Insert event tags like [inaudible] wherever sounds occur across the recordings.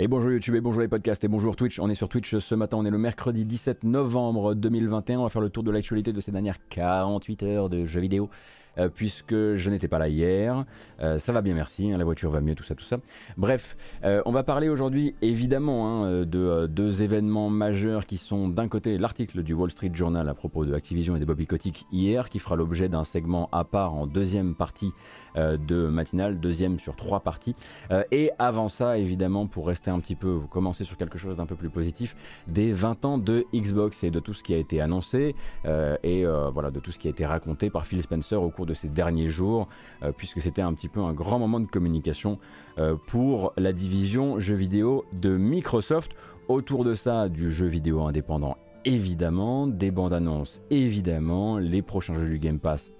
Et bonjour YouTube et bonjour les podcasts et bonjour Twitch. On est sur Twitch ce matin, on est le mercredi 17 novembre 2021. On va faire le tour de l'actualité de ces dernières 48 heures de jeux vidéo. Euh, puisque je n'étais pas là hier. Euh, ça va bien, merci. Hein, la voiture va mieux, tout ça, tout ça. Bref, euh, on va parler aujourd'hui évidemment hein, de deux événements majeurs qui sont d'un côté l'article du Wall Street Journal à propos de Activision et des Bobby Kotick hier, qui fera l'objet d'un segment à part en deuxième partie de matinale, deuxième sur trois parties. et avant ça, évidemment, pour rester un petit peu, commencer sur quelque chose d'un peu plus positif, des 20 ans de Xbox et de tout ce qui a été annoncé et voilà de tout ce qui a été raconté par Phil Spencer au cours de ces derniers jours, euh, puisque c'était un petit peu un grand moment de communication euh, pour la division jeux vidéo de Microsoft. Autour de ça, du jeu vidéo indépendant évidemment, des bandes annonces évidemment, les prochains jeux du Game Pass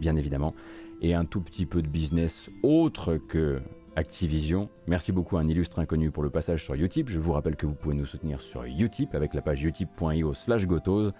bien évidemment, et un tout petit peu de business autre que Activision. Merci beaucoup à un illustre inconnu pour le passage sur Utip. Je vous rappelle que vous pouvez nous soutenir sur Utip avec la page utip.io slash gotose.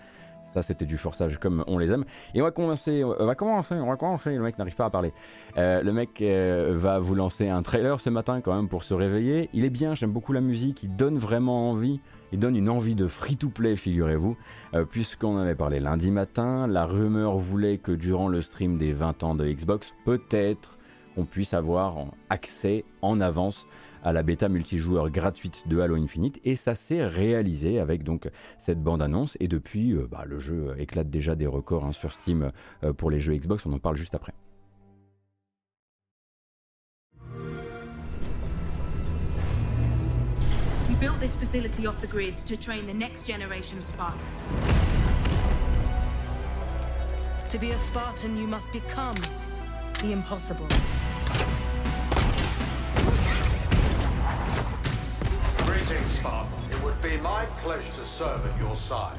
Ça, c'était du forçage comme on les aime. Et on va commencer, on va commencer, on va commencer. Le mec n'arrive pas à parler. Euh, le mec euh, va vous lancer un trailer ce matin quand même pour se réveiller. Il est bien, j'aime beaucoup la musique, il donne vraiment envie. Il donne une envie de free-to-play, figurez-vous, euh, puisqu'on avait parlé lundi matin. La rumeur voulait que durant le stream des 20 ans de Xbox, peut-être on puisse avoir accès en avance à la bêta multijoueur gratuite de Halo Infinite et ça s'est réalisé avec donc cette bande annonce et depuis euh, bah, le jeu éclate déjà des records hein, sur Steam euh, pour les jeux Xbox, on en parle juste après. To be a Spartan, you must become the. Greetings, Spartan. It would be my pleasure to serve at your side.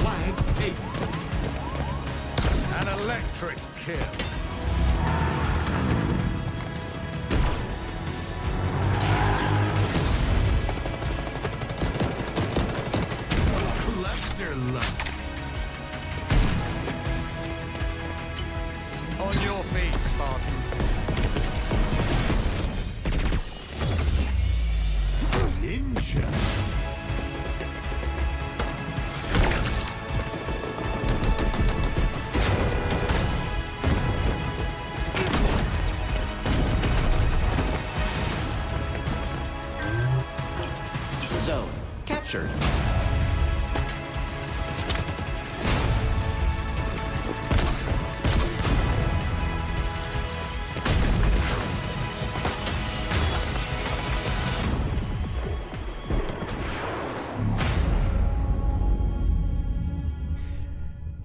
Flag eight. An electric kill. Cluster On your feet, Spartan. Ninja.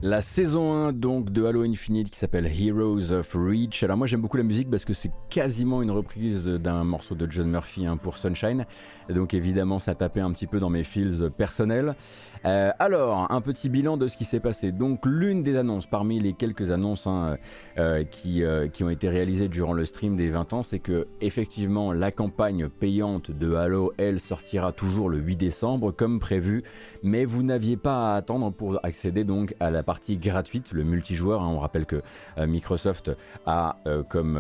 La saison 1 donc de Halo Infinite qui s'appelle Heroes of Reach. Alors moi j'aime beaucoup la musique parce que c'est quasiment une reprise d'un morceau de John Murphy hein, pour Sunshine. donc évidemment ça tapait un petit peu dans mes feels personnels. Euh, alors, un petit bilan de ce qui s'est passé. Donc, l'une des annonces, parmi les quelques annonces hein, euh, qui, euh, qui, ont été réalisées durant le stream des 20 ans, c'est que effectivement la campagne payante de Halo, elle, sortira toujours le 8 décembre, comme prévu, mais vous n'aviez pas à attendre pour accéder donc à la partie gratuite, le multijoueur. Hein. On rappelle que Microsoft a, comme,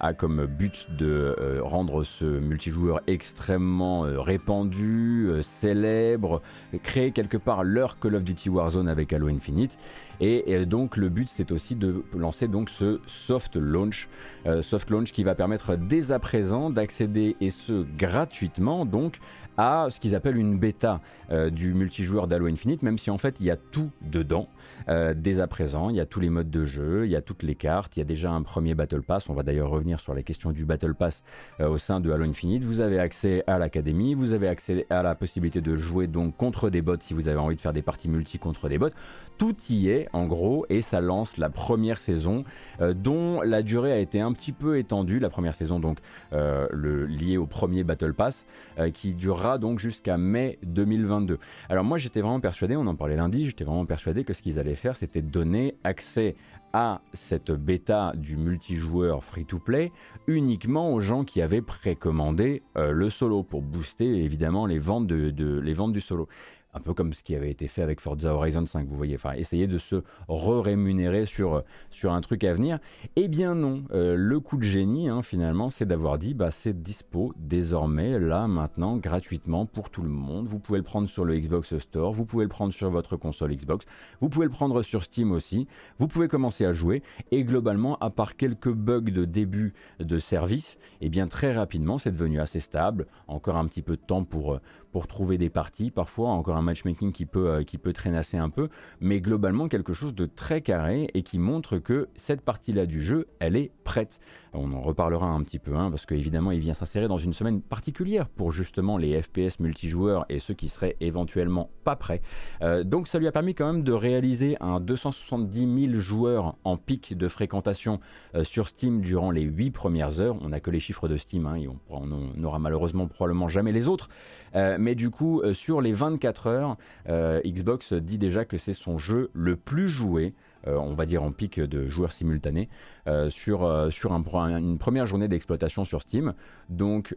a comme but de rendre ce multijoueur extrêmement répandu, célèbre, créer quelque quelque part leur Call of Duty Warzone avec Halo Infinite. Et, donc le but c'est aussi de lancer donc ce soft launch, euh, soft launch qui va permettre dès à présent d'accéder et ce gratuitement donc à ce qu'ils appellent une bêta euh, du multijoueur d'Halo Infinite, même si en fait il y a tout dedans. Euh, dès à présent, il y a tous les modes de jeu, il y a toutes les cartes, il y a déjà un premier Battle Pass. On va d'ailleurs revenir sur la question du Battle Pass euh, au sein de Halo Infinite. Vous avez accès à l'académie, vous avez accès à la possibilité de jouer donc contre des bots si vous avez envie de faire des parties multi contre des bots. Tout y est en gros et ça lance la première saison euh, dont la durée a été un petit peu étendue. La première saison donc le, liée au premier Battle Pass qui durera donc jusqu'à mai 2022. Alors moi j'étais vraiment persuadé, on en parlait lundi, j'étais vraiment persuadé que ce qu'ils allaient faire, c'était donner accès à cette bêta du multijoueur free-to-play uniquement aux gens qui avaient précommandé euh, le solo pour booster évidemment les ventes du solo. Un peu comme ce qui avait été fait avec Forza Horizon 5, vous voyez, enfin essayer de se re-rémunérer sur, un truc à venir. Eh bien non, euh, le coup de génie hein, finalement c'est d'avoir dit bah c'est dispo désormais là maintenant gratuitement pour tout le monde. Vous pouvez le prendre sur le Xbox Store, vous pouvez le prendre sur votre console Xbox, vous pouvez le prendre sur Steam aussi, vous pouvez commencer à jouer et globalement à part quelques bugs de début de service, eh bien très rapidement c'est devenu assez stable, encore un petit peu de temps pour, euh, pour trouver des parties, parfois encore un matchmaking qui peut, euh, qui peut traînasser un peu, mais globalement quelque chose de très carré et qui montre que cette partie-là du jeu, elle est prête. On en reparlera un petit peu, hein, parce qu'évidemment il vient s'insérer dans une semaine particulière pour justement les FPS multijoueurs et ceux qui seraient éventuellement pas prêts. Euh, donc ça lui a permis quand même de réaliser un 270 000 joueurs en pic de fréquentation euh, sur Steam durant les 8 premières heures. On n'a que les chiffres de Steam, hein, on n'aura malheureusement probablement jamais les autres. Mais du coup, euh, sur les 24 heures, euh, Xbox dit déjà que c'est son jeu le plus joué on va dire en pic de joueurs simultanés, sur, sur une première journée d'exploitation sur Steam. Donc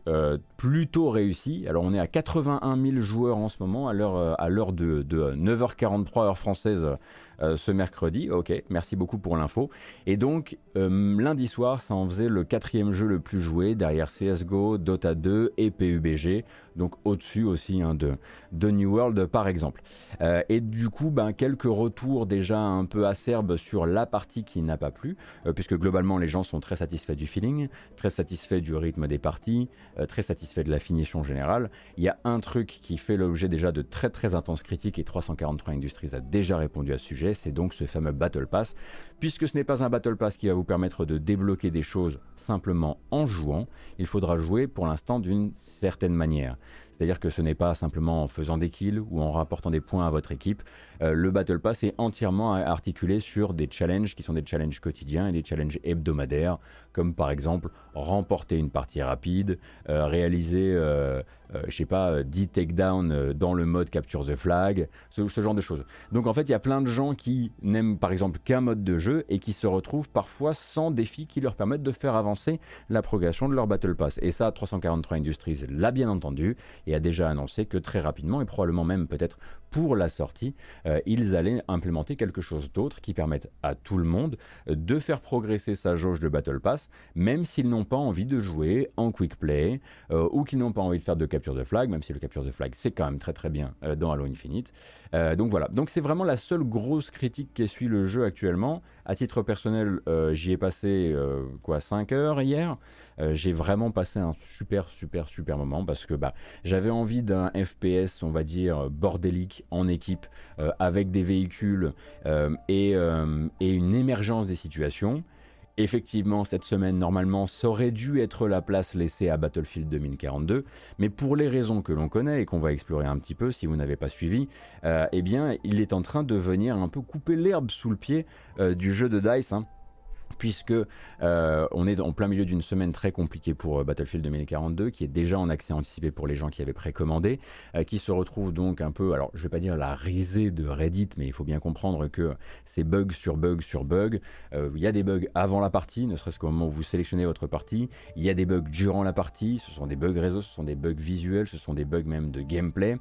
plutôt réussi. Alors on est à 81 000 joueurs en ce moment à l'heure de, de 9h43 heure française euh, ce mercredi. Ok, merci beaucoup pour l'info. Et donc, euh, lundi soir, ça en faisait le quatrième jeu le plus joué, derrière CSGO, Dota 2 et PUBG. Donc au-dessus aussi hein, de, de, New World par exemple. Euh, et du coup, ben, quelques retours déjà un peu acerbes sur la partie qui n'a pas plu, puisque globalement les gens sont très satisfaits du feeling, très satisfaits du rythme des parties, très satisfaits de la finition générale. Il y a un truc qui fait l'objet déjà de très très intenses critiques et 343 Industries a déjà répondu à ce sujet c'est donc ce fameux Battle Pass. Puisque ce n'est pas un Battle Pass qui va vous permettre de débloquer des choses simplement en jouant, il faudra jouer pour l'instant d'une certaine manière. C'est-à-dire que ce n'est pas simplement en faisant des kills ou en rapportant des points à votre équipe. Euh, le Battle Pass est entièrement articulé sur des challenges qui sont des challenges quotidiens et des challenges hebdomadaires, comme par exemple remporter une partie rapide, euh, réaliser, euh, je sais pas, 10 takedowns dans le mode capture the flag, ce, ce, genre de choses. Donc en fait, il y a plein de gens qui n'aiment par exemple qu'un mode de jeu et qui se retrouvent parfois sans défis qui leur permettent de faire avancer la progression de leur Battle Pass. Et ça, 343 Industries l'a bien entendu et a déjà annoncé que très rapidement, et probablement même peut-être pour la sortie, euh, ils allaient implémenter quelque chose d'autre qui permette à tout le monde de faire progresser sa jauge de Battle Pass, même s'ils n'ont pas envie de jouer en quick play euh, ou qu'ils n'ont pas envie de faire de capture de flag, même si le capture de flag c'est quand même très très bien euh, dans Halo Infinite. donc voilà, donc c'est vraiment la seule grosse critique qui suit le jeu actuellement. À titre personnel, j'y ai passé quoi 5 heures hier. Euh, j'ai vraiment passé un super, super, super moment parce que bah, j'avais envie d'un FPS, on va dire, bordélique en équipe, euh, avec des véhicules euh, et, une émergence des situations. Effectivement, cette semaine, normalement, ça aurait dû être la place laissée à Battlefield 2042, mais pour les raisons que l'on connaît et qu'on va explorer un petit peu si vous n'avez pas suivi, eh bien, il est en train de venir un peu couper l'herbe sous le pied du jeu de DICE. Hein puisque euh, on est en plein milieu d'une semaine très compliquée pour euh, Battlefield 2042, qui est déjà en accès anticipé pour les gens qui avaient précommandé, euh, qui se retrouve donc un peu, alors je vais pas dire la risée de Reddit, mais il faut bien comprendre que c'est bug sur bug sur bug. Il y a des bugs avant la partie, ne serait-ce qu'au moment où vous sélectionnez votre partie. Il y a des bugs durant la partie, ce sont des bugs réseau, ce sont des bugs visuels, ce sont des bugs même de gameplay.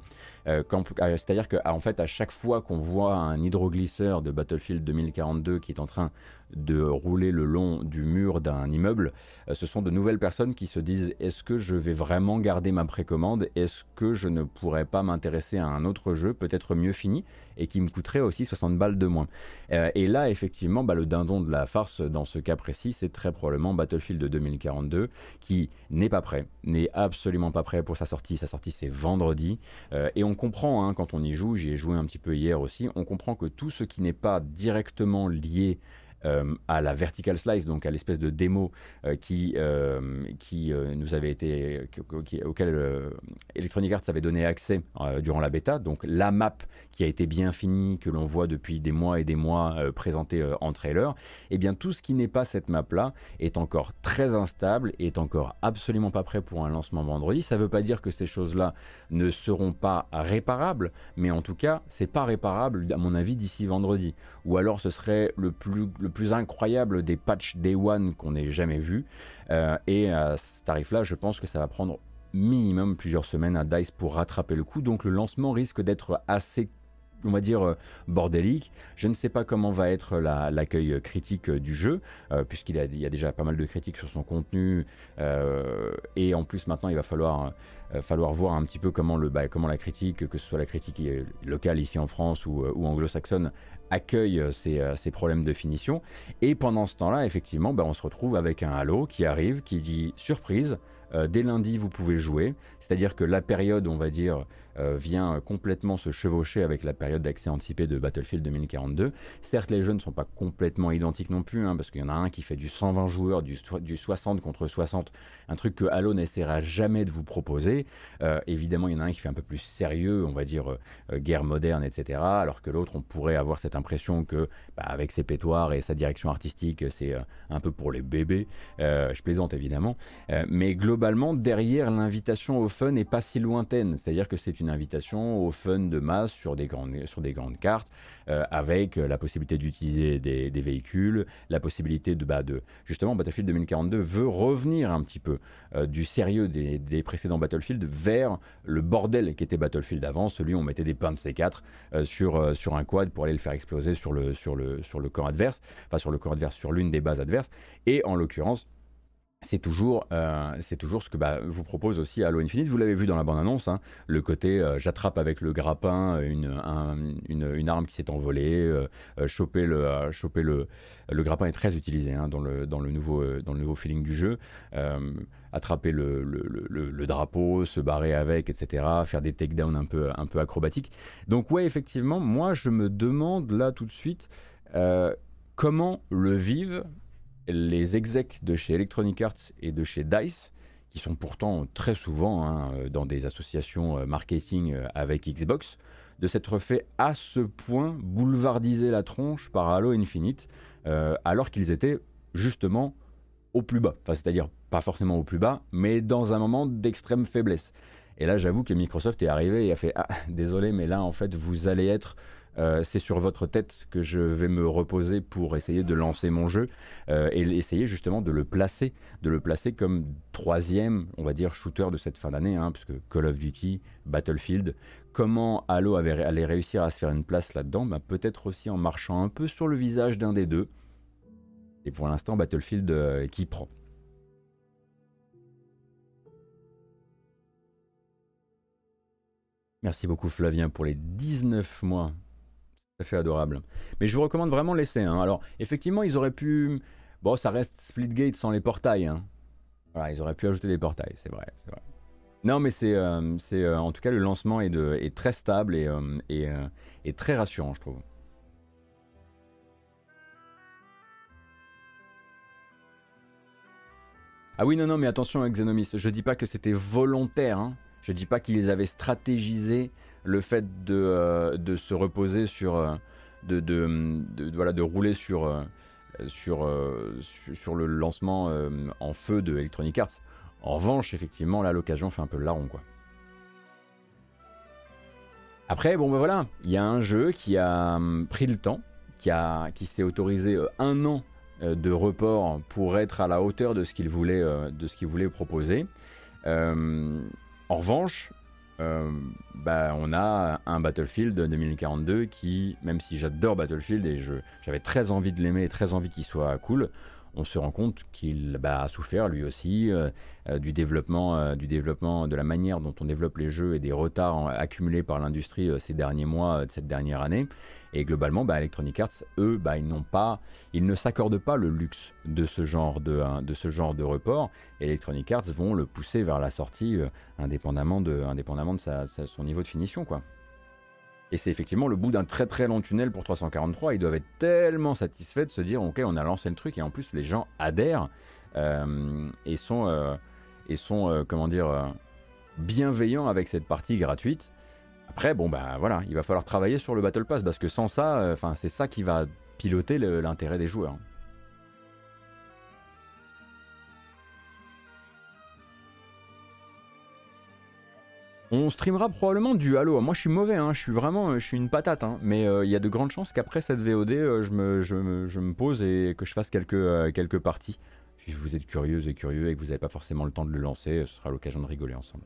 C'est-à-dire qu'en fait, à chaque fois qu'on voit un hydroglisseur de Battlefield 2042 qui est en train de rouler le long du mur d'un immeuble, euh, ce sont de nouvelles personnes qui se disent est-ce que je vais vraiment garder ma précommande? Est-ce que je ne pourrais pas m'intéresser à un autre jeu, peut-être mieux fini, et qui me coûterait aussi 60 balles de moins euh, Et là, effectivement, bah, le dindon de la farce dans ce cas précis, c'est très probablement Battlefield 2042, qui n'est pas prêt, n'est absolument pas prêt pour sa sortie. Sa sortie, c'est vendredi. Euh, et on comprend, hein, quand on y joue, j'y ai joué un petit peu hier aussi, on comprend que tout ce qui n'est pas directement lié à la vertical slice, donc à l'espèce de démo euh, qui, euh, qui nous avait été, auquel Electronic Arts avait donné accès durant la bêta, donc la map qui a été bien finie, que l'on voit depuis des mois et des mois présentée en trailer, et eh bien tout ce qui n'est pas cette map-là est encore très instable, est encore absolument pas prêt pour un lancement vendredi. Ça ne veut pas dire que ces choses-là ne seront pas réparables, mais en tout cas, c'est pas réparable à mon avis d'ici vendredi. Ou alors ce serait le plus, plus incroyable des patchs Day One qu'on ait jamais vu. Euh, et à ce tarif-là, je pense que ça va prendre minimum plusieurs semaines à DICE pour rattraper le coup, donc le lancement risque d'être assez on va dire, euh, bordélique. Je ne sais pas comment va être l'accueil critique euh, du jeu, euh, puisqu'il y a déjà pas mal de critiques sur son contenu, et en plus maintenant il va falloir, falloir voir un petit peu comment, le, bah, comment la critique, que ce soit la critique locale ici en France ou, anglo-saxonne, accueille ces, ces, problèmes de finition. Et pendant ce temps-là, effectivement, bah, on se retrouve avec un Halo qui arrive, qui dit surprise, dès lundi vous pouvez jouer, c'est-à-dire que la période, on va dire, euh, vient complètement se chevaucher avec la période d'accès anticipé de Battlefield 2042. Certes, les jeux ne sont pas complètement identiques non plus, hein, parce qu'il y en a un qui fait du 120 joueurs, du, du 60 contre 60, un truc que Halo n'essaiera jamais de vous proposer. Euh, évidemment, il y en a un qui fait un peu plus sérieux, on va dire euh, guerre moderne, etc. Alors que l'autre, on pourrait avoir cette impression que, bah, avec ses pétoires et sa direction artistique, c'est un peu pour les bébés. je plaisante évidemment. mais globalement, derrière l'invitation au fun n'est pas si lointaine. C'est-à-dire que c'est une invitation au fun de masse sur des grandes, sur des grandes cartes, euh, avec la possibilité d'utiliser des, véhicules, la possibilité de, bah, de... Justement, Battlefield 2042 veut revenir un petit peu euh, du sérieux des, précédents Battlefield vers le bordel qui était Battlefield avant, celui où on mettait des de C4 euh, sur, sur un quad pour aller le faire exploser sur le, sur le, sur le corps adverse, enfin sur le corps adverse, sur l'une des bases adverses, et en l'occurrence c'est toujours, euh, toujours ce que bah, vous propose aussi Halo Infinite. Vous l'avez vu dans la bande-annonce, hein, le côté euh, j'attrape avec le grappin une, une, arme qui s'est envolée, euh, choper, le, choper le, le grappin est très utilisé hein, dans, le, dans, le nouveau, dans le nouveau feeling du jeu. attraper le, le, drapeau, se barrer avec, etc. Faire des takedowns un peu, un peu acrobatiques. Donc ouais, effectivement, moi je me demande là tout de suite comment le vivent les execs de chez Electronic Arts et de chez DICE, qui sont pourtant très souvent hein, dans des associations euh, marketing euh, avec Xbox, de s'être fait à ce point boulevardiser la tronche par Halo Infinite, euh, alors qu'ils étaient justement au plus bas. Enfin, c'est-à-dire pas forcément au plus bas, mais dans un moment d'extrême faiblesse. Et là, j'avoue que Microsoft est arrivé et a fait Ah, [laughs] désolé, mais là, en fait, vous allez être euh, c'est sur votre tête que je vais me reposer pour essayer de lancer mon jeu euh, et essayer justement de le placer, de le placer comme troisième, on va dire, shooter de cette fin d'année, hein, puisque Call of Duty, Battlefield, comment Halo avait, allait réussir à se faire une place là-dedans bah, Peut-être aussi en marchant un peu sur le visage d'un des deux. Et pour l'instant, Battlefield euh, qui prend. Merci beaucoup Flavien pour les 19 mois fait adorable. Mais je vous recommande vraiment l'essai. Hein. Alors, effectivement, ils auraient pu. Bon, ça reste Splitgate sans les portails. Hein. Voilà, ils auraient pu ajouter des portails, c'est vrai. Non, mais c'est, euh, euh, en tout cas le lancement est, très stable et, euh, et, très rassurant, je trouve. Ah oui, non, non, mais attention, Xenomis, je dis pas que c'était volontaire. Hein. Je dis pas qu'ils avaient stratégisé le fait de, euh, de se reposer sur, euh, de, de, voilà, de rouler sur, euh, sur, sur le lancement en feu de Electronic Arts. En revanche, effectivement, là, l'occasion fait un peu le larron, quoi. Après, bon ben voilà, il y a un jeu qui a hum, pris le temps, qui, a, qui s'est autorisé un an de report pour être à la hauteur de ce qu'il voulait, de ce qu'il voulait proposer. en revanche, euh, bah, on a un Battlefield 2042 qui, même si j'adore Battlefield et j'avais très envie de l'aimer et très envie qu'il soit cool, on se rend compte qu'il bah, a souffert lui aussi euh, euh, du, développement, du développement, de la manière dont on développe les jeux et des retards accumulés par l'industrie ces derniers mois, de cette dernière année. Et globalement, bah, Electronic Arts, eux, bah, ils n'ont pas, ils ne s'accordent pas le luxe de ce genre de, hein, de ce genre de report. Electronic Arts vont le pousser vers la sortie euh, indépendamment de, indépendamment de son niveau de finition, quoi. Et c'est effectivement le bout d'un très très long tunnel pour 343. Ils doivent être tellement satisfaits de se dire, ok, on a lancé le truc et en plus les gens adhèrent euh, et sont, euh, et sont comment dire, bienveillants avec cette partie gratuite. Après, bon, bah voilà, il va falloir travailler sur le Battle Pass parce que sans ça, euh, c'est ça qui va piloter l'intérêt des joueurs. On streamera probablement du Halo. Moi, je suis mauvais, hein. je suis vraiment, je une patate, hein. mais euh, il y a de grandes chances qu'après cette VOD, euh, je, me, pose et que je fasse quelques, quelques parties. Si vous êtes curieuse et curieux et que vous n'avez pas forcément le temps de le lancer, ce sera l'occasion de rigoler ensemble.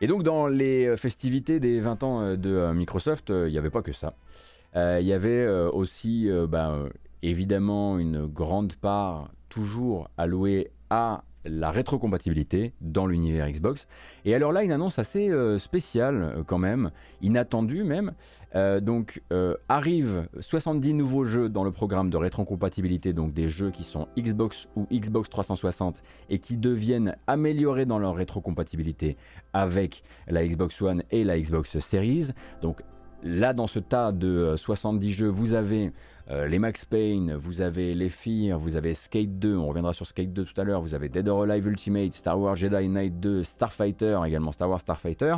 Et donc dans les festivités des 20 ans de Microsoft, il n'y avait pas que ça. Il y avait aussi bah, évidemment une grande part toujours allouée à la rétrocompatibilité dans l'univers Xbox. Et alors là, une annonce assez euh, spéciale euh, quand même, inattendue même. Euh, donc arrivent 70 nouveaux jeux dans le programme de rétrocompatibilité, donc des jeux qui sont Xbox ou Xbox 360 et qui deviennent améliorés dans leur rétrocompatibilité avec la Xbox One et la Xbox Series. Donc là, dans ce tas de 70 jeux, vous avez euh, les Max Payne, vous avez les Fear, vous avez Skate 2, on reviendra sur Skate 2 tout à l'heure, vous avez Dead or Alive Ultimate, Star Wars Jedi Knight 2, Starfighter, également Star Wars Starfighter.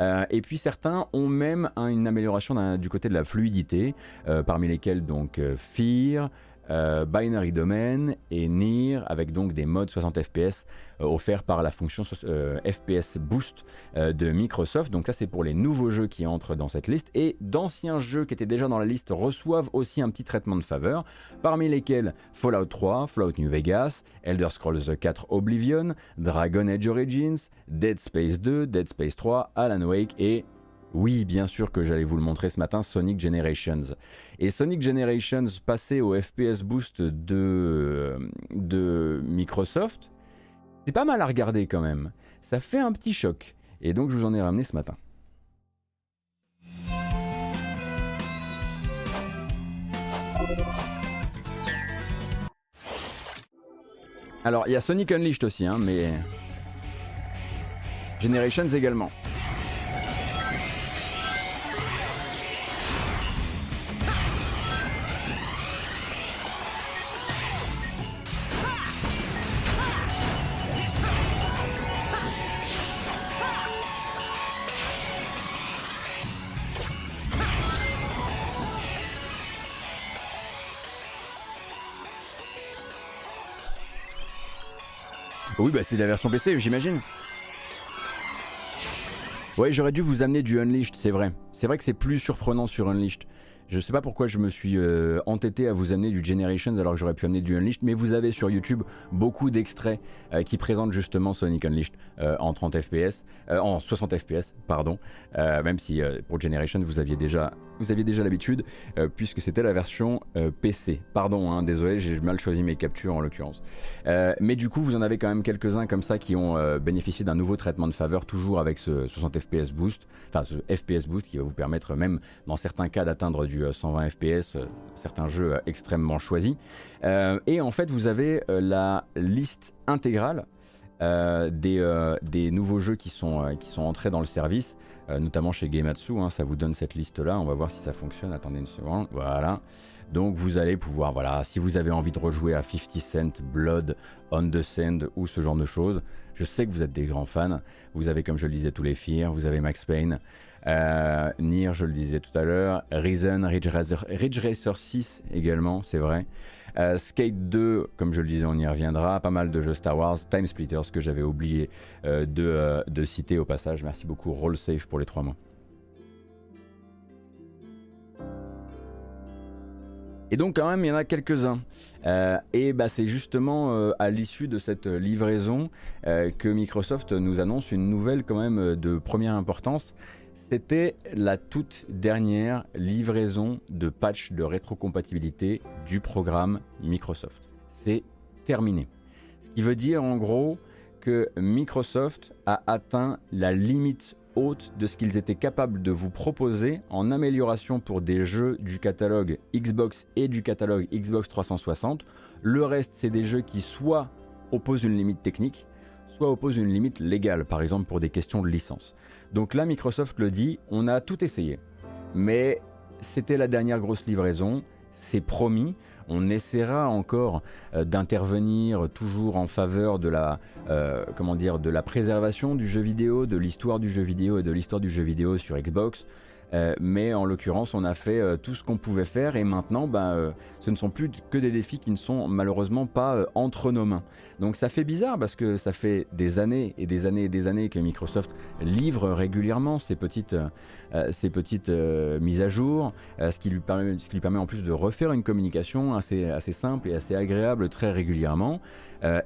Euh, et puis certains ont même une amélioration du côté de la fluidité, euh, parmi lesquels donc Fear, euh, Binary Domain et Nier avec donc des modes 60 fps euh, offerts par la fonction euh, FPS Boost de Microsoft. Donc ça c'est pour les nouveaux jeux qui entrent dans cette liste et d'anciens jeux qui étaient déjà dans la liste reçoivent aussi un petit traitement de faveur, parmi lesquels Fallout 3, Fallout New Vegas, Elder Scrolls 4 Oblivion, Dragon Age Origins, Dead Space 2, Dead Space 3, Alan Wake et oui, bien sûr que j'allais vous le montrer ce matin, Sonic Generations. Et Sonic Generations passé au FPS Boost de, de Microsoft, c'est pas mal à regarder quand même. Ça fait un petit choc. Et donc je vous en ai ramené ce matin. Alors il y a Sonic Unleashed aussi, hein, mais Generations également. C'est la version PC, j'imagine. Ouais, j'aurais dû vous amener du Unleashed, c'est vrai. C'est vrai que c'est plus surprenant sur Unleashed. Je sais pas pourquoi je me suis euh, entêté à vous amener du Generations alors que j'aurais pu amener du Unleashed, mais vous avez sur YouTube beaucoup d'extraits euh, qui présentent justement Sonic Unleashed euh, en 30 fps, en 60 fps, pardon, même si pour Generation vous aviez déjà, vous aviez déjà l'habitude puisque c'était la version PC. Pardon, hein, désolé, j'ai mal choisi mes captures en l'occurrence. mais du coup, vous en avez quand même quelques-uns comme ça qui ont bénéficié d'un nouveau traitement de faveur, toujours avec ce 60 fps boost, enfin ce FPS boost qui va vous permettre même dans certains cas d'atteindre du 120 euh, fps, euh, certains jeux euh, extrêmement choisis. et en fait, vous avez la liste intégrale des, nouveaux jeux qui sont, qui sont entrés dans le service, notamment chez Gameatsu. Hein, ça vous donne cette liste-là. On va voir si ça fonctionne. Attendez une seconde. Voilà. Donc vous allez pouvoir, voilà, si vous avez envie de rejouer à 50 Cent, Blood, On the Sand ou ce genre de choses, je sais que vous êtes des grands fans. Vous avez, comme je le disais, tous les Fear, vous avez Max Payne, euh, Nier, je le disais tout à l'heure. Reason, Ridge Racer, Ridge Racer 6 également, c'est vrai. Euh, Skate 2, comme je le disais, on y reviendra. Pas mal de jeux Star Wars. Time Splitters, que j'avais oublié euh, de, de, citer au passage. Merci beaucoup. Roll Safe pour les trois mois. Et donc quand même, il y en a quelques-uns. et bah, c'est justement à l'issue de cette livraison que Microsoft nous annonce une nouvelle quand même de première importance. C'était la toute dernière livraison de patch de rétrocompatibilité du programme Microsoft. C'est terminé. Ce qui veut dire en gros que Microsoft a atteint la limite haute de ce qu'ils étaient capables de vous proposer en amélioration pour des jeux du catalogue Xbox et du catalogue Xbox 360. Le reste, c'est des jeux qui soit opposent une limite technique, soit opposent une limite légale, par exemple pour des questions de licence. Donc là, Microsoft le dit, on a tout essayé. Mais c'était la dernière grosse livraison, c'est promis. On essaiera encore euh, d'intervenir toujours en faveur de la, euh, comment dire, de la préservation du jeu vidéo, de l'histoire du jeu vidéo et de l'histoire du jeu vidéo sur Xbox. Euh, mais en l'occurrence, on a fait euh, tout ce qu'on pouvait faire et maintenant, ben, euh, ce ne sont plus que des défis qui ne sont malheureusement pas entre nos mains. Donc ça fait bizarre parce que ça fait des années et des années et des années que Microsoft livre régulièrement ces petites, ces petites mises à jour, ce, qui lui permet, ce qui lui permet en plus de refaire une communication assez, assez simple et assez agréable très régulièrement.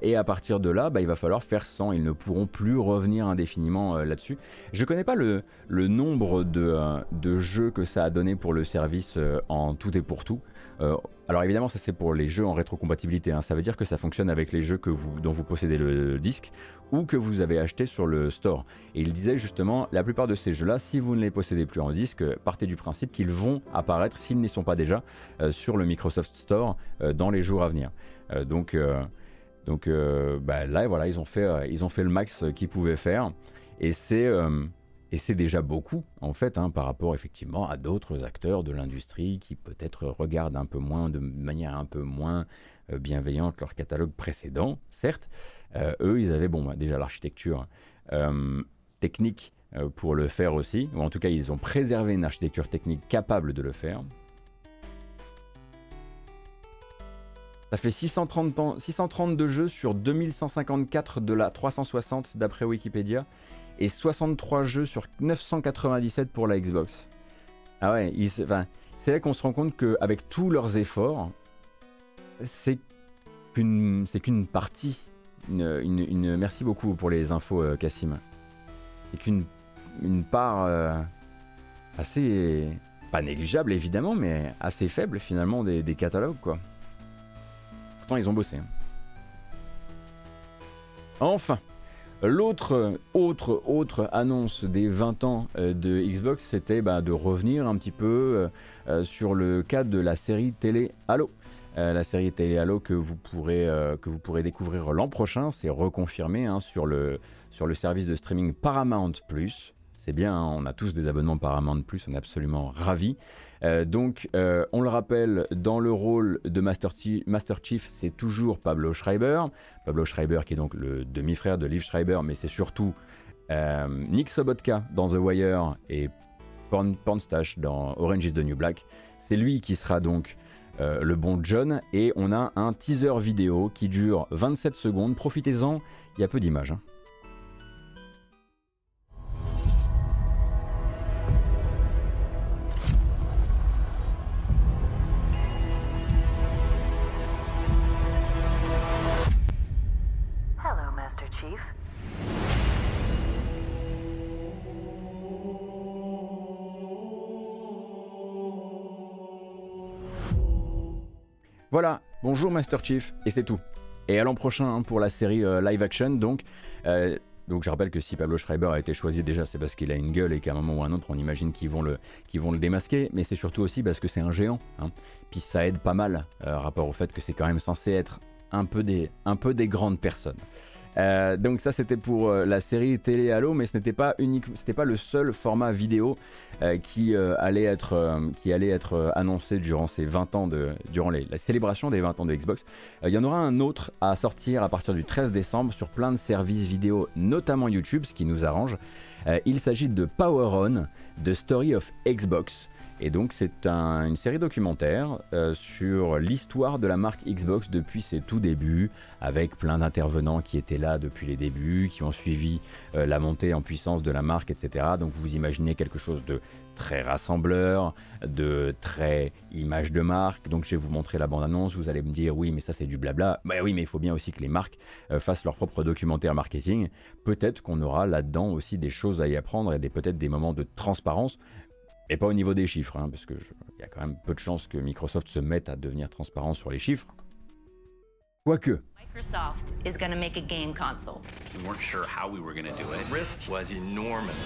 Et à partir de là, bah, il va falloir faire sans. Ils ne pourront plus revenir indéfiniment là-dessus. Je ne connais pas le, nombre de, de jeux que ça a donné pour le service euh, en tout et pour tout. Euh, alors évidemment, ça c'est pour les jeux en rétrocompatibilité. Hein. Ça veut dire que ça fonctionne avec les jeux dont vous possédez le disque ou que vous avez acheté sur le store. Et il disait justement, la plupart de ces jeux-là, si vous ne les possédez plus en disque, partez du principe qu'ils vont apparaître, s'ils n'y sont pas déjà, euh, sur le Microsoft Store dans les jours à venir. donc donc bah, là, voilà, ils ont fait, fait le max qu'ils pouvaient faire. Et c'est déjà beaucoup, en fait, hein, par rapport effectivement à d'autres acteurs de l'industrie qui peut-être regardent un peu moins, de manière un peu moins euh, bienveillante leur catalogue précédent, certes. Euh, eux, ils avaient bon, bah, déjà l'architecture euh, technique pour le faire aussi, ou en tout cas, ils ont préservé une architecture technique capable de le faire. Ça fait 630, 632 jeux sur 2154 de la 360 d'après Wikipédia et 63 jeux sur 997 pour la Xbox. Ah ouais, c'est là qu'on se rend compte qu'avec tous leurs efforts, c'est qu'une partie. Merci beaucoup pour les infos, euh, Cassim. C'est qu'une une part euh, assez. pas négligeable évidemment, mais assez faible finalement des catalogues quoi. Ils ont bossé. Hein. Enfin, L'autre autre, autre annonce des 20 ans euh, de Xbox, c'était bah, de revenir un petit peu euh, euh, sur le cas de la série télé Halo. la série télé Halo que vous pourrez, découvrir l'an prochain, c'est reconfirmé hein, sur, le, sur le service de streaming Paramount ⁇ c'est bien, hein, on a tous des abonnements Paramount Plus, on est absolument ravis. Euh, donc, euh, on le rappelle, dans le rôle de Master, Chief, c'est toujours Pablo Schreiber. Pablo Schreiber qui est donc le demi-frère de Liv Schreiber, mais c'est surtout euh, Nick Sobotka dans The Wire et Pornstash dans Orange is the New Black. C'est lui qui sera donc le bon John et on a un teaser vidéo qui dure 27 secondes. Profitez-en, il y a peu d'images. Hein. Voilà, bonjour Master Chief, et c'est tout. Et à l'an prochain hein, pour la série euh, live action, donc. Euh, donc je rappelle que si Pablo Schreiber a été choisi déjà, c'est parce qu'il a une gueule et qu'à un moment ou un autre, on imagine qu'ils vont le, vont le démasquer. Mais c'est surtout aussi parce que c'est un géant. Hein. Puis ça aide pas mal, euh, rapport au fait que c'est quand même censé être un peu des, un peu des grandes personnes. Euh, donc ça c'était pour euh, la série télé Halo, mais ce n'était pas unique, c'était pas le seul format vidéo euh, qui allait être annoncé durant ces 20 ans de durant la célébration des 20 ans de Xbox. Il y en aura un autre à sortir à partir du 13 décembre sur plein de services vidéo, notamment YouTube, ce qui nous arrange. il s'agit de Power On, The Story of Xbox. Et donc c'est une série documentaire euh, sur l'histoire de la marque Xbox depuis ses tout débuts, avec plein d'intervenants qui étaient là depuis les débuts, qui ont suivi euh, la montée en puissance de la marque, etc. Donc vous imaginez quelque chose de très rassembleur, de très image de marque. Donc je vais vous montrer la bande-annonce, vous allez me dire oui mais ça c'est du blabla. Bah oui mais il faut bien aussi que les marques euh, fassent leur propre documentaire marketing. Peut-être qu'on aura là-dedans aussi des choses à y apprendre et peut-être des moments de transparence. Et pas au niveau des chiffres, hein, parce qu'il y a quand même peu de chances que Microsoft se mette à devenir transparent sur les chiffres. Quoique. Microsoft is going to make a game console. We weren't sure how we were going to do it. Risk was enormous.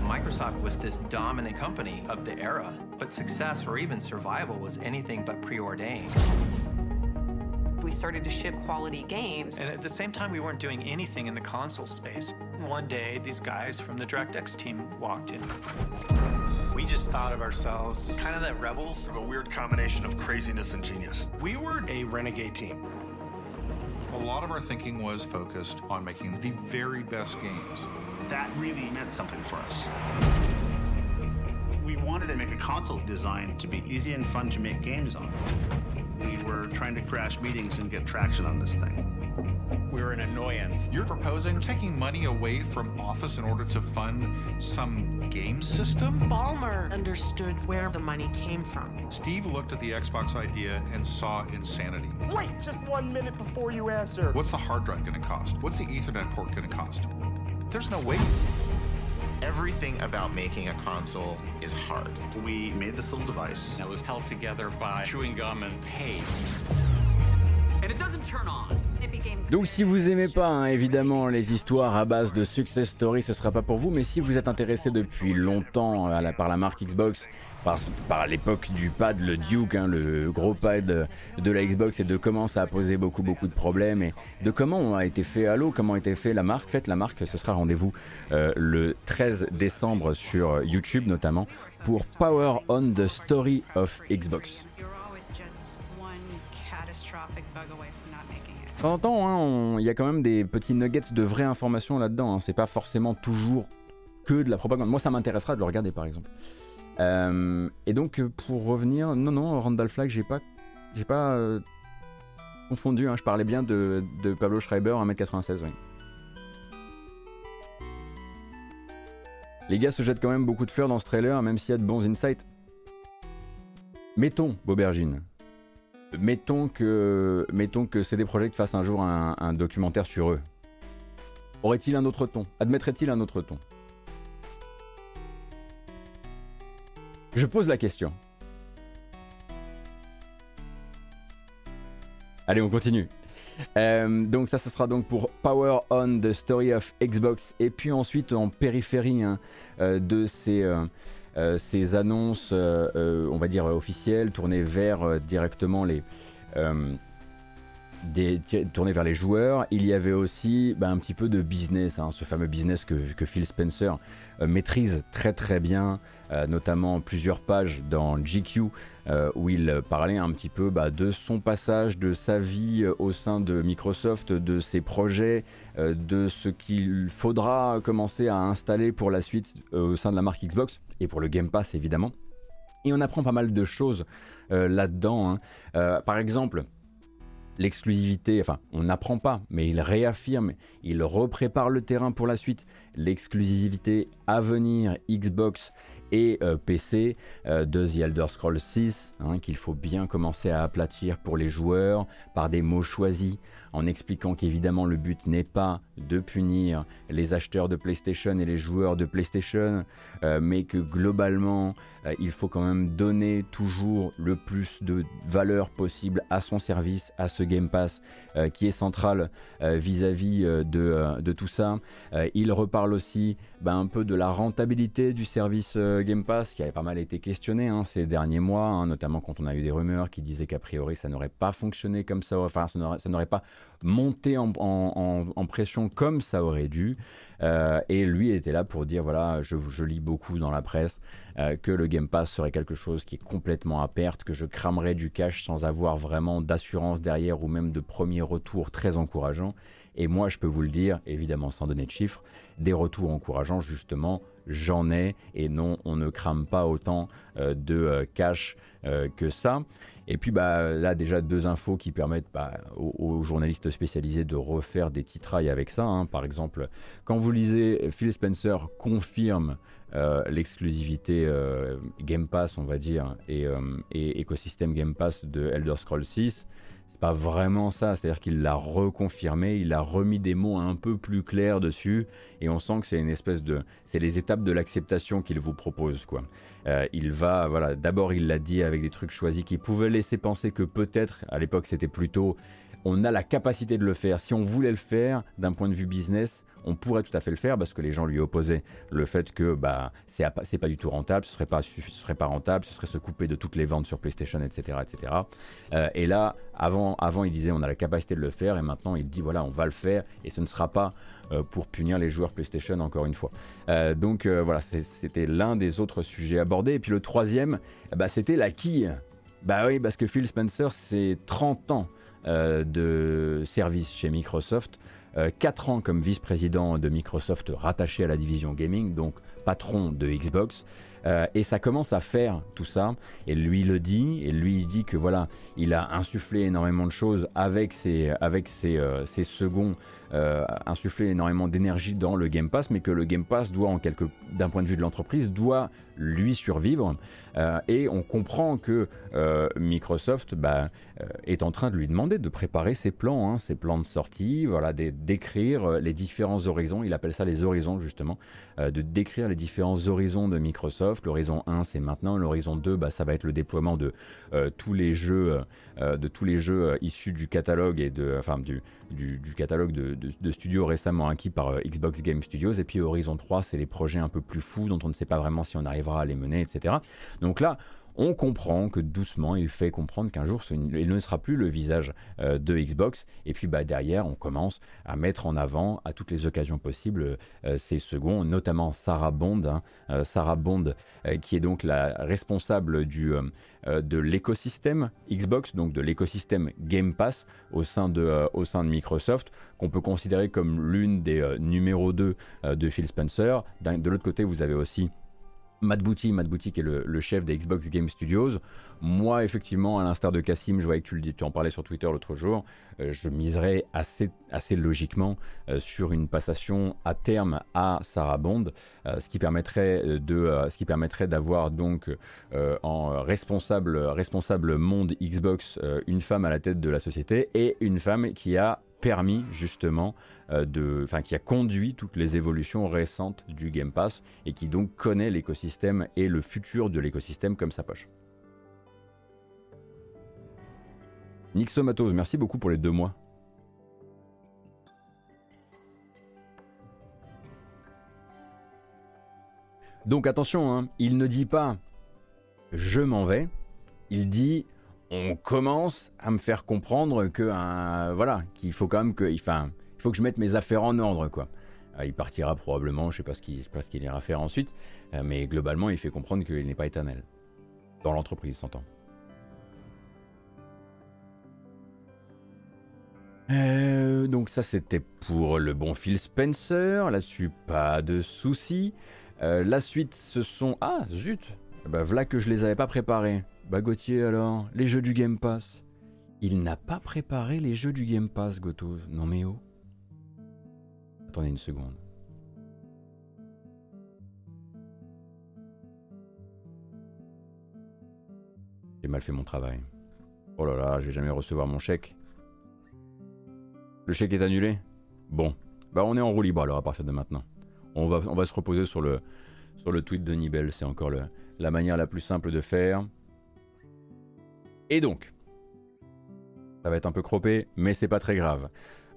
Microsoft was this dominant company of the era, but success or even survival was anything but preordained. We started to ship quality games. And at the same time, we weren't doing anything in the console space. One day, these guys from the DirectX team walked in. We just thought of ourselves kind of the rebels. Of A weird combination of craziness and genius. We were a renegade team. A lot of our thinking was focused on making the very best games. that really meant something for us. We wanted to make a console designed to be easy and fun to make games on. We were trying to crash meetings and get traction on this thing. We're an annoyance. You're proposing taking money away from Office in order to fund some game system? Ballmer understood where the money came from. Steve looked at the Xbox idea and saw insanity. Wait just one minute before you answer. What's the hard drive going to cost? What's the Ethernet port going to cost? There's no way. Everything about making a console is hard. We made this little device. That was held together by chewing gum and tape. And it doesn't turn on. Donc si vous aimez pas hein, évidemment les histoires à base de success story, ce sera pas pour vous. Mais si vous êtes intéressé depuis longtemps à la, par la marque Xbox, par, l'époque du pad, le Duke, hein, le gros pad de la Xbox, et de comment ça a posé beaucoup beaucoup de problèmes et de comment a été fait Halo, comment a été fait la marque. Faites la marque, ce sera rendez-vous euh, le 13 décembre sur YouTube notamment pour Power on the Story of Xbox. De temps en temps, il y a quand même des petits nuggets de vraies informations là-dedans. Hein. C'est pas forcément toujours que de la propagande. Moi, ça m'intéressera de le regarder par exemple. Euh, et donc, pour revenir, non, non, Randall Flagg, j'ai pas, j'ai pas euh, confondu. Hein. je parlais bien de, Pablo Schreiber, 1m96. Oui. Les gars se jettent quand même beaucoup de fleurs dans ce trailer, même s'il y a de bons insights. Mettons, Bobergine, mettons que, mettons que CD Projekt fasse un jour un, documentaire sur eux. Aurait-il un autre ton? Admettrait-il un autre ton? Je pose la question. Allez, on continue. Euh, donc ça, ce sera donc pour Power On, The Story of Xbox. Et puis ensuite, en périphérie hein, euh, de ces... Euh, ces annonces, on va dire officielles, tournées vers directement les, des, tournées vers les joueurs. Il y avait aussi bah, un petit peu de business, hein, ce fameux business que, que Phil Spencer maîtrise très très bien, notamment plusieurs pages dans GQ où il parlait un petit peu bah, de son passage, de sa vie au sein de Microsoft, de ses projets, de ce qu'il faudra commencer à installer pour la suite au sein de la marque Xbox et pour le Game Pass évidemment. Et on apprend pas mal de choses euh, là-dedans. Hein. Euh, par exemple, l'exclusivité, enfin on n'apprend pas, mais il réaffirme, il reprépare le terrain pour la suite. L'exclusivité à venir Xbox et euh, PC de The Elder Scrolls 6, hein, qu'il faut bien commencer à aplatir pour les joueurs par des mots choisis, en expliquant qu'évidemment le but n'est pas de punir les acheteurs de PlayStation et les joueurs de PlayStation, euh, mais que globalement euh, il faut quand même donner toujours le plus de valeur possible à son service, à ce Game Pass euh, qui est central vis-à-vis de, tout ça. il reparle aussi bah, un peu de la rentabilité du service Game Pass qui avait pas mal été questionné hein, ces derniers mois, hein, notamment quand on a eu des rumeurs qui disaient qu'a priori ça n'aurait pas fonctionné comme ça, enfin ça n'aurait pas monter en, pression comme ça aurait dû. Euh, et lui était là pour dire voilà, je, lis beaucoup dans la presse euh, que le Game Pass serait quelque chose qui est complètement à perte, que je cramerais du cash sans avoir vraiment d'assurance derrière ou même de premiers retours très encourageants. Et moi, je peux vous le dire, évidemment sans donner de chiffres, des retours encourageants justement j'en ai et non on ne crame pas autant euh, de cash que ça et puis bah, là déjà deux infos qui permettent bah, aux, journalistes spécialisés de refaire des titrailles avec ça. Hein. Par exemple, quand vous lisez Phil Spencer confirme euh, l'exclusivité euh, Game Pass, on va dire, et, euh, et, écosystème Game Pass de Elder Scrolls 6, c'est pas vraiment ça. C'est-à-dire qu'il l'a reconfirmé, il a remis des mots un peu plus clairs dessus, et on sent que c'est une espèce de, c'est les étapes de l'acceptation qu'il vous propose, quoi. Euh, il va, voilà, d'abord il l'a dit avec des trucs choisis qui pouvaient laisser penser que peut-être, à l'époque c'était plutôt, on a la capacité de le faire. Si on voulait le faire d'un point de vue business, on pourrait tout à fait le faire parce que les gens lui opposaient le fait que bah c'est pas du tout rentable, ce serait pas ce serait pas rentable, ce serait se couper de toutes les ventes sur PlayStation, etc., etc. Euh, et là, avant, avant il disait on a la capacité de le faire et maintenant il dit voilà on va le faire et ce ne sera pas euh, pour punir les joueurs PlayStation encore une fois. Euh, donc voilà, c'était l'un des autres sujets abordés. Et puis le troisième, bah, c'était la quille. Bah oui, parce que Phil Spencer, c'est 30 ans de service chez Microsoft. 4 ans comme vice-président de Microsoft rattaché à la division gaming, donc patron de Xbox. Euh, et ça commence à faire tout ça. Et lui le dit, et lui dit que voilà, il a insufflé énormément de choses avec ses, avec ses, euh, ses seconds, euh, insufflé énormément d'énergie dans le Game Pass, mais que le Game Pass doit, en quelque, d'un point de vue de l'entreprise, doit lui survivre. et on comprend que Microsoft bah, est en train de lui demander de préparer ses plans, hein, ses plans de sortie, voilà, d'écrire les différents horizons. Il appelle ça les horizons justement, de décrire les différents horizons de Microsoft L'horizon 1, c'est maintenant. L'horizon 2, bah, ça va être le déploiement de euh, tous les jeux, euh, de tous les jeux euh, issus du catalogue et de, enfin, du, du, catalogue de, studios récemment acquis par Xbox Game Studios. Et puis Horizon 3, c'est les projets un peu plus fous dont on ne sait pas vraiment si on arrivera à les mener, etc. Donc là, on comprend que doucement il fait comprendre qu'un jour il ne sera plus le visage euh, de Xbox. Et puis bah, derrière on commence à mettre en avant à toutes les occasions possibles euh, ces seconds notamment Sarah Bond hein, euh, Sarah Bond qui est donc la responsable du, de l'écosystème Xbox donc de l'écosystème Game Pass au sein de, au sein de Microsoft qu'on peut considérer comme l'une des numéros 2 de Phil Spencer. De l'autre côté vous avez aussi Matt Booty, Matt qui est le, chef des Xbox Game Studios. Moi, effectivement, à l'instar de Cassim, je voyais que tu, le tu en parlais sur Twitter l'autre jour, euh, je miserais assez, assez logiquement euh, sur une passation à terme à Sarah Bond, euh, ce qui permettrait de, ce qui permettrait d'avoir donc en responsable, responsable monde Xbox une femme à la tête de la société et une femme qui a permis justement euh, de, enfin qui a conduit toutes les évolutions récentes du Game Pass et qui donc connaît l'écosystème et le futur de l'écosystème comme sa poche. Nixomatos, merci beaucoup pour les deux mois. Donc attention, hein, il ne dit pas je m'en vais, il dit on commence à me faire comprendre que voilà qu'il faut quand même que enfin, il faut que je mette mes affaires en ordre quoi. Euh, il partira probablement, je sais pas ce qu'il ce qu'il ira faire ensuite, euh, mais globalement il fait comprendre qu'il n'est pas éternel dans l'entreprise, s'entend. Euh, donc ça c'était pour le bon Phil Spencer, là-dessus pas de soucis. la suite ce sont... Ah zut Bah voilà que je les avais pas préparés. Bah Gauthier alors, les jeux du Game Pass. Il n'a pas préparé les jeux du Game Pass, Goto. Non mais oh. Attendez une seconde. J'ai mal fait mon travail. Oh là là, je vais jamais recevoir mon chèque. Le chèque est annulé? Bon, bah on est en roue libre alors à partir de maintenant. On va, se reposer sur le, tweet de Nibel, c'est encore la manière la plus simple de faire. Et donc, ça va être un peu croppé, mais c'est pas très grave.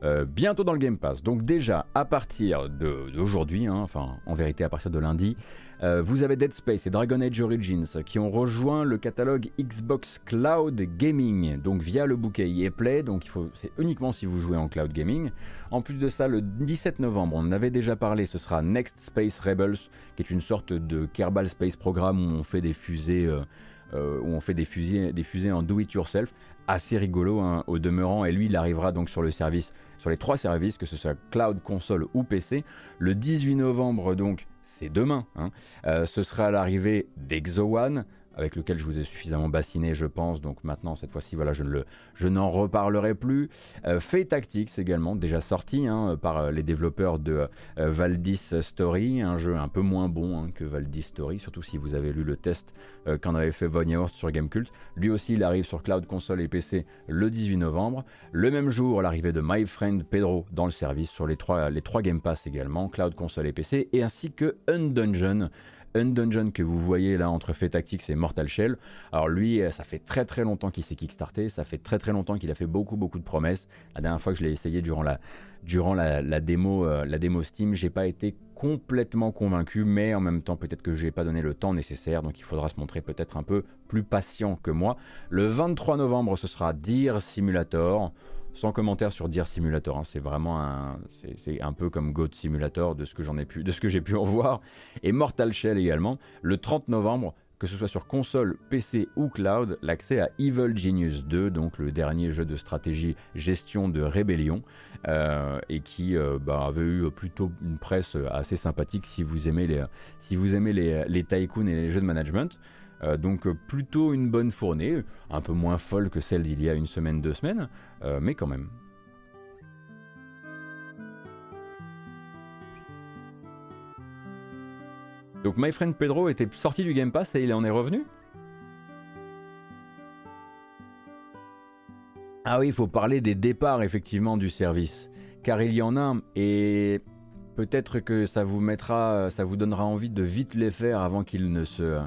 Euh, bientôt dans le Game Pass. Donc déjà, à partir d'aujourd'hui, hein, enfin en vérité à partir de lundi, euh, vous avez Dead Space et Dragon Age Origins qui ont rejoint le catalogue Xbox Cloud Gaming, donc via le bouquet EA Play, donc c'est uniquement si vous jouez en cloud gaming. En plus de ça, le 17 novembre, on en avait déjà parlé, ce sera Next Space Rebels, qui est une sorte de Kerbal Space Program où on fait des fusées... Euh, euh, où on fait des fusées, en do-it-yourself, assez rigolo hein, au demeurant. Et lui, il arrivera donc sur le service, sur les trois services, que ce soit cloud, console ou PC. Le 18 novembre, donc, c'est demain. Hein, euh, ce sera l'arrivée d'Exo One avec lequel je vous ai suffisamment bassiné, je pense. Donc maintenant, cette fois-ci, voilà, je ne le, je n'en reparlerai plus. Euh, Fait Tactics également, déjà sorti hein, par euh, les développeurs de euh, Valdis Story, un jeu un peu moins bon hein, que Valdis Story, surtout si vous avez lu le test qu'en avait fait Von sur Gamecult. Lui aussi, il arrive sur Cloud Console et PC le 18 novembre. Le même jour, l'arrivée de My Friend Pedro dans le service sur les trois, les trois Game Pass également, Cloud Console et PC, et ainsi que Undungeon, un dungeon que vous voyez là entre Fait Tactics et Mortal Shell. Alors lui, euh, ça fait très très longtemps qu'il s'est kickstarté, ça fait très très longtemps qu'il a fait beaucoup beaucoup de promesses. La dernière fois que je l'ai essayé durant la, durant la, démo, euh, la démo Steam, j'ai pas été complètement convaincu, mais en même temps peut-être que je n'ai pas donné le temps nécessaire, donc il faudra se montrer peut-être un peu plus patient que moi. Le 23 novembre, ce sera Deer Simulator sans commentaire sur Deer Simulator. Hein. C'est vraiment un, c'est un peu comme Goat Simulator de ce que j'en ai pu, de ce que j'ai pu en [laughs] voir. Et Mortal Shell également. Le 30 novembre, que ce soit sur console, PC ou cloud, l'accès à Evil Genius 2, donc le dernier jeu de stratégie gestion de rébellion, euh, et qui euh, bah, avait eu plutôt une presse assez sympathique si vous aimez les, si vous aimez les, les tycoons et les jeux de management. Euh, donc plutôt une bonne fournée, un peu moins folle que celle d'il y a une semaine, deux semaines, mais quand même. Donc My Friend Pedro était sorti du Game Pass et il en est revenu? Ah oui, il faut parler des départs effectivement du service. Car il y en a et peut-être que ça vous mettra, ça vous donnera envie de vite les faire avant qu'ils ne se,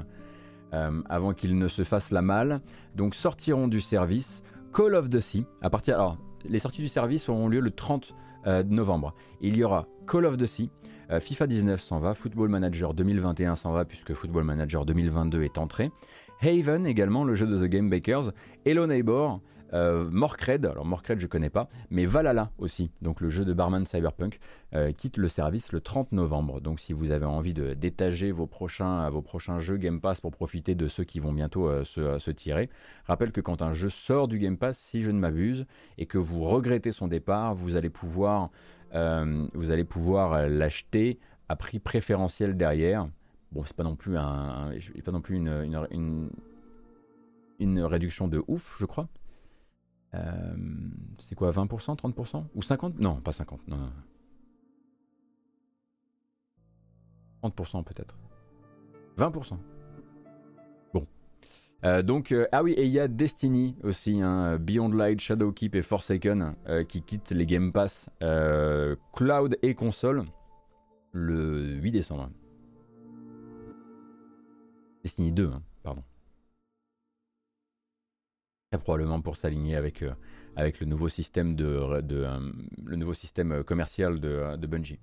euh, avant qu'ils ne se fassent la malle. Donc sortiront du service Call of the Sea. À partir, alors les sorties du service auront lieu le 30 euh, novembre. Il y aura Call of the Sea, euh, FIFA 19 s'en va, Football Manager 2021 s'en va puisque Football Manager 2022 est entré. Haven également, le jeu de The Game Bakers. Hello Neighbor, euh, alors Morkred je connais pas, mais Valhalla aussi, donc le jeu de barman Cyberpunk, euh, quitte le service le 30 novembre. Donc si vous avez envie de d'étager vos prochains, vos prochains jeux Game Pass pour profiter de ceux qui vont bientôt se, se, tirer, rappelle que quand un jeu sort du Game Pass, si je ne m'abuse, et que vous regrettez son départ, vous allez pouvoir euh, vous allez pouvoir euh, l'acheter à prix préférentiel derrière. Bon, c'est pas non plus, un, pas non plus une, une, réduction de ouf, je crois. Euh, c'est quoi, 20%, 30% Ou 50% Non, pas 50%. Non, 30% peut-être. 20%. Euh, donc, euh, ah oui, et il y a Destiny aussi, hein, Beyond Light, Shadowkeep et Forsaken qui quittent les Game Pass cloud et console le 8 décembre. Destiny 2, hein, probablement pour s'aligner avec, avec le nouveau système, de, de le nouveau système commercial de, de Bungie.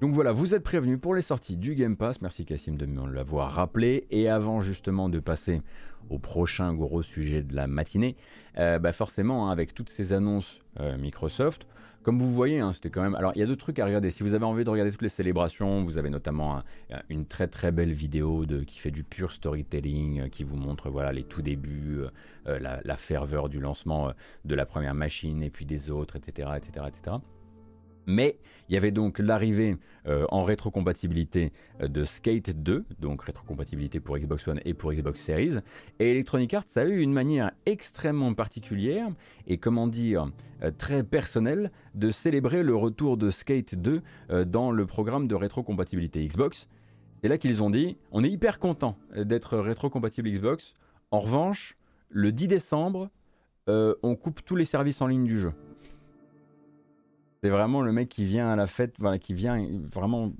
Donc voilà, vous êtes prévenus pour les sorties du Game Pass. Merci Cassim de l'avoir rappelé. Et avant justement de passer au prochain gros sujet de la matinée, euh, bah forcément, hein, avec toutes ces annonces euh, Microsoft, comme vous voyez, hein, c'était quand même. Alors, il y a d'autres trucs à regarder. Si vous avez envie de regarder toutes les célébrations, vous avez notamment une très très belle vidéo qui fait du pur storytelling, euh, qui vous montre voilà les tout débuts, la, la, ferveur du lancement de la première machine et puis des autres, etc., etc., etc. Mais il y avait donc l'arrivée euh, en rétrocompatibilité euh, de Skate 2, donc rétrocompatibilité pour Xbox One et pour Xbox Series. Et Electronic Arts a eu une manière extrêmement particulière et comment dire euh, très personnelle de célébrer le retour de Skate 2 dans le programme de rétrocompatibilité Xbox. C'est là qu'ils ont dit on est hyper content d'être rétrocompatible Xbox. En revanche, le 10 décembre, on coupe tous les services en ligne du jeu. C'est vraiment le mec qui vient à la fête, qui vient vraiment,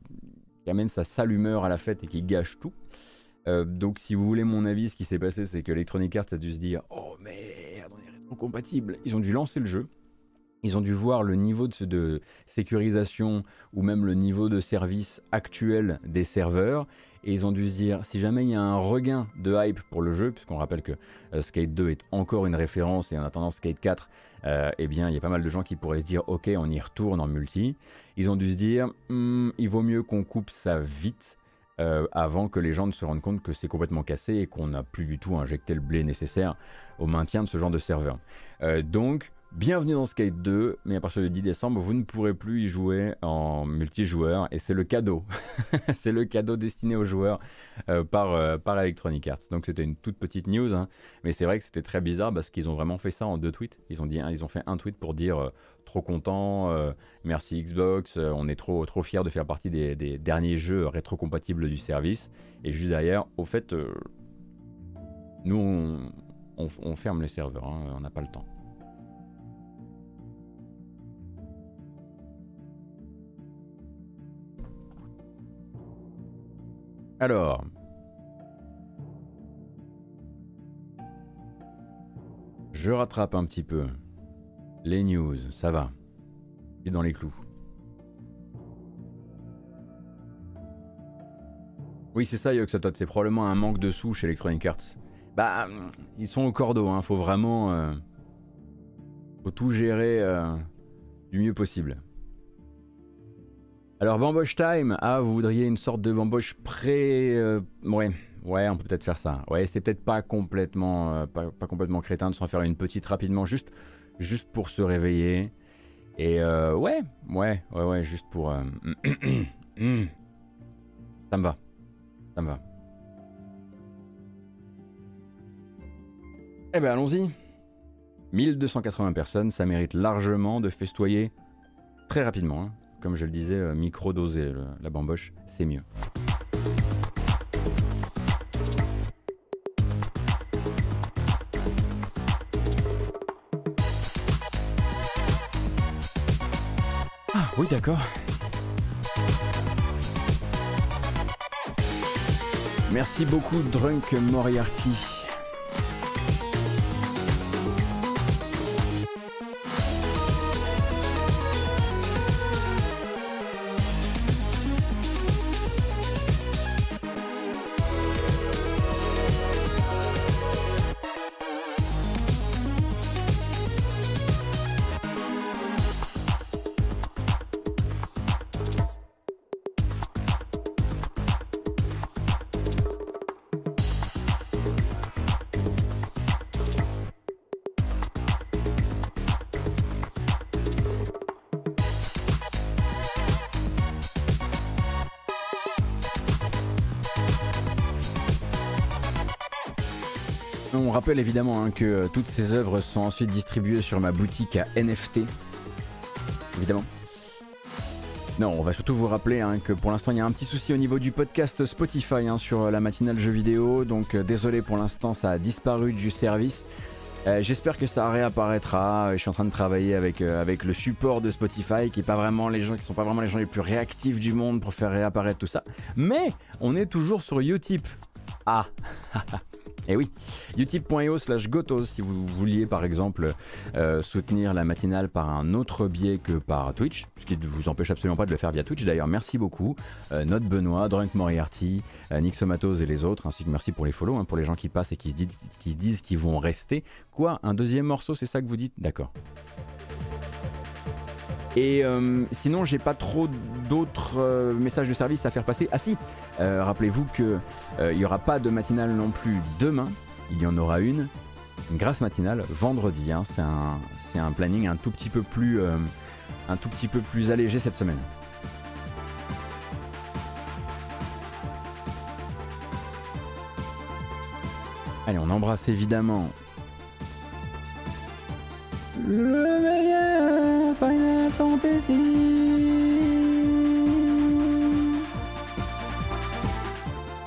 qui amène sa sale humeur à la fête et qui gâche tout. Euh, donc si vous voulez mon avis, ce qui s'est passé, c'est que Electronic Arts a dû se dire Oh merde, on est rétro-compatible. Ils ont dû lancer le jeu. Ils ont dû voir le niveau de, de, sécurisation ou même le niveau de service actuel des serveurs et ils ont dû se dire si jamais il y a un regain de hype pour le jeu, puisqu'on rappelle que euh, Skate 2 est encore une référence et en attendant Skate 4, euh, eh bien il y a pas mal de gens qui pourraient se dire ok on y retourne en multi. Ils ont dû se dire hmm, il vaut mieux qu'on coupe ça vite. Euh, avant que les gens ne se rendent compte que c'est complètement cassé et qu'on n'a plus du tout injecté le blé nécessaire au maintien de ce genre de serveur. donc Bienvenue dans Skate 2, mais à partir du 10 décembre, vous ne pourrez plus y jouer en multijoueur et c'est le cadeau. [laughs] c'est le cadeau destiné aux joueurs euh, par, euh, par Electronic Arts. Donc c'était une toute petite news, hein. mais c'est vrai que c'était très bizarre parce qu'ils ont vraiment fait ça en deux tweets. Ils ont, dit, ils ont fait un tweet pour dire euh, trop content, merci Xbox, on est trop, trop fiers de faire partie des, derniers jeux rétrocompatibles du service. Et juste derrière, au fait, nous on, ferme les serveurs, hein. on n'a pas le temps. Alors. Je rattrape un petit peu. Les news, ça va. Et dans les clous. Oui, c'est ça, Yoxotot. C'est probablement un manque de sous chez Electronic Arts. Bah, ils sont au cordeau. Hein. Faut vraiment. Euh, faut tout gérer. Euh, du mieux possible. Alors bamboche time, ah vous voudriez une sorte de bamboche pré... Euh, ouais, ouais on peut peut-être faire ça. Ouais c'est peut-être pas complètement, euh, pas, complètement crétin de s'en faire une petite rapidement, juste, juste pour se réveiller. Et euh, ouais, ouais, ouais, ouais, juste pour... [clears throat] ça me va, ça me va. Eh ben allons-y. 1280 personnes, ça mérite largement de festoyer très rapidement. Hein. Comme je le disais, euh, micro-doser la bamboche, c'est mieux. Ah oui d'accord. Merci beaucoup Drunk Moriarty. Évidemment hein, que euh, toutes ces œuvres sont ensuite distribuées sur ma boutique à NFT. Évidemment. Non, on va surtout vous rappeler hein, que pour l'instant il y a un petit souci au niveau du podcast Spotify hein, sur euh, la matinale jeux vidéo, donc euh, désolé pour l'instant ça a disparu du service. J'espère que ça réapparaîtra. Je suis en train de travailler avec, avec le support de Spotify, qui est pas vraiment les gens qui sont pas vraiment les gens les plus réactifs du monde pour faire réapparaître tout ça. Mais on est toujours sur Utip. Ah Et [laughs] eh oui, utip.io slash gotos si vous vouliez par exemple euh, soutenir la matinale par un autre biais que par Twitch, ce qui ne vous empêche absolument pas de le faire via Twitch. D'ailleurs, merci beaucoup. Euh, Note Benoît, Drunk Moriarty, euh, Nick Somatos et les autres, ainsi que merci pour les follow, hein, pour les gens qui passent et qui se disent qu'ils vont rester. Quoi Un deuxième morceau, c'est ça que vous dites? D'accord. Et euh, sinon, j'ai pas trop d'autres euh, messages de service à faire passer. Ah si, euh, rappelez-vous qu'il n'y aura pas de matinale non plus demain. Il y en aura une, une grâce matinale, vendredi. Hein. C'est un, planning un tout petit peu plus, un tout petit peu plus allégé cette semaine. Allez, on embrasse évidemment le meilleur Final Fantasy.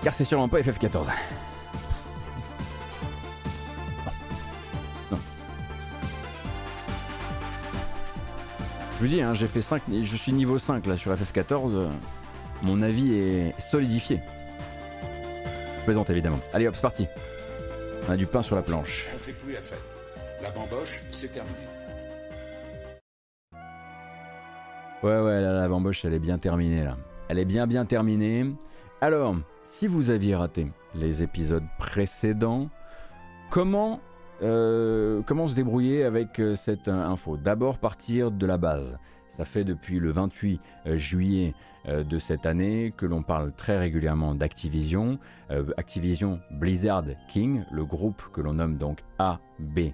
Car c'est sûrement pas FF14. Non. Je vous dis, hein, j'ai fait 5, je suis niveau 5 là sur FF14. Mon avis est solidifié. Je plaisante évidemment. Allez hop, c'est parti. On a du pain sur la planche. La bamboche, c'est terminé. Ouais, ouais, la bamboche, elle est bien terminée là. Elle est bien, bien terminée. Alors, si vous aviez raté les épisodes précédents, comment, euh, se débrouiller avec euh, cette euh, info? D'abord partir de la base. Ça fait depuis le 28 juillet de cette année que l'on parle très régulièrement d'Activision. Activision Blizzard King, le groupe que l'on nomme donc AB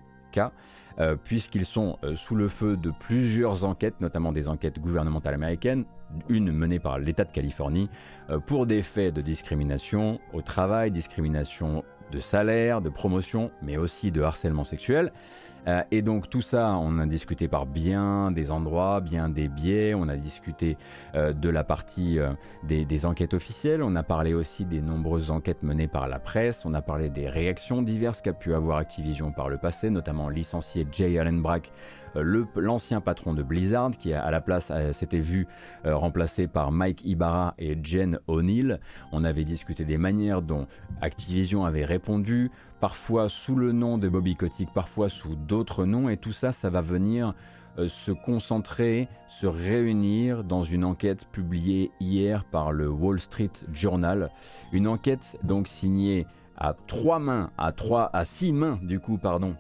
euh, puisqu'ils sont euh, sous le feu de plusieurs enquêtes, notamment des enquêtes gouvernementales américaines, une menée par l'État de Californie, euh, pour des faits de discrimination au travail, discrimination de salaire, de promotion, mais aussi de harcèlement sexuel. Euh, et donc tout ça, on a discuté par bien des endroits, bien des biais, on a discuté euh, de la partie euh, des, enquêtes officielles, on a parlé aussi des nombreuses enquêtes menées par la presse, on a parlé des réactions diverses qu'a pu avoir Activision par le passé, notamment licencié Jay Allen Brack l'ancien patron de Blizzard, qui à la place s'était vu remplacé par Mike Ibarra et Jen O'Neill. On avait discuté des manières dont Activision avait répondu, parfois sous le nom de Bobby Kotick, parfois sous d'autres noms, et tout ça, ça va venir euh, se concentrer, se réunir dans une enquête publiée hier par le Wall Street Journal, une enquête donc signée à trois mains, à trois, à six mains du coup, pardon,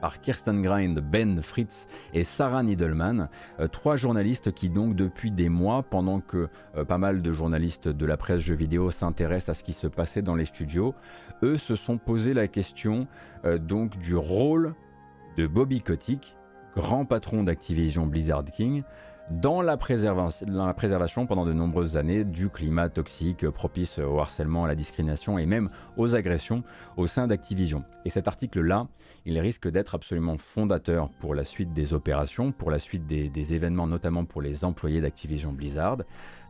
par Kirsten Grind, Ben Fritz et Sarah Niedelman, euh, trois journalistes qui donc depuis des mois, pendant que euh, pas mal de journalistes de la presse jeux vidéo s'intéressent à ce qui se passait dans les studios, eux se sont posé la question euh, donc du rôle de Bobby Kotick, grand patron d'Activision Blizzard King, dans la, dans la, préservation pendant de nombreuses années du climat toxique propice au harcèlement, à la discrimination et même aux agressions au sein d'Activision. Et cet article-là, il risque d'être absolument fondateur pour la suite des opérations, pour la suite des, événements, notamment pour les employés d'Activision Blizzard.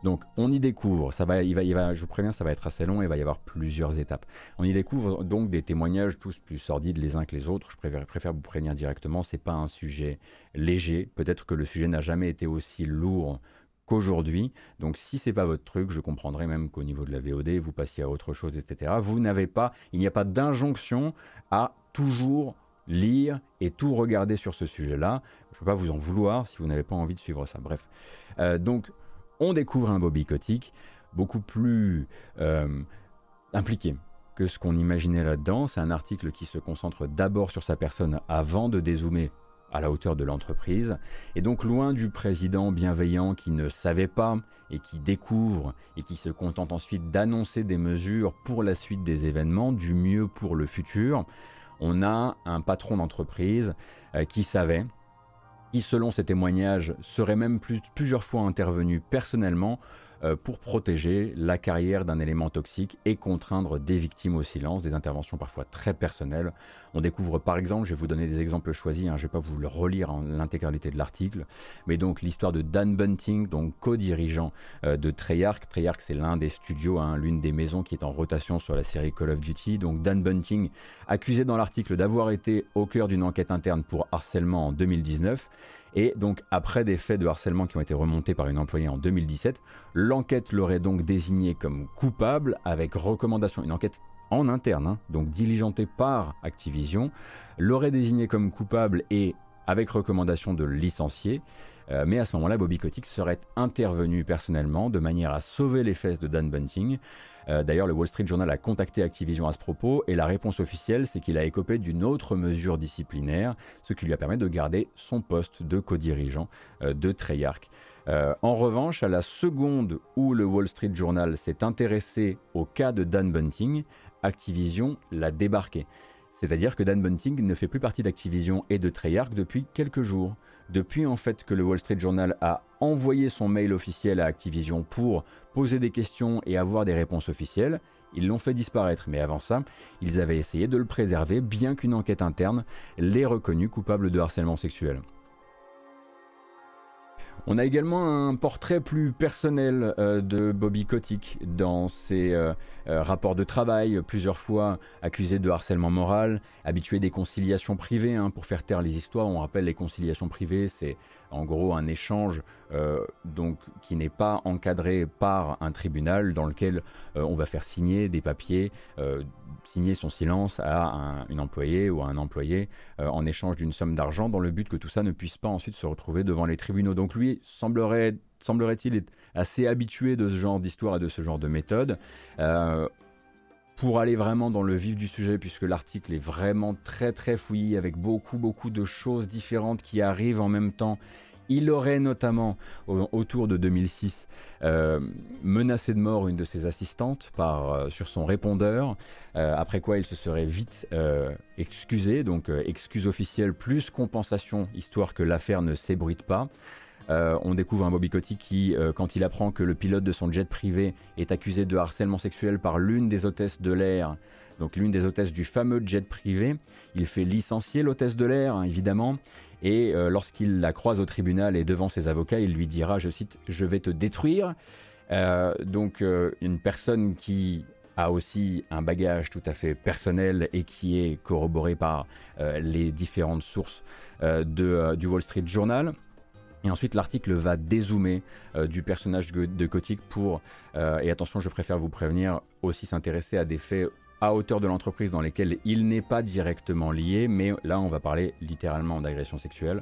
Donc on y découvre, ça va, il va, il va, je vous préviens, ça va être assez long et il va y avoir plusieurs étapes. On y découvre donc des témoignages tous plus sordides les uns que les autres. Je préfère, vous prévenir directement, c'est pas un sujet léger. Peut-être que le sujet n'a jamais été aussi lourd qu'aujourd'hui. Donc si c'est pas votre truc, je comprendrai même qu'au niveau de la VOD, vous passiez à autre chose, etc. Vous n'avez pas, il n'y a pas d'injonction à toujours lire et tout regarder sur ce sujet-là. Je ne peux pas vous en vouloir si vous n'avez pas envie de suivre ça. Bref. Euh, donc, on découvre un Bobby Kotick beaucoup plus euh, impliqué que ce qu'on imaginait là-dedans. C'est un article qui se concentre d'abord sur sa personne avant de dézoomer à la hauteur de l'entreprise. Et donc loin du président bienveillant qui ne savait pas et qui découvre et qui se contente ensuite d'annoncer des mesures pour la suite des événements, du mieux pour le futur, on a un patron d'entreprise euh, qui savait, qui selon ses témoignages serait même plusieurs fois intervenu personnellement pour protéger la carrière d'un élément toxique et contraindre des victimes au silence, des interventions parfois très personnelles. On découvre par exemple, je vais vous donner des exemples choisis, hein, je ne vais pas vous le relire en l'intégralité de l'article, mais donc l'histoire de Dan Bunting, donc co-dirigeant euh, de Treyarch. Treyarch c'est l'un des studios, hein, l'une des maisons qui est en rotation sur la série Call of Duty. Donc Dan Bunting, accusé dans l'article d'avoir été au cœur d'une enquête interne pour harcèlement en 2019 et donc, après des faits de harcèlement qui ont été remontés par une employée en 2017, l'enquête l'aurait donc désigné comme coupable avec recommandation, une enquête en interne, hein, donc diligentée par Activision, l'aurait désigné comme coupable et avec recommandation de licencier. Euh, mais à ce moment-là, Bobby Kotick serait intervenu personnellement de manière à sauver les fesses de Dan Bunting. Euh, d'ailleurs, le Wall Street Journal a contacté Activision à ce propos et la réponse officielle, c'est qu'il a écopé d'une autre mesure disciplinaire, ce qui lui a permis de garder son poste de co-dirigeant euh, de Treyarch. Euh, en revanche, à la seconde où le Wall Street Journal s'est intéressé au cas de Dan Bunting, Activision l'a débarqué. C'est-à-dire que Dan Bunting ne fait plus partie d'Activision et de Treyarch depuis quelques jours. Depuis en fait que le Wall Street Journal a envoyé son mail officiel à Activision pour poser des questions et avoir des réponses officielles, ils l'ont fait disparaître. Mais avant ça, ils avaient essayé de le préserver, bien qu'une enquête interne l'ait reconnu coupable de harcèlement sexuel. On a également un portrait plus personnel euh, de Bobby Kotick dans ses euh, euh, rapports de travail, plusieurs fois accusé de harcèlement moral, habitué des conciliations privées hein, pour faire taire les histoires. On rappelle les conciliations privées, c'est en gros un échange donc qui n'est pas encadré par un tribunal dans lequel on va faire signer des papiers, signer son silence à une employée ou à un employé en échange d'une somme d'argent dans le but que tout ça ne puisse pas ensuite se retrouver devant les tribunaux. Donc lui semblerait semblerait-il être assez habitué de ce genre d'histoire et de ce genre de méthode. Euh, pour aller vraiment dans le vif du sujet, puisque l'article est vraiment très très fouillis avec beaucoup beaucoup de choses différentes qui arrivent en même temps. Il aurait notamment, autour de 2006, euh, menacé de mort une de ses assistantes euh, sur son répondeur, après quoi il se serait vite excusé, donc excuse officielle plus compensation, histoire que l'affaire ne s'ébruite pas. Euh, on découvre un Bobby Kotick qui, euh, quand il apprend que le pilote de son jet privé est accusé de harcèlement sexuel par l'une des hôtesses de l'air, donc l'une des hôtesses du fameux jet privé, il fait licencier l'hôtesse de l'air, hein, évidemment, et euh, lorsqu'il la croise au tribunal et devant ses avocats, il lui dira, je cite, Je vais te détruire. donc une personne qui a aussi un bagage tout à fait personnel et qui est corroboré par les différentes sources du Wall Street Journal. Et ensuite, l'article va dézoomer euh, du personnage de, Kotick pour, euh, et attention, je préfère vous prévenir, aussi s'intéresser à des faits à hauteur de l'entreprise dans lesquels il n'est pas directement lié, mais là, on va parler littéralement d'agression sexuelle.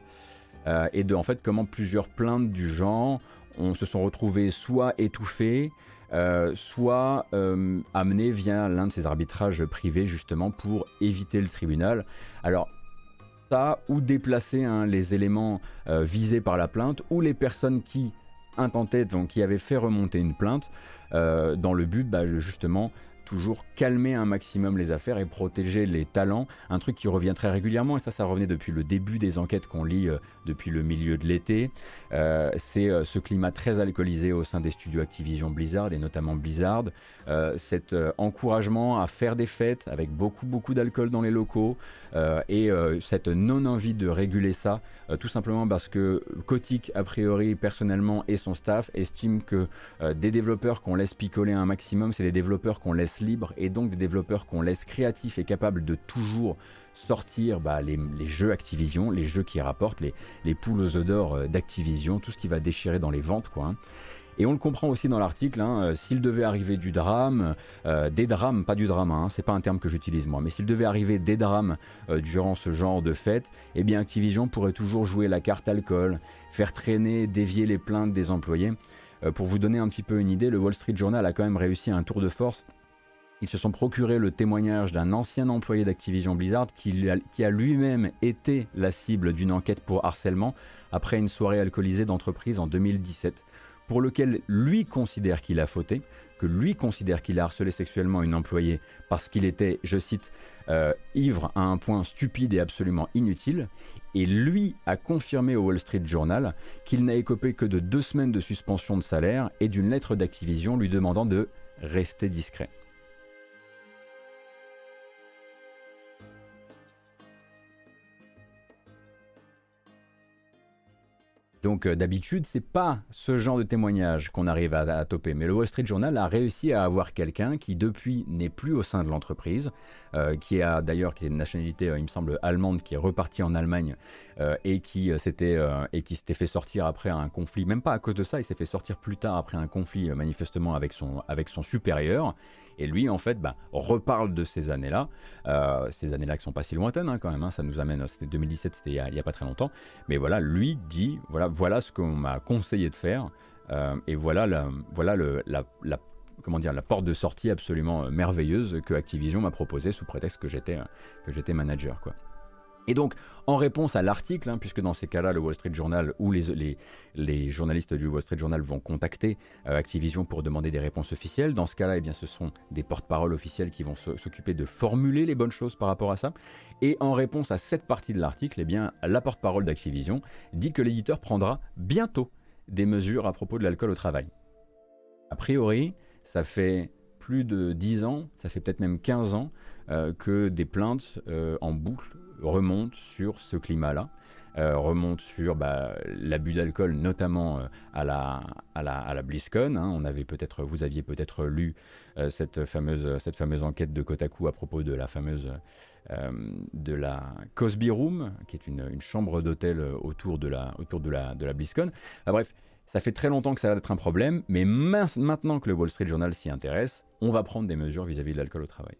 Euh, et de, en fait, comment plusieurs plaintes du genre on se sont retrouvées soit étouffées, soit amenées via l'un de ces arbitrages privés, justement, pour éviter le tribunal. Alors, ou déplacer hein, les éléments euh, visés par la plainte ou les personnes qui intentaient, donc qui avaient fait remonter une plainte euh, dans le but bah, justement toujours calmer un maximum les affaires et protéger les talents, un truc qui revient très régulièrement, et ça ça revenait depuis le début des enquêtes qu'on lit euh, depuis le milieu de l'été, euh, c'est euh, ce climat très alcoolisé au sein des studios Activision Blizzard, et notamment Blizzard, cet encouragement à faire des fêtes avec beaucoup beaucoup d'alcool dans les locaux, et cette non-envie de réguler ça, tout simplement parce que Kotick, a priori, personnellement, et son staff estiment que des développeurs qu'on laisse picoler un maximum, c'est des développeurs qu'on laisse libre et donc des développeurs qu'on laisse créatifs et capables de toujours sortir bah, les, jeux Activision, les jeux qui rapportent, les, les poules aux œufs d'or euh, d'Activision, tout ce qui va déchirer dans les ventes. quoi. Hein. Et on le comprend aussi dans l'article, hein, euh, s'il devait arriver du drame, euh, des drames, pas du drame, hein, c'est pas un terme que j'utilise moi, mais s'il devait arriver des drames durant ce genre de fête, eh bien Activision pourrait toujours jouer la carte alcool, faire traîner, dévier les plaintes des employés. pour vous donner un petit peu une idée, le Wall Street Journal a quand même réussi un tour de force ils se sont procuré le témoignage d'un ancien employé d'Activision Blizzard qui, a lui-même été la cible d'une enquête pour harcèlement après une soirée alcoolisée d'entreprise en 2017, pour lequel lui considère qu'il a fauté, que lui considère qu'il a harcelé sexuellement une employée parce qu'il était, je cite, euh, ivre à un point stupide et absolument inutile, et lui a confirmé au Wall Street Journal qu'il n'a écopé que de deux semaines de suspension de salaire et d'une lettre d'Activision lui demandant de rester discret. Donc euh, d'habitude, c'est pas ce genre de témoignage qu'on arrive à, à, toper. Mais le Wall Street Journal a réussi à avoir quelqu'un qui depuis n'est plus au sein de l'entreprise, euh, qui a d'ailleurs qui est une nationalité, euh, il me semble allemande, qui est reparti en Allemagne et qui s'était et qui s'était fait sortir après un conflit. Même pas à cause de ça, il s'est fait sortir plus tard après un conflit manifestement avec son avec son supérieur. Et lui, en fait, bah, reparle de ces années-là, euh, ces années-là qui sont pas si lointaines hein, quand même. Hein, ça nous amène, c'était 2017, c'était il n'y a, pas très longtemps. Mais voilà, lui dit, voilà, voilà ce qu'on m'a conseillé de faire, euh, et voilà, la, voilà la, comment dire, la porte de sortie absolument euh, merveilleuse que Activision m'a proposée sous prétexte que j'étais, que j'étais manager, quoi. Et donc, en réponse à l'article, hein, puisque dans ces cas-là, le Wall Street Journal ou les, journalistes du Wall Street Journal vont contacter euh, Activision pour demander des réponses officielles, dans ce cas-là, eh bien, ce sont des porte-paroles officiels qui vont s'occuper de formuler les bonnes choses par rapport à ça. Et en réponse à cette partie de l'article, eh la porte-parole d'Activision dit que l'éditeur prendra bientôt des mesures à propos de l'alcool au travail. A priori, ça fait plus de 10 ans, ça fait peut-être même 15 ans euh, que des plaintes euh, en boucle remonte sur ce climat-là, euh, remonte sur bah, l'abus d'alcool, notamment euh, à, la, à, la, à la BlizzCon. Hein. On avait peut-être, vous aviez peut-être lu euh, cette, fameuse, cette fameuse enquête de Kotaku à propos de la fameuse de la Cosby Room, qui est une, chambre d'hôtel autour de la, autour de la, de la BlizzCon. bref, ça fait très longtemps que ça a l'air d'être un problème, mais maintenant que le Wall Street Journal s'y intéresse, on va prendre des mesures vis-à-vis -vis de l'alcool au travail.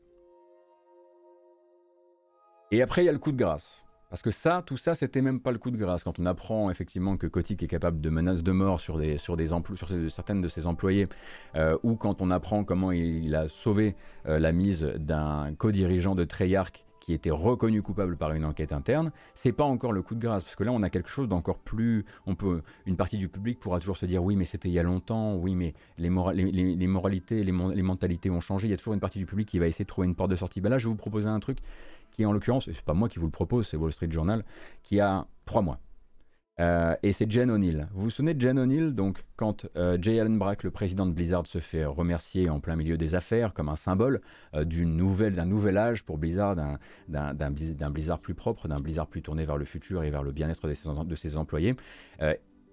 Et après, il y a le coup de grâce. Parce que ça, tout ça, c'était même pas le coup de grâce. Quand on apprend effectivement que Kotick est capable de menaces de mort sur, des, sur, des sur certaines de ses employés, euh, ou quand on apprend comment il, a sauvé euh, la mise d'un co-dirigeant de Treyarch qui était reconnu coupable par une enquête interne, c'est pas encore le coup de grâce parce que là on a quelque chose d'encore plus. On peut, une partie du public pourra toujours se dire oui mais c'était il y a longtemps, oui mais les, les, les, moralités, les, mentalités ont changé. Il y a toujours une partie du public qui va essayer de trouver une porte de sortie. Ben là je vais vous proposer un truc qui en l'occurrence, et c'est pas moi qui vous le propose, c'est Wall Street Journal, qui a trois mois. Euh, et c'est Jen O'Neill. Vous vous souvenez de Jen O'Neill? Donc, quand euh, Jay Allen Brack, le président de Blizzard, se fait remercier en plein milieu des affaires comme un symbole euh, d'un nouvel âge pour Blizzard, d'un Blizzard plus propre, d'un Blizzard plus tourné vers le futur et vers le bien-être de ses, employés,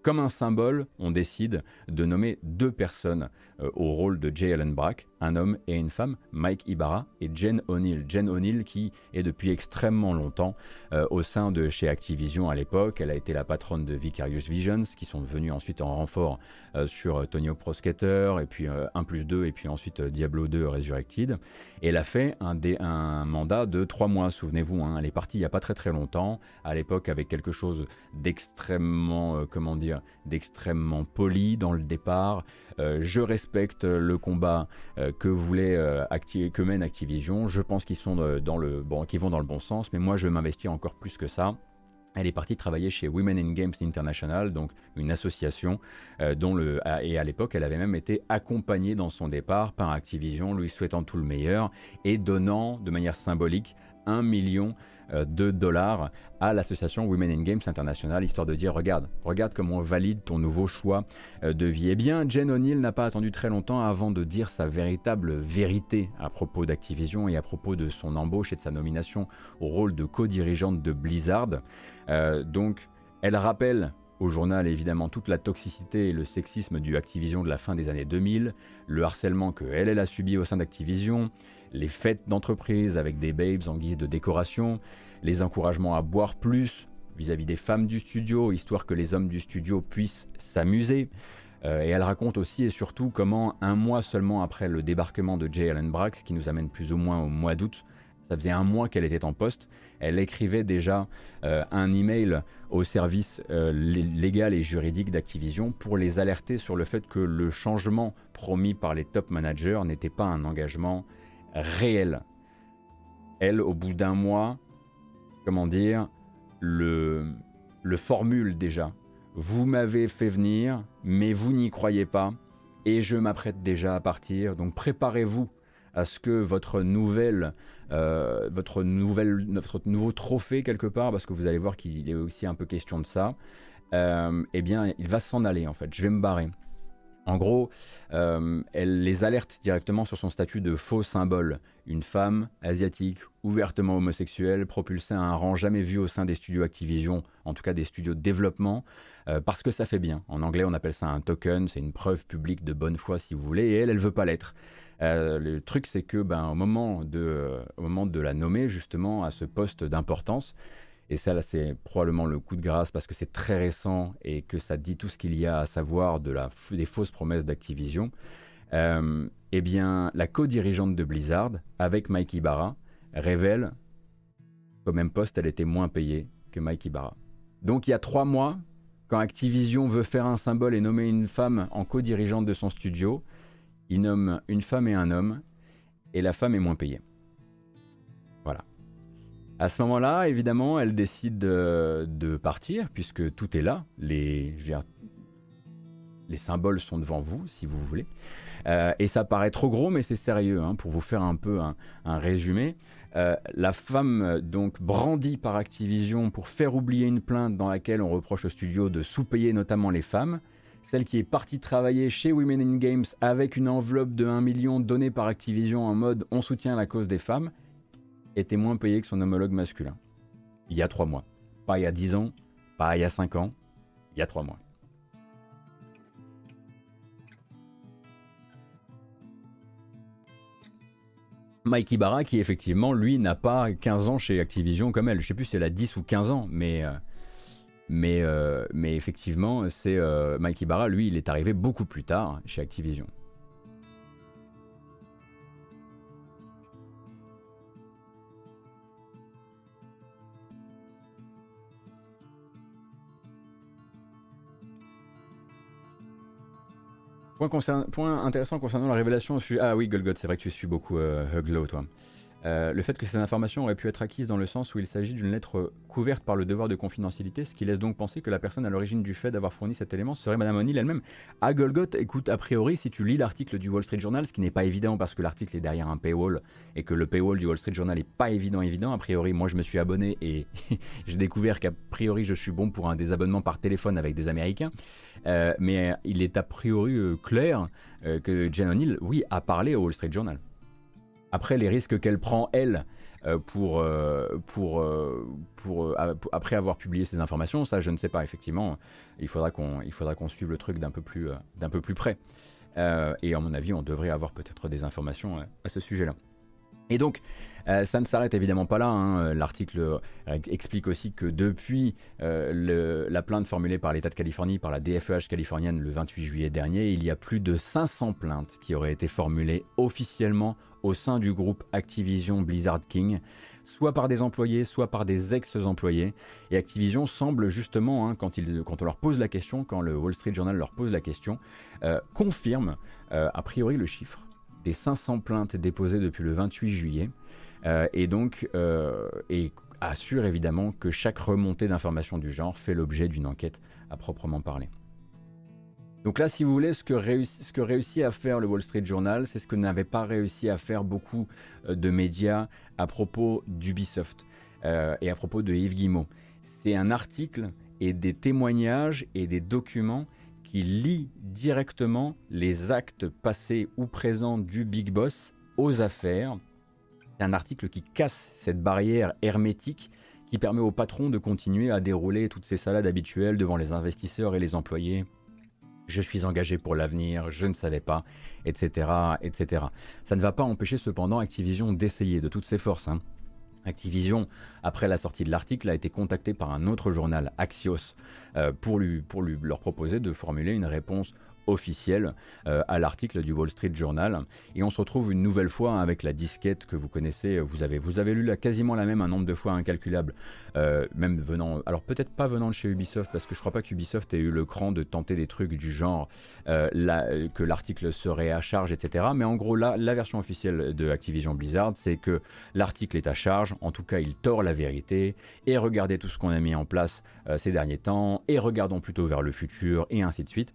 comme un symbole, on décide de nommer deux personnes au rôle de Jay Allen Brack, un homme et une femme, Mike Ibarra et Jen O'Neill. Jen O'Neill qui est depuis extrêmement longtemps euh, au sein de chez Activision à l'époque. Elle a été la patronne de Vicarious Visions qui sont venus ensuite en renfort euh, sur euh, Tony Pro Skater et puis 1 plus 2 et puis ensuite Diablo 2 Resurrected. Elle a fait un, un mandat de 3 mois, souvenez-vous. Hein. elle est partie il n'y a pas très très longtemps, à l'époque avec quelque chose d'extrêmement, comment dire, d'extrêmement poli dans le départ. Je respecte le combat euh, que voulait euh, que mène Activision. Je pense qu'ils sont dans le bon, qu'ils vont dans le bon sens, mais moi je m'investis encore plus que ça. Elle est partie travailler chez Women in Games International, donc une association euh, dont le et à l'époque elle avait même été accompagnée dans son départ par Activision, lui souhaitant tout le meilleur et donnant de manière symbolique un million euh, de dollars à l'association Women in Games International, histoire de dire regarde, regarde comment on valide ton nouveau choix euh, de vie. Eh bien, Jen O'Neill n'a pas attendu très longtemps avant de dire sa véritable vérité à propos d'Activision et à propos de son embauche et de sa nomination au rôle de co-dirigeante de Blizzard. Euh, donc, elle rappelle au journal évidemment toute la toxicité et le sexisme du Activision de la fin des années 2000, le harcèlement que elle, elle a subi au sein d'Activision, les fêtes d'entreprise avec des babes en guise de décoration, les encouragements à boire plus vis-à-vis des femmes du studio, histoire que les hommes du studio puissent s'amuser. Euh, et elle raconte aussi et surtout comment, un mois seulement après le débarquement de Jay Allen Brax, qui nous amène plus ou moins au mois d'août, ça faisait un mois qu'elle était en poste, elle écrivait déjà euh, un email au service euh, légal et juridique d'Activision pour les alerter sur le fait que le changement promis par les top managers n'était pas un engagement réel. Elle, au bout d'un mois, comment dire, le, le formule déjà. Vous m'avez fait venir, mais vous n'y croyez pas, et je m'apprête déjà à partir, donc préparez-vous à ce que votre nouvelle, euh, votre nouvelle, nouveau trophée quelque part, parce que vous allez voir qu'il est aussi un peu question de ça, euh, eh bien, il va s'en aller en fait. Je vais me barrer. En gros, euh, elle les alerte directement sur son statut de faux symbole. Une femme asiatique, ouvertement homosexuelle, propulsée à un rang jamais vu au sein des studios Activision, en tout cas des studios de développement, euh, parce que ça fait bien. En anglais, on appelle ça un token, c'est une preuve publique de bonne foi si vous voulez, et elle, elle veut pas l'être. Euh, le truc, c'est que, ben, au moment de, au moment de la nommer justement à ce poste d'importance, et ça, là, c'est probablement le coup de grâce parce que c'est très récent et que ça dit tout ce qu'il y a à savoir de la, des fausses promesses d'Activision. Euh, eh bien, la co-dirigeante de Blizzard, avec Mike Ibarra, révèle qu'au même poste, elle était moins payée que Mike Ibarra. Donc, il y a trois mois, quand Activision veut faire un symbole et nommer une femme en co-dirigeante de son studio, il nomme une femme et un homme, et la femme est moins payée. À ce moment-là, évidemment, elle décide de, partir, puisque tout est là. Les, les symboles sont devant vous, si vous voulez. Euh, et ça paraît trop gros, mais c'est sérieux. Hein, pour vous faire un peu un, résumé, euh, la femme donc brandie par Activision pour faire oublier une plainte dans laquelle on reproche au studio de sous-payer notamment les femmes, celle qui est partie travailler chez Women in Games avec une enveloppe de 1 million donnée par Activision en mode on soutient la cause des femmes, était moins payé que son homologue masculin. Il y a trois mois. Pas il y a dix ans, pas il y a cinq ans, il y a trois mois. Mike Ibarra qui effectivement lui n'a pas 15 ans chez Activision comme elle. Je sais plus si elle a 10 ou 15 ans, mais, euh, mais, euh, mais effectivement c'est euh, Mike Ibarra, lui il est arrivé beaucoup plus tard chez Activision. Point, intéressant concernant la révélation. Ah oui, Golgot, c'est vrai que tu suis beaucoup euh, Huglow, toi. Euh, le fait que ces informations auraient pu être acquises dans le sens où il s'agit d'une lettre couverte par le devoir de confidentialité, ce qui laisse donc penser que la personne à l'origine du fait d'avoir fourni cet élément serait Madame O'Neill elle-même. À Golgot, écoute, a priori, si tu lis l'article du Wall Street Journal, ce qui n'est pas évident parce que l'article est derrière un paywall et que le paywall du Wall Street Journal n'est pas évident, évident, a priori, moi je me suis abonné et [laughs] j'ai découvert qu'a priori je suis bon pour un désabonnement par téléphone avec des Américains. Euh, mais il est a priori euh, clair que Jen O'Neill, oui, a parlé au Wall Street Journal. Après, les risques qu'elle prend, elle, euh, pour, euh, euh, pour, après avoir publié ces informations, ça je ne sais pas effectivement. Il faudra qu'on suive le truc d'un peu plus peu plus près. et à mon avis, on devrait avoir peut-être des informations à ce sujet-là. Et donc, ça ne s'arrête évidemment pas là. Hein. L'article explique aussi que depuis la plainte formulée par l'État de Californie, par la DFEH californienne le 28 juillet dernier, il y a plus de 500 plaintes qui auraient été formulées officiellement au sein du groupe Activision Blizzard King, soit par des employés, soit par des ex-employés. Et Activision semble justement, hein, quand, on leur pose la question, quand le Wall Street Journal leur pose la question, euh, confirme euh, a priori le chiffre des 500 plaintes déposées depuis le 28 juillet. Euh, et donc, et assure évidemment que chaque remontée d'informations du genre fait l'objet d'une enquête à proprement parler. Donc là, si vous voulez, ce que, réussit, à faire le Wall Street Journal, c'est ce que n'avaient pas réussi à faire beaucoup euh, de médias à propos d'Ubisoft euh, et à propos de Yves Guillemot. C'est un article et des témoignages et des documents qui lient directement les actes passés ou présents du Big Boss aux affaires. C'est un article qui casse cette barrière hermétique qui permet au patron de continuer à dérouler toutes ses salades habituelles devant les investisseurs et les employés je suis engagé pour l'avenir, je ne savais pas, etc., etc. Ça ne va pas empêcher cependant Activision d'essayer de toutes ses forces. Hein. Activision, après la sortie de l'article, a été contacté par un autre journal, Axios, euh, pour, pour lui, leur proposer de formuler une réponse officiel euh, à l'article du Wall Street Journal. Et on se retrouve une nouvelle fois avec la disquette que vous connaissez. Vous avez, vous avez lu la, quasiment la même un nombre de fois incalculable, euh, même venant. Alors peut-être pas venant de chez Ubisoft, parce que je crois pas qu'Ubisoft ait eu le cran de tenter des trucs du genre euh, que l'article serait à charge, etc. Mais en gros, là, la version officielle de Activision Blizzard, c'est que l'article est à charge. En tout cas, il tord la vérité. Et regardez tout ce qu'on a mis en place ces derniers temps. Et regardons plutôt vers le futur, et ainsi de suite.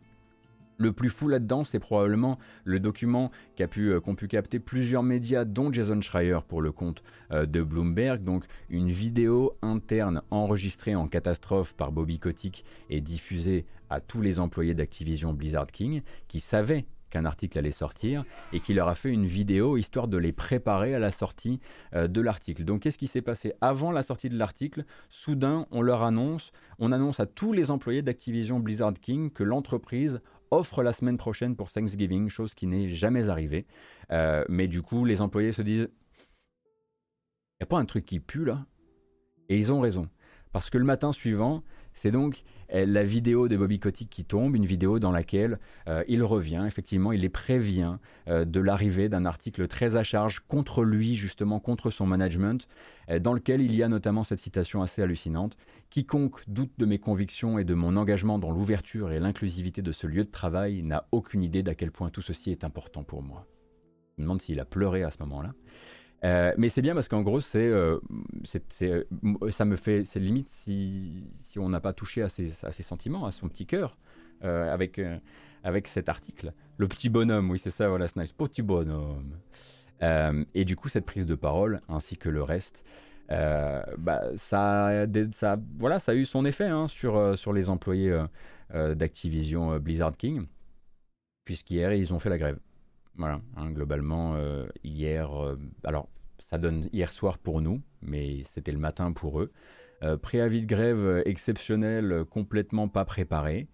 Le plus fou là-dedans, c'est probablement le document qu'ont pu, euh, pu, capter plusieurs médias, dont Jason Schreier pour le compte euh, de Bloomberg. Donc une vidéo interne enregistrée en catastrophe par Bobby Kotick et diffusée à tous les employés d'Activision Blizzard King qui savaient qu'un article allait sortir et qui leur a fait une vidéo histoire de les préparer à la sortie euh, de l'article. Donc qu'est-ce qui s'est passé avant la sortie de l'article? Soudain, on leur annonce, on annonce à tous les employés d'Activision Blizzard King que l'entreprise offre la semaine prochaine pour Thanksgiving, chose qui n'est jamais arrivée. Euh, mais du coup, les employés se disent, il n'y a pas un truc qui pue là? Et ils ont raison. Parce que le matin suivant, c'est donc euh, la vidéo de Bobby Kotick qui tombe, une vidéo dans laquelle euh, il revient, effectivement, il les prévient euh, de l'arrivée d'un article très à charge contre lui, justement contre son management, dans lequel il y a notamment cette citation assez hallucinante. Quiconque doute de mes convictions et de mon engagement dans l'ouverture et l'inclusivité de ce lieu de travail n'a aucune idée d'à quel point tout ceci est important pour moi. Je me demande s'il a pleuré à ce moment-là. Euh, mais c'est bien parce qu'en gros, c'est, euh, euh, ça me fait, c'est limite si, si on n'a pas touché à ses, à ses, sentiments, à son petit cœur, avec, avec cet article. Le petit bonhomme, oui, c'est ça, voilà, Snipes, petit bonhomme. et du coup, cette prise de parole, ainsi que le reste, bah, ça, ça, voilà, ça a eu son effet hein, sur, sur les employés d'Activision Blizzard King, puisqu'hier, ils ont fait la grève. Voilà, hein, globalement, hier, alors ça donne hier soir pour nous, mais c'était le matin pour eux. Euh, préavis de grève exceptionnel, complètement pas préparé.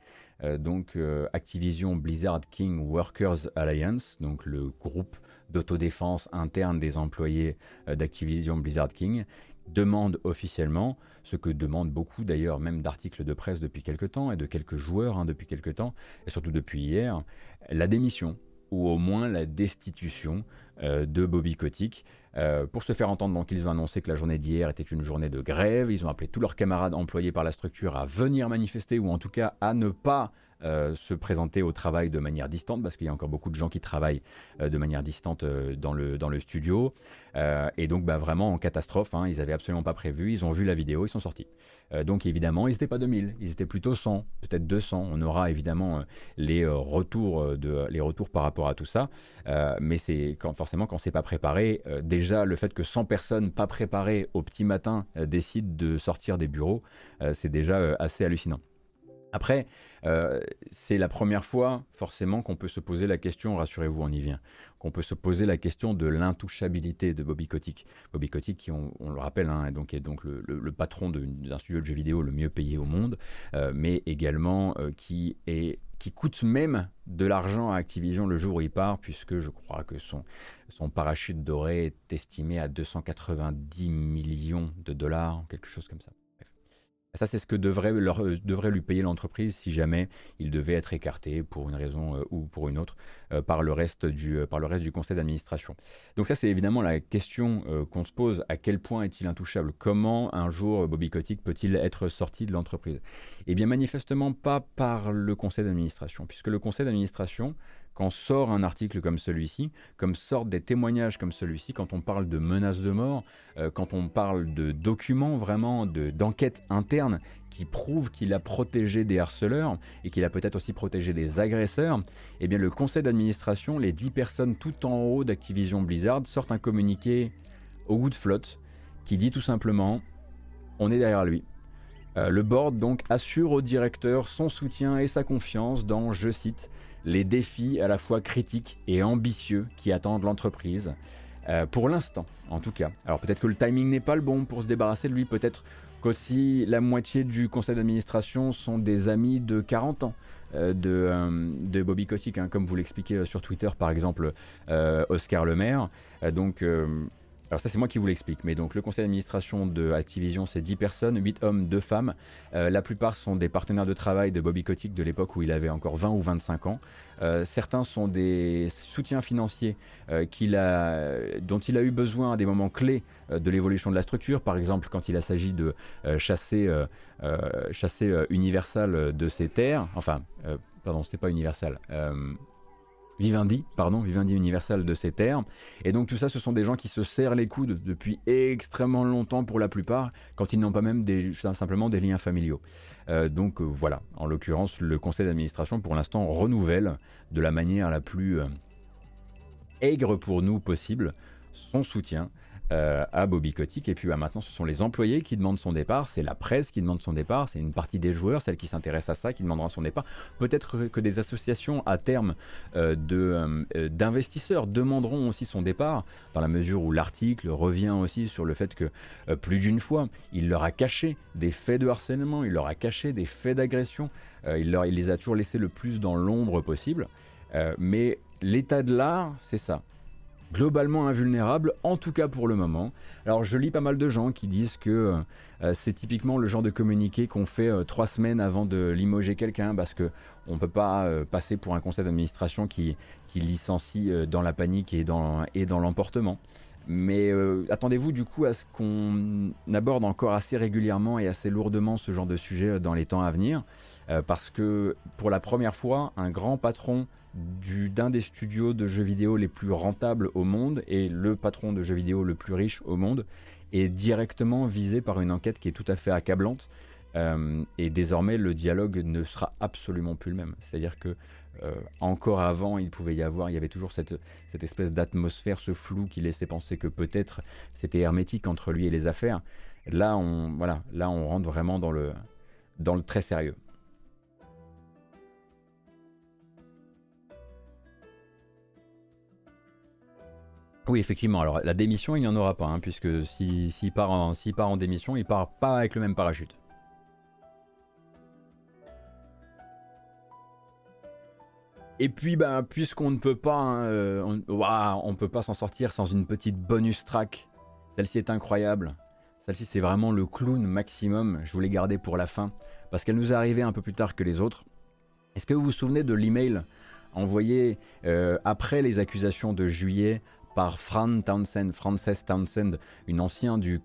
donc Activision Blizzard King Workers Alliance, donc le groupe d'autodéfense interne des employés d'Activision Blizzard King, demande officiellement, ce que demandent beaucoup d'ailleurs, même d'articles de presse depuis quelques temps et de quelques joueurs hein, depuis quelques temps, et surtout depuis hier, la démission ou au moins la destitution euh, de Bobby Kotick. Euh, pour se faire entendre, donc, ils ont annoncé que la journée d'hier était une journée de grève. Ils ont appelé tous leurs camarades employés par la structure à venir manifester ou en tout cas à ne pas euh, se présenter au travail de manière distante, parce qu'il y a encore beaucoup de gens qui travaillent de manière distante dans, le, dans le studio. et donc, bah, vraiment en catastrophe, hein, ils n'avaient absolument pas prévu. Ils ont vu la vidéo, ils sont sortis. Euh, donc évidemment, ils n'étaient pas 2000, ils étaient plutôt 100, peut-être 200. On aura évidemment euh, les, euh, retours de, les retours par rapport à tout ça. mais c'est quand, forcément quand c'est pas préparé, déjà le fait que 100 personnes pas préparées au petit matin décident de sortir des bureaux, c'est déjà assez hallucinant. Après, euh, c'est la première fois forcément qu'on peut se poser la question, rassurez-vous, on y vient, qu'on peut se poser la question de l'intouchabilité de Bobby Kotick. Bobby Kotick, qui on, le rappelle, hein, est donc, le, patron d'un studio de jeux vidéo le mieux payé au monde, euh, mais également euh, qui, coûte même de l'argent à Activision le jour où il part, puisque je crois que son parachute doré est estimé à 290 millions de dollars, quelque chose comme ça. Ça, c'est ce que euh, devrait lui payer l'entreprise si jamais il devait être écarté pour une raison euh, ou pour une autre euh, par, le reste du, par le reste du conseil d'administration. Donc ça, c'est évidemment la question qu'on se pose. À quel point est-il intouchable? Comment un jour Bobby Kotick peut-il être sorti de l'entreprise? Eh bien, manifestement pas par le conseil d'administration, puisque le conseil d'administration quand sort un article comme celui-ci, comme sortent des témoignages comme celui-ci, quand on parle de menaces de mort, euh, quand on parle de documents vraiment, d'enquêtes internes qui prouvent qu'il a protégé des harceleurs et qu'il a peut-être aussi protégé des agresseurs, eh bien le conseil d'administration, les 10 personnes tout en haut d'Activision Blizzard sortent un communiqué au goût de flotte qui dit tout simplement on est derrière lui. Euh, le board donc assure au directeur son soutien et sa confiance dans, je cite, les défis à la fois critiques et ambitieux qui attendent l'entreprise. Euh, pour l'instant, en tout cas. Alors peut-être que le timing n'est pas le bon pour se débarrasser de lui, peut-être qu'aussi la moitié du conseil d'administration sont des amis de 40 ans. Euh, de, Bobby Kotick, hein, comme vous l'expliquez sur Twitter par exemple Oscar Lemaire. donc alors ça c'est moi qui vous l'explique, mais donc le conseil d'administration de Activision c'est 10 personnes, 8 hommes, 2 femmes. Euh, la plupart sont des partenaires de travail de Bobby Kotick de l'époque où il avait encore 20 ou 25 ans. Euh, certains sont des soutiens financiers euh, dont il a eu besoin à des moments clés de l'évolution de la structure, par exemple quand il a s'agi de chasser, chasser Universal de ses terres, enfin pardon c'était pas Universal. Vivendi, pardon, Vivendi Universal de ces terres. Et donc tout ça, ce sont des gens qui se serrent les coudes depuis extrêmement longtemps pour la plupart, quand ils n'ont pas même des, simplement des liens familiaux. Euh, donc euh, voilà, en l'occurrence, le conseil d'administration pour l'instant renouvelle de la manière la plus euh, aigre pour nous possible son soutien euh, à Bobby Kotick. Et puis bah, maintenant, ce sont les employés qui demandent son départ, c'est la presse qui demande son départ, c'est une partie des joueurs, celle qui s'intéresse à ça, qui demandera son départ. Peut-être que des associations à terme euh, euh, d'investisseurs demanderont aussi son départ, dans la mesure où l'article revient aussi sur le fait que plus d'une fois, il leur a caché des faits de harcèlement, il leur a caché des faits d'agression, il, il les a toujours laissés le plus dans l'ombre possible. mais l'état de l'art, c'est ça globalement invulnérable, en tout cas pour le moment. Alors je lis pas mal de gens qui disent que euh, c'est typiquement le genre de communiqué qu'on fait euh, trois semaines avant de limoger quelqu'un parce que on peut pas euh, passer pour un conseil d'administration qui, qui licencie dans la panique et dans, et dans l'emportement. Mais attendez-vous du coup à ce qu'on aborde encore assez régulièrement et assez lourdement ce genre de sujet dans les temps à venir, parce que pour la première fois, un grand patron d'un des studios de jeux vidéo les plus rentables au monde et le patron de jeux vidéo le plus riche au monde est directement visé par une enquête qui est tout à fait accablante. Euh, et désormais, le dialogue ne sera absolument plus le même. C'est-à-dire que euh, encore avant, il pouvait y avoir, il y avait toujours cette, espèce d'atmosphère, ce flou qui laissait penser que peut-être c'était hermétique entre lui et les affaires. Là, on, voilà, là, on rentre vraiment dans le très sérieux. Oui, effectivement. Alors, la démission, il n'y en aura pas, hein, puisque s'il part, en, part en démission, il part pas avec le même parachute. Et puis, bah, puisqu'on ne peut pas, hein, euh, on, peut pas s'en sortir sans une petite bonus track. Celle-ci est incroyable. Celle-ci, c'est vraiment le clown maximum. Je voulais garder pour la fin parce qu'elle nous est arrivée un peu plus tard que les autres. Est-ce que vous vous souvenez de l'email envoyé euh, après les accusations de juillet par Fran Townsend, Frances Townsend, une, ancienne du,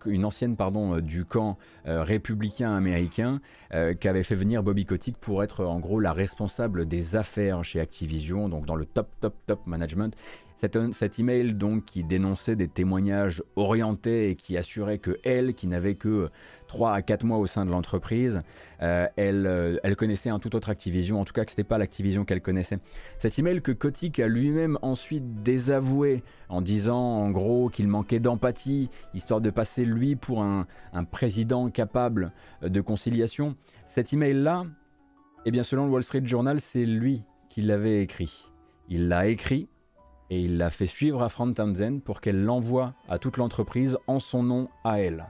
pardon, euh, du camp euh, républicain américain, euh, qui avait fait venir Bobby Kotick pour être en gros la responsable des affaires chez Activision, donc dans le top, top, top management. Cet, email donc qui dénonçait des témoignages orientés et qui assurait que elle, qui n'avait que 3 à 4 mois au sein de l'entreprise, euh, elle, euh, elle, connaissait un tout autre Activision, en tout cas que ce n'était pas l'Activision qu'elle connaissait. Cet email que Kotick a lui-même ensuite désavoué en disant en gros qu'il manquait d'empathie, histoire de passer lui pour un, un président capable de conciliation, cet email-là, eh bien selon le Wall Street Journal, c'est lui qui l'avait écrit. Il l'a écrit et il l'a fait suivre à Fran Townsend pour qu'elle l'envoie à toute l'entreprise en son nom à elle.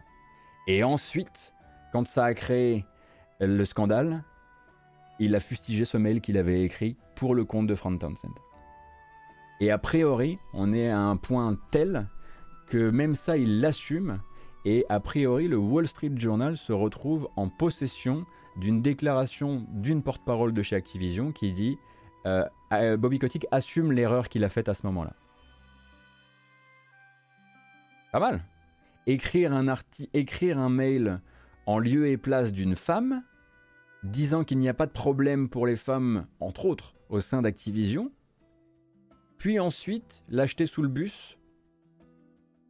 Et ensuite, quand ça a créé le scandale, il a fustigé ce mail qu'il avait écrit pour le compte de Fran Townsend. Et a priori, on est à un point tel que même ça, il l'assume. Et a priori, le Wall Street Journal se retrouve en possession d'une déclaration d'une porte-parole de chez Activision qui dit euh, euh, Bobby Kotick assume l'erreur qu'il a faite à ce moment-là. Pas mal. Écrire un, mail en lieu et place d'une femme, disant qu'il n'y a pas de problème pour les femmes, entre autres, au sein d'Activision, puis ensuite l'acheter sous le bus,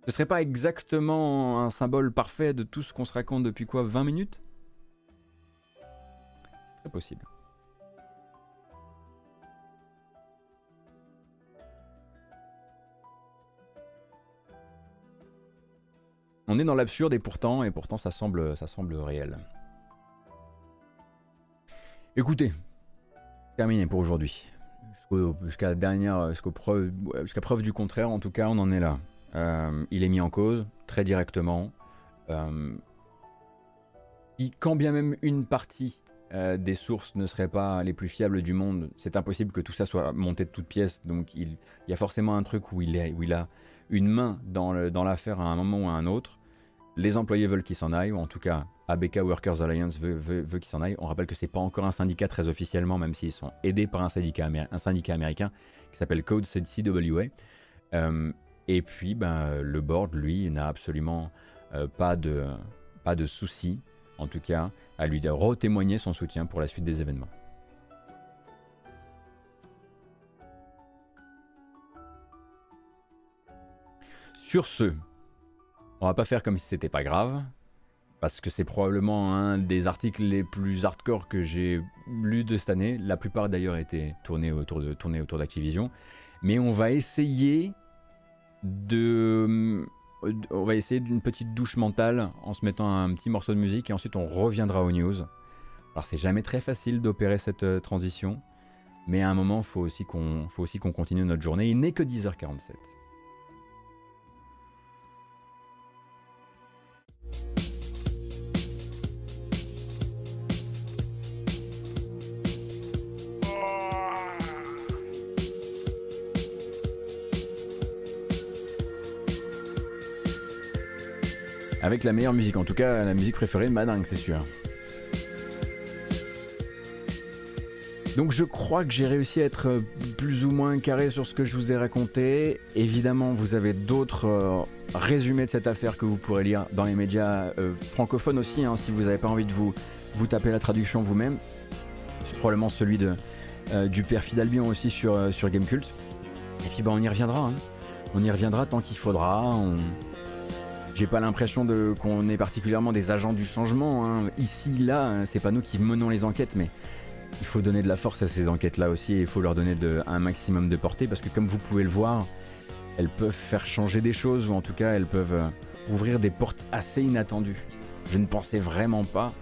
ce serait pas exactement un symbole parfait de tout ce qu'on se raconte depuis quoi 20 minutes? C'est très possible. On est dans l'absurde et pourtant, et pourtant ça semble, ça semble réel. Écoutez, terminé pour aujourd'hui. Jusqu'à dernière, preuve, jusqu'à preuve du contraire, en tout cas, on en est là. Euh, il est mis en cause très directement. Euh, quand bien même une partie euh, des sources ne serait pas les plus fiables du monde, c'est impossible que tout ça soit monté de toutes pièces. Donc il, y a forcément un truc où il a une main dans l'affaire à un moment ou à un autre. Les employés veulent qu'il s'en aille, ou en tout cas ABK Workers Alliance veut, veut, qu'il s'en aille. On rappelle que c'est pas encore un syndicat très officiellement, même s'ils sont aidés par un syndicat, un syndicat américain qui s'appelle Code CWA. Euh, et puis, ben, le board, lui, n'a absolument euh, pas de, pas de souci, en tout cas, à lui re-témoigner son soutien pour la suite des événements. Sur ce, on va pas faire comme si c'était pas grave, parce que c'est probablement un des articles les plus hardcore que j'ai lu de cette année. La plupart d'ailleurs étaient tournés autour de tournés autour d'Activision, mais on va essayer de on va essayer d'une petite douche mentale en se mettant un petit morceau de musique et ensuite on reviendra aux news. Alors c'est jamais très facile d'opérer cette euh, transition, mais à un moment faut aussi qu'on faut aussi qu'on continue notre journée. Il n'est que 10h47. Avec la meilleure musique, en tout cas la musique préférée de Madingue, c'est sûr. Donc je crois que j'ai réussi à être plus ou moins carré sur ce que je vous ai raconté. Évidemment, vous avez d'autres euh, résumés de cette affaire que vous pourrez lire dans les médias euh, francophones aussi, hein, si vous n'avez pas envie de vous, vous taper la traduction vous-même. C'est probablement celui de, euh, du père Fidalbion aussi sur, sur Gamecult. Et puis bah, on y reviendra. Hein. On y reviendra tant qu'il faudra. J'ai pas l'impression de qu'on est particulièrement des agents du changement. Hein. Ici, là, c'est pas nous qui menons les enquêtes, mais il faut donner de la force à ces enquêtes-là aussi et il faut leur donner un maximum de portée parce que comme vous pouvez le voir, elles peuvent faire changer des choses ou en tout cas elles peuvent euh, ouvrir des portes assez inattendues. Je ne pensais vraiment pas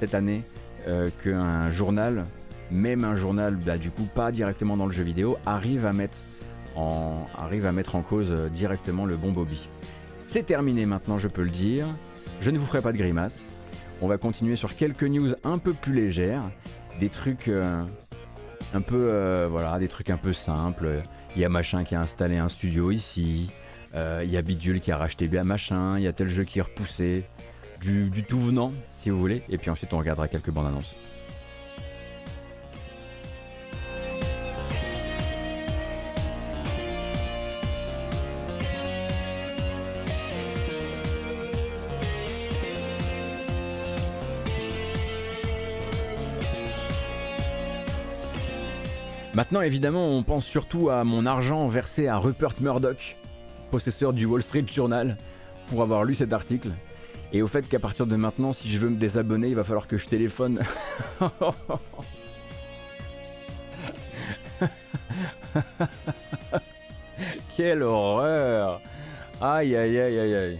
cette année euh, qu'un journal, même un journal, bah, du coup pas directement dans le jeu vidéo, arrive à mettre en, arrive à mettre en cause euh, directement le bon Bobby. C'est terminé maintenant, je peux le dire. Je ne vous ferai pas de grimaces. On va continuer sur quelques news un peu plus légères, des trucs euh, un peu euh, voilà, des trucs un peu simples. Il y a machin qui a installé un studio ici. Euh, il y a Bidule qui a racheté bien machin. Il y a tel jeu qui est repoussé. Du, du tout venant, si vous voulez. Et puis ensuite, on regardera quelques bandes annonces. Maintenant, évidemment, on pense surtout à mon argent versé à Rupert Murdoch, possesseur du Wall Street Journal, pour avoir lu cet article. Et au fait qu'à partir de maintenant, si je veux me désabonner, il va falloir que je téléphone. [laughs] Quelle horreur Aïe aïe aïe aïe aïe.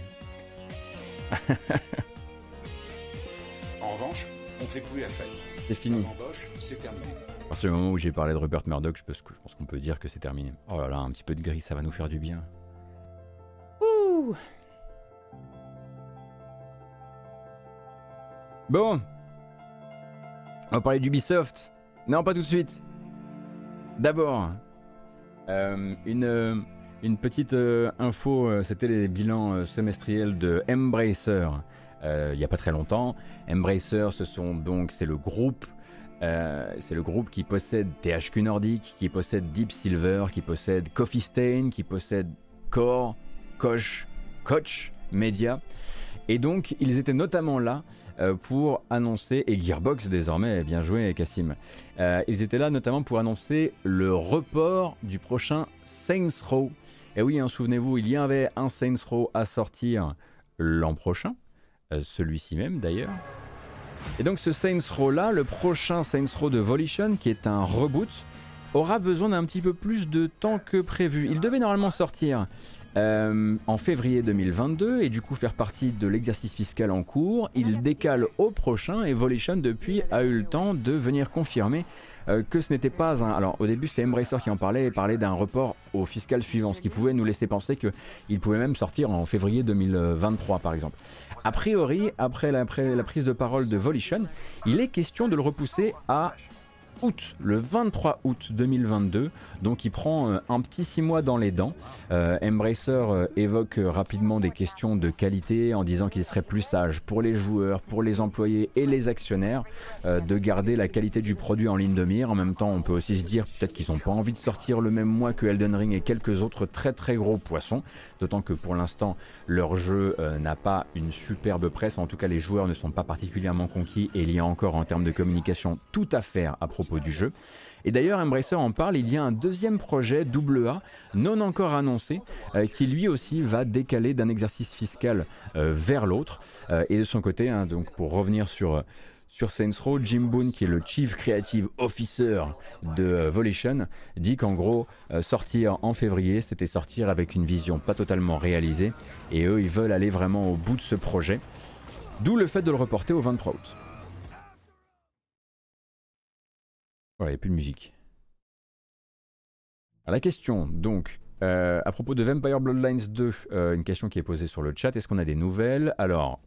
en revanche, on fait plus la fête. C'est fini. c'est terminé. À partir du moment où j'ai parlé de Rupert Murdoch, je pense, qu'on peut dire que c'est terminé. Oh là là, un petit peu de gris, ça va nous faire du bien. Ouh Bon. On va parler d'Ubisoft. Non, pas tout de suite. D'abord, euh, une, euh, une petite euh, info, c'était les bilans semestriels de Embracer il n'y a pas très longtemps. Embracer, ce sont donc, c'est le groupe euh, c'est le groupe qui possède THQ Nordic, qui possède Deep Silver, qui possède Coffee Stain, qui possède Core, Koch, Koch Media. Et donc, ils étaient notamment là euh, pour annoncer, et Gearbox désormais, bien joué Cassim, euh, ils étaient là notamment pour annoncer le report du prochain Saints Row. Et oui, hein, souvenez-vous, il y avait un Saints Row à sortir l'an prochain, celui-ci même d'ailleurs. Et donc ce Saints Row là, le prochain Saints Row de Volition, qui est un reboot, aura besoin d'un petit peu plus de temps que prévu. Il devait normalement sortir euh, en février 2022 et du coup faire partie de l'exercice fiscal en cours. Il décale au prochain et Volition depuis a eu le temps de venir confirmer euh, que ce n'était pas un... Alors au début c'était Embracer qui en parlait et parlait d'un report au fiscal suivant, ce qui pouvait nous laisser penser qu'il pouvait même sortir en février 2023 par exemple. A priori, après la, prise de parole de Volition, il est question de le repousser à le 23 août 2022. Donc il prend euh, un petit 6 mois dans les dents. Euh, Embracer euh, évoque rapidement des questions de qualité en disant qu'il serait plus sage pour les joueurs, pour les employés et les actionnaires de garder la qualité du produit en ligne de mire. En même temps, on peut aussi se dire peut-être qu'ils n'ont pas envie de sortir le même mois que Elden Ring et quelques autres très très gros poissons. D'autant que pour l'instant, leur jeu n'a pas une superbe presse. En tout cas, les joueurs ne sont pas particulièrement conquis et il y a encore en termes de communication tout à faire à propos du jeu. Et d'ailleurs, Embracer en parle, il y a un deuxième projet AA, non encore annoncé, euh, qui lui aussi va décaler d'un exercice fiscal euh, vers l'autre. Euh, et de son côté, hein, donc pour revenir sur, sur Saints Row, Jim Boone, qui est le Chief Creative Officer de Volition, dit qu'en gros, sortir en février, c'était sortir avec une vision pas totalement réalisée. Et eux, ils veulent aller vraiment au bout de ce projet. D'où le fait de le reporter au 23 août. Voilà, il n'y a plus de musique. la question, donc, euh, à propos de Vampire Bloodlines 2, euh, une question qui est posée sur le chat, est-ce qu'on a des nouvelles? Alors,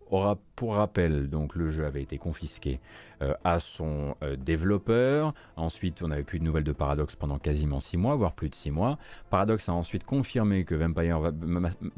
pour rappel, donc le jeu avait été confisqué euh, à son développeur. Ensuite, on n'avait plus de nouvelles de Paradox pendant quasiment 6 mois, voire plus de 6 mois. Paradox a ensuite confirmé que Vampire,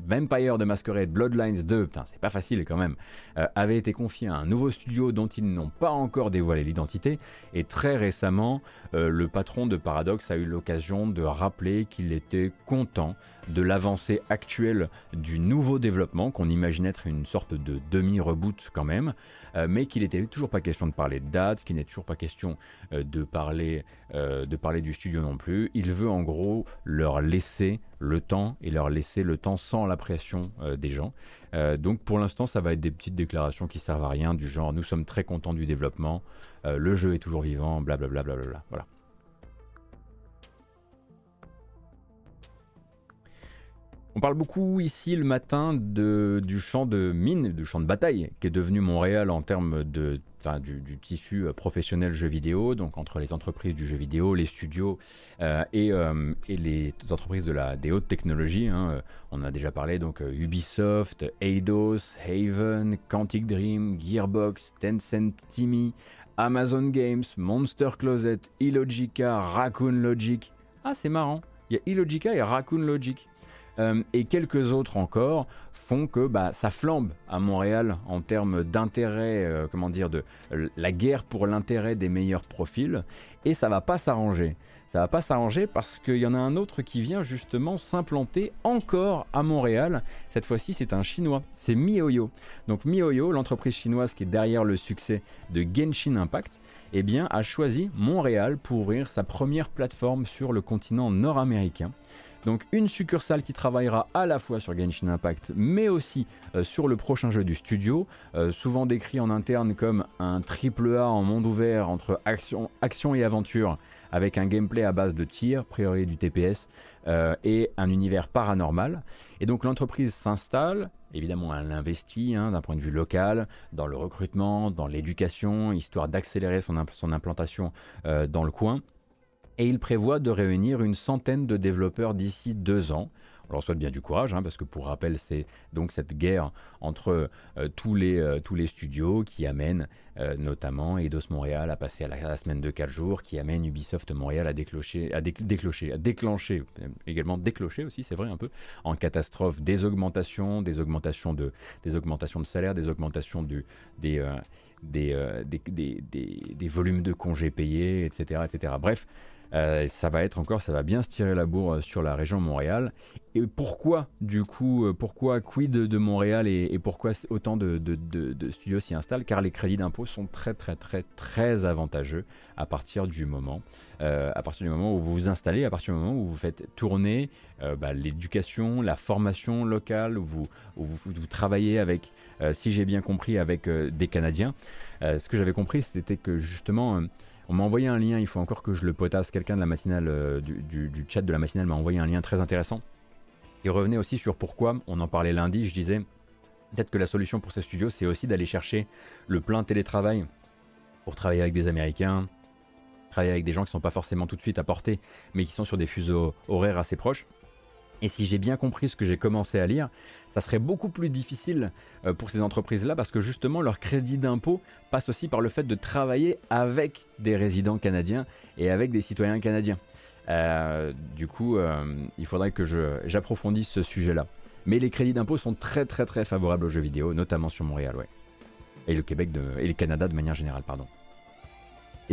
Vampire de Masquerade Bloodlines 2, putain, c'est pas facile quand même, avait été confié à un nouveau studio dont ils n'ont pas encore dévoilé l'identité. Et très récemment, le patron de Paradox a eu l'occasion de rappeler qu'il était content de l'avancée actuelle du nouveau développement, qu'on imagine être une sorte de demi-reboot quand même, euh, mais qu'il n'était toujours pas question de parler de date, qu'il n'est toujours pas question euh, de, parler, euh, de parler du studio non plus. Il veut en gros leur laisser le temps et leur laisser le temps sans la pression des gens. donc pour l'instant, ça va être des petites déclarations qui servent à rien, du genre nous sommes très contents du développement, le jeu est toujours vivant, blablabla. Bla, bla, bla, voilà. On parle beaucoup ici le matin de, du champ de mine, du champ de bataille qui est devenu Montréal en termes de, du, tissu euh, professionnel jeu vidéo, donc entre les entreprises du jeu vidéo, les studios euh, et, euh, et, les entreprises de la, des hautes technologies. Hein. On a déjà parlé, donc Ubisoft, Eidos, Haven, Quantic Dream, Gearbox, Tencent, Timmy, Amazon Games, Monster Closet, Illogica, Raccoon Logic. Ah, c'est marrant. Il y a Illogica et Raccoon Logic. Euh, et quelques autres encore font que bah, ça flambe à Montréal en termes d'intérêt, euh, comment dire, de la guerre pour l'intérêt des meilleurs profils, et ça va pas s'arranger. Ça va pas s'arranger parce qu'il y en a un autre qui vient justement s'implanter encore à Montréal. Cette fois-ci, c'est un chinois, c'est MiHoYo. Donc MiHoYo, l'entreprise chinoise qui est derrière le succès de Genshin Impact, eh a choisi Montréal pour ouvrir sa première plateforme sur le continent nord-américain. Donc une succursale qui travaillera à la fois sur Genshin Impact mais aussi euh, sur le prochain jeu du studio, euh, souvent décrit en interne comme un triple A en monde ouvert entre action, et aventure avec un gameplay à base de tir, priori du TPS, euh, et un univers paranormal. Et donc l'entreprise s'installe, évidemment elle investit hein, d'un point de vue local, dans le recrutement, dans l'éducation, histoire d'accélérer son, implantation dans le coin et il prévoit de réunir une centaine de développeurs d'ici deux ans. On leur souhaite bien du courage, hein, parce que pour rappel, c'est donc cette guerre entre euh, tous, les, euh, tous les studios qui amène euh, notamment Eidos Montréal à passer à la, semaine de 4 jours, qui amène Ubisoft Montréal à déclencher, à, déclencher, à déclencher, également déclencher aussi, c'est vrai un peu, en catastrophe des augmentations, des augmentations de, des augmentations de salaire, des augmentations du, des, des, des, des, volumes de congés payés, etc. etc. Bref, Euh, ça va être encore, ça va bien se tirer la bourre sur la région Montréal. Et pourquoi, du coup, pourquoi quid de Montréal et, pourquoi autant de, studios s'y installent? Car les crédits d'impôt sont très très très très avantageux à partir du moment euh, à partir du moment où vous vous installez, à partir du moment où vous faites tourner euh, bah, l'éducation, la formation locale, où vous, vous, travaillez avec, euh, si j'ai bien compris, avec des Canadiens. ce que j'avais compris, c'était que justement, on m'a envoyé un lien, il faut encore que je le potasse, quelqu'un de la matinale, du, du, chat de la matinale m'a envoyé un lien très intéressant. Il revenait aussi sur pourquoi, on en parlait lundi, je disais, peut-être que la solution pour ces studios, c'est aussi d'aller chercher le plein télétravail pour travailler avec des Américains, travailler avec des gens qui ne sont pas forcément tout de suite à portée, mais qui sont sur des fuseaux horaires assez proches. Et si j'ai bien compris ce que j'ai commencé à lire, ça serait beaucoup plus difficile euh, pour ces entreprises-là parce que justement leur crédit d'impôt passe aussi par le fait de travailler avec des résidents canadiens et avec des citoyens canadiens. Euh, du coup, euh, il faudrait que j'approfondisse ce sujet-là. Mais les crédits d'impôt sont très très très favorables aux jeux vidéo, notamment sur Montréal, ouais. Et le Québec et le Canada de manière générale, pardon.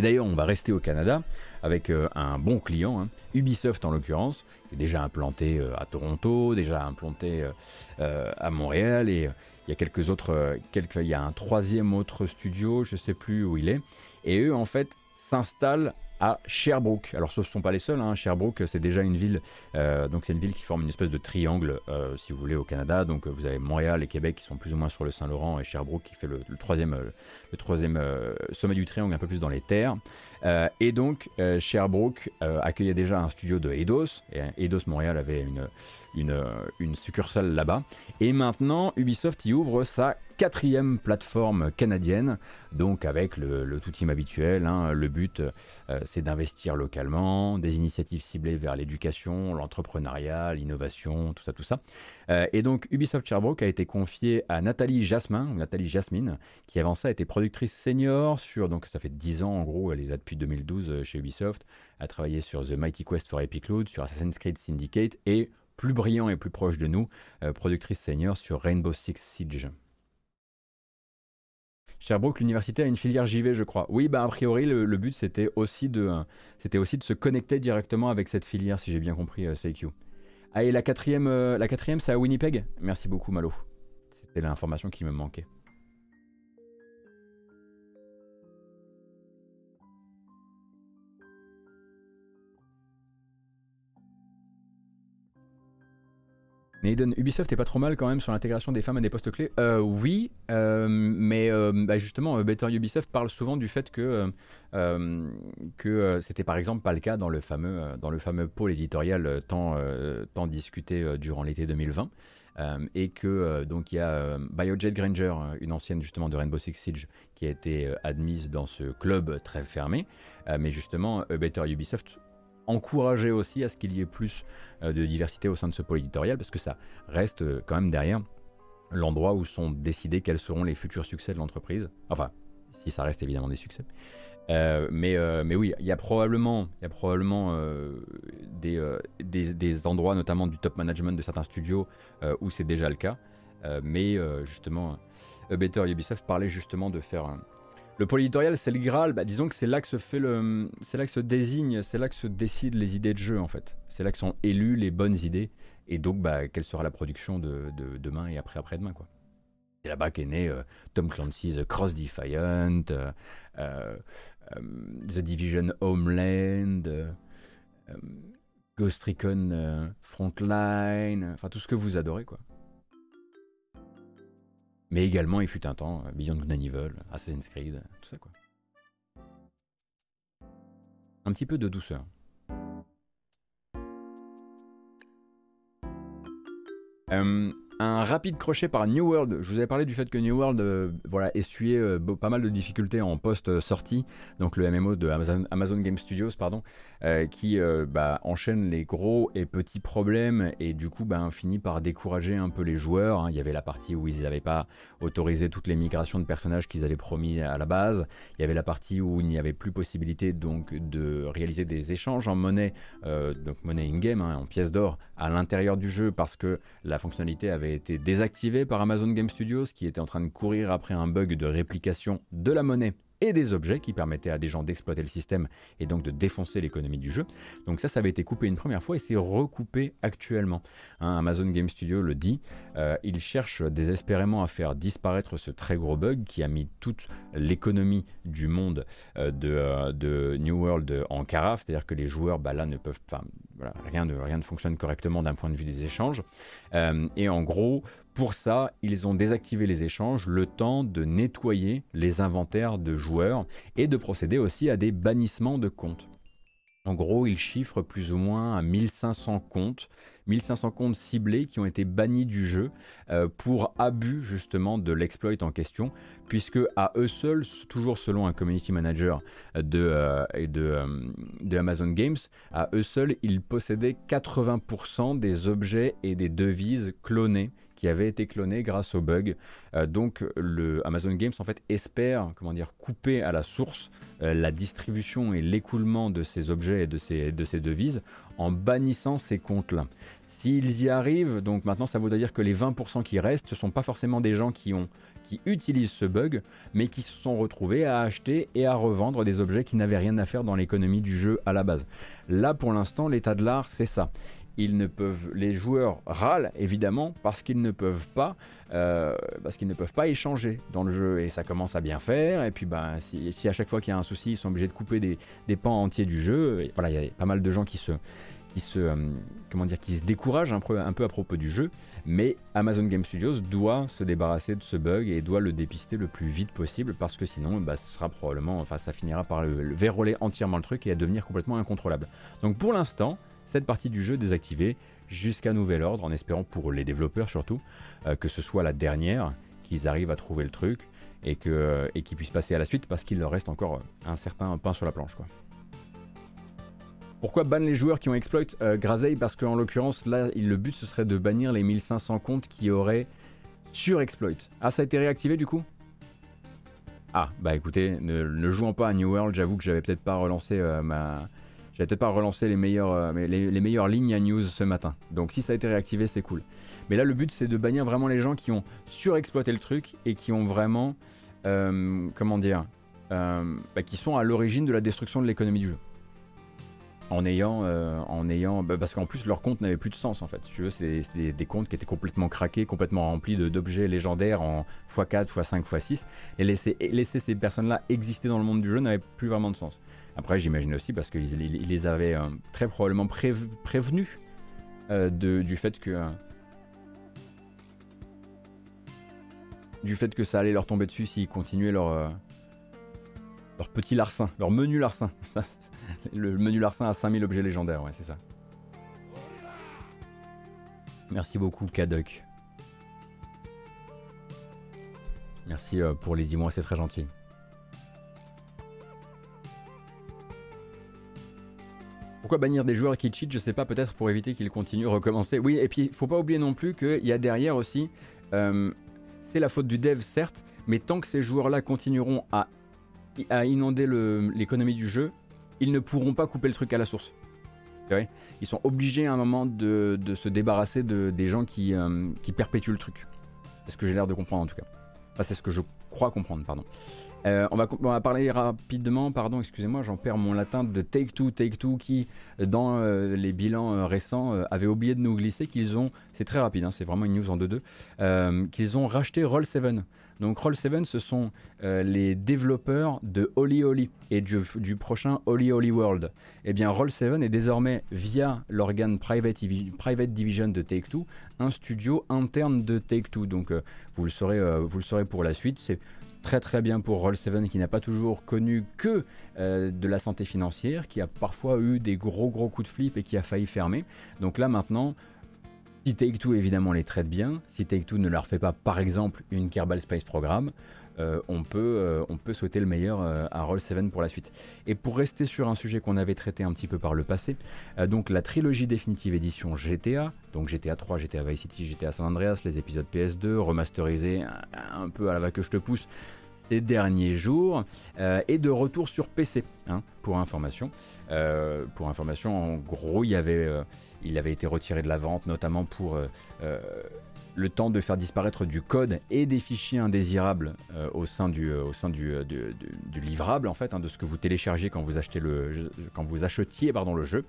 Et d'ailleurs, on va rester au Canada avec euh, un bon client, hein, Ubisoft en l'occurrence, est déjà implanté euh, à Toronto, déjà implanté euh, à Montréal, et il y a quelques autres, il y a un troisième autre studio, je ne sais plus où il est, et eux en fait s'installent à Sherbrooke. Alors ce ne sont pas les seuls, hein. Sherbrooke c'est déjà une ville, euh, donc c'est une ville qui forme une espèce de triangle euh, si vous voulez au Canada. Donc vous avez Montréal et Québec qui sont plus ou moins sur le Saint-Laurent et Sherbrooke qui fait le, troisième, euh, sommet du triangle un peu plus dans les terres. Et donc Sherbrooke accueillait déjà un studio de Eidos, et Eidos Montréal avait une, succursale là-bas. Et maintenant Ubisoft y ouvre sa quatrième plateforme canadienne, donc avec le, tout team habituel. Hein. le but, euh, c'est d'investir localement, des initiatives ciblées vers l'éducation, l'entrepreneuriat, l'innovation, tout ça, tout ça. Euh, et donc Ubisoft Sherbrooke a été confié à Nathalie Jasmin, Nathalie Jasmine, qui avant ça été productrice senior sur, donc ça fait 10 ans en gros, elle est là depuis 2012 euh, chez Ubisoft, a travaillé sur The Mighty Quest for Epic Loot, sur Assassin's Creed Syndicate et plus brillant et plus proche de nous, productrice senior sur Rainbow Six Siege. Sherbrooke, l'université a une filière JV, je crois. Oui, bah a priori, le, but c'était aussi, de, c'était aussi de se connecter directement avec cette filière, si j'ai bien compris, euh, CQ. Ah, et la quatrième, euh, la quatrième c'est à Winnipeg? Merci beaucoup, Malo. C'était l'information qui me manquait. Naden, Ubisoft est pas trop mal quand même sur l'intégration des femmes à des postes clés. Euh, oui, euh, mais euh, bah, justement, Better Ubisoft parle souvent du fait que, que c'était par exemple pas le cas dans le fameux, dans le fameux pôle éditorial tant, tant discuté durant l'été 2020. et que donc il y a BioJet Granger, une ancienne justement de Rainbow Six Siege, qui a été admise dans ce club très fermé. mais justement, Better Ubisoft encourager aussi à ce qu'il y ait plus euh, de diversité au sein de ce pôle éditorial, parce que ça reste euh, quand même derrière l'endroit où sont décidés quels seront les futurs succès de l'entreprise. Enfin, si ça reste évidemment des succès. Euh, mais, oui, il y a probablement, probablement des, des, endroits, notamment du top management de certains studios, où c'est déjà le cas. mais justement, Better Ubisoft parlait justement de faire le pôle éditorial, c'est le Graal. Bah, disons que c'est là que se fait le, c'est là que se désigne, c'est là que se décident les idées de jeu en fait. C'est là que sont élues les bonnes idées et donc bah, quelle sera la production de, demain et après après demain quoi. C'est là-bas qu'est né euh, Tom Clancy's Cross Defiant, euh, euh, The Division Homeland, Ghost Recon Frontline, enfin tout ce que vous adorez quoi. Mais également, il fut un temps, euh, Beyond Good and Evil, Assassin's Creed, tout ça quoi. Un petit peu de douceur. Euh, un rapide crochet par New World. Je vous avais parlé du fait que New World euh, voilà, essuyait euh, pas mal de difficultés en post-sortie, donc le MMO de Amazon, Game Studios, pardon, euh, qui bah, enchaîne les gros et petits problèmes et du coup bah, finit par décourager un peu les joueurs. Hein. Il y avait la partie où ils n'avaient pas autorisé toutes les migrations de personnages qu'ils avaient promis à la base. Il y avait la partie où il n'y avait plus possibilité donc de réaliser des échanges en monnaie, donc monnaie in-game, hein, en pièces d'or, à l'intérieur du jeu parce que la fonctionnalité avait été désactivé par Amazon Game Studios qui était en train de courir après un bug de réplication de la monnaie et des objets qui permettaient à des gens d'exploiter le système et donc de défoncer l'économie du jeu. Donc ça, ça avait été coupé une première fois et c'est recoupé actuellement. Hein, Amazon Game Studio le dit, euh, il cherche désespérément à faire disparaître ce très gros bug qui a mis toute l'économie du monde euh, de, euh, de, New World en carafe, c'est-à-dire que les joueurs bah, là ne peuvent, voilà, rien, ne, rien ne fonctionne correctement d'un point de vue des échanges. et en gros, pour ça, ils ont désactivé les échanges le temps de nettoyer les inventaires de joueurs et de procéder aussi à des bannissements de comptes. En gros, ils chiffrent plus ou moins à 1500 comptes, 1500 comptes ciblés qui ont été bannis du jeu euh, pour abus justement de l'exploit en question, puisque à eux seuls, toujours selon un community manager de, euh, euh, de, Amazon Games, à eux seuls, ils possédaient 80% des objets et des devises clonés qui avait été cloné grâce au bug. Euh, donc le Amazon Games en fait espère comment dire couper à la source euh, la distribution et l'écoulement de ces objets et de ces, de ces devises en bannissant ces comptes-là. S'ils y arrivent, donc maintenant ça voudrait dire que les 20% qui restent, ne sont pas forcément des gens qui ont qui utilisent ce bug, mais qui se sont retrouvés à acheter et à revendre des objets qui n'avaient rien à faire dans l'économie du jeu à la base. Là, pour l'instant, l'état de l'art, c'est ça ils ne peuvent, les joueurs râlent évidemment parce qu'ils ne peuvent pas, euh, parce qu'ils ne peuvent pas échanger dans le jeu et ça commence à bien faire. Et puis ben, si, à chaque fois qu'il y a un souci, ils sont obligés de couper des, pans entiers du jeu, voilà, il y a pas mal de gens qui se, qui se, euh, comment dire, qui se découragent un peu, à propos du jeu. Mais Amazon Game Studios doit se débarrasser de ce bug et doit le dépister le plus vite possible parce que sinon, bah, ce sera probablement, enfin, ça finira par le verrouiller entièrement le truc et à devenir complètement incontrôlable. Donc pour l'instant, cette partie du jeu désactivée jusqu'à nouvel ordre, en espérant pour les développeurs surtout euh, que ce soit la dernière, qu'ils arrivent à trouver le truc et qu'ils euh, et puissent passer à la suite parce qu'il leur reste encore euh, un certain pain sur la planche. Quoi. Pourquoi ban les joueurs qui ont exploit euh, Parce qu'en l'occurrence, là, le but ce serait de bannir les 1500 comptes qui auraient surexploit. Ah, ça a été réactivé du coup? Ah, bah écoutez, ne, jouant pas à New World, j'avoue que j'avais peut-être pas relancé ma, j'avais peut-être pas relancé les meilleures, euh, les, meilleures lignes à news ce matin. Donc si ça a été réactivé, c'est cool. Mais là, le but, c'est de bannir vraiment les gens qui ont surexploité le truc et qui ont vraiment, euh, comment dire, euh, bah, qui sont à l'origine de la destruction de l'économie du jeu. En ayant, en ayant, bah, parce qu'en plus leur compte n'avait plus de sens en fait. Tu veux, c'est des, des, comptes qui étaient complètement craqués, complètement remplis d'objets légendaires en x4, x5, x6, et laisser, laisser ces personnes-là exister dans le monde du jeu n'avait plus vraiment de sens. Après, j'imagine aussi parce qu'ils les avaient euh, très probablement prévenus euh, du fait que. Euh, du fait que ça allait leur tomber dessus s'ils continuaient leur. leur petit larcin, leur menu larcin. [laughs] le menu larcin à 5000 objets légendaires, ouais, c'est ça. Merci beaucoup, Kaduk. Merci pour les 10 mois, c'est très gentil. Bannir des joueurs qui cheat Je sais pas, peut-être pour éviter qu'ils continuent recommencer. Oui, et puis faut pas oublier non plus qu'il y a derrière aussi, euh, c'est la faute du dev certes, mais tant que ces joueurs-là continueront à, inonder l'économie du jeu, ils ne pourront pas couper le truc à la source. Ils sont obligés à un moment de, se débarrasser de, des gens qui, euh, qui perpétuent le truc. C'est ce que j'ai l'air de comprendre en tout cas. Enfin, c'est ce que je crois comprendre, pardon. Euh, on, va, parler rapidement, pardon, excusez-moi, j'en perds mon latin, de Take Two, Take Two qui, dans euh, les bilans euh, récents, avait oublié de nous glisser qu'ils ont, c'est très rapide, hein, c'est vraiment une news en 2-2, qu'ils ont racheté Roll7. Donc Roll7, ce sont les développeurs de Holy Holy et du, prochain Holy Holy World. Eh bien, Roll7 est désormais, via l'organe private, Division de Take-Two, un studio interne de Take-Two. Donc, vous, le saurez, vous le saurez pour la suite. C'est très très bien pour Roll7 qui n'a pas toujours connu que euh, de la santé financière, qui a parfois eu des gros gros coups de flip et qui a failli fermer. Donc là maintenant, si Take-Two évidemment les traite bien, si Take-Two ne leur fait pas par exemple une Kerbal Space Program, euh, on, peut, euh, on peut souhaiter le meilleur à Roll7 pour la suite. Et pour rester sur un sujet qu'on avait traité un petit peu par le passé, donc la trilogie définitive édition GTA, donc GTA 3, GTA Vice City, GTA San Andreas, les épisodes PS2, remasterisés un, peu à la va que je te pousse, derniers jours euh, et de retour sur PC, hein, pour information. Euh, pour information, en gros, euh, il avait été retiré de la vente, notamment pour le temps de faire disparaître du code et des fichiers indésirables euh, au sein du, euh, euh, du- du- du livrable en fait, hein, de ce que vous téléchargez quand vous achetez le, quand vous achetiez pardon le jeu.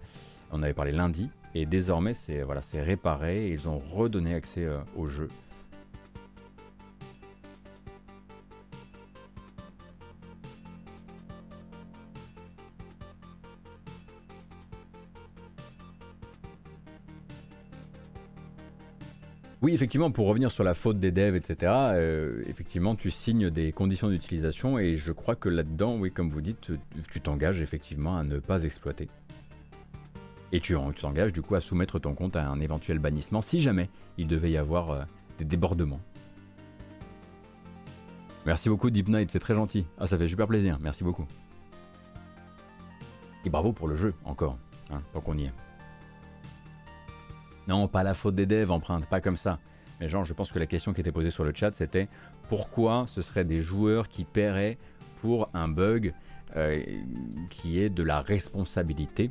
On avait parlé lundi et désormais c'est c'est réparé et ils ont redonné accès au jeu. Oui, effectivement, pour revenir sur la faute des devs, etc., euh, effectivement, tu signes des conditions d'utilisation et je crois que là-dedans, oui, comme vous dites, tu- t'engages effectivement à ne pas exploiter. Et tu t'engages du coup à soumettre ton compte à un éventuel bannissement si jamais il devait y avoir euh, des débordements. Merci beaucoup Deep Night, c'est très gentil. Ah, ça fait super plaisir, merci beaucoup. Et bravo pour le jeu, encore, hein, tant qu'on y est. Non, pas la faute des devs, empreinte, pas comme ça. Mais genre, je pense que la question qui était posée sur le chat, c'était pourquoi ce seraient des joueurs qui paieraient pour un bug euh, qui est de la responsabilité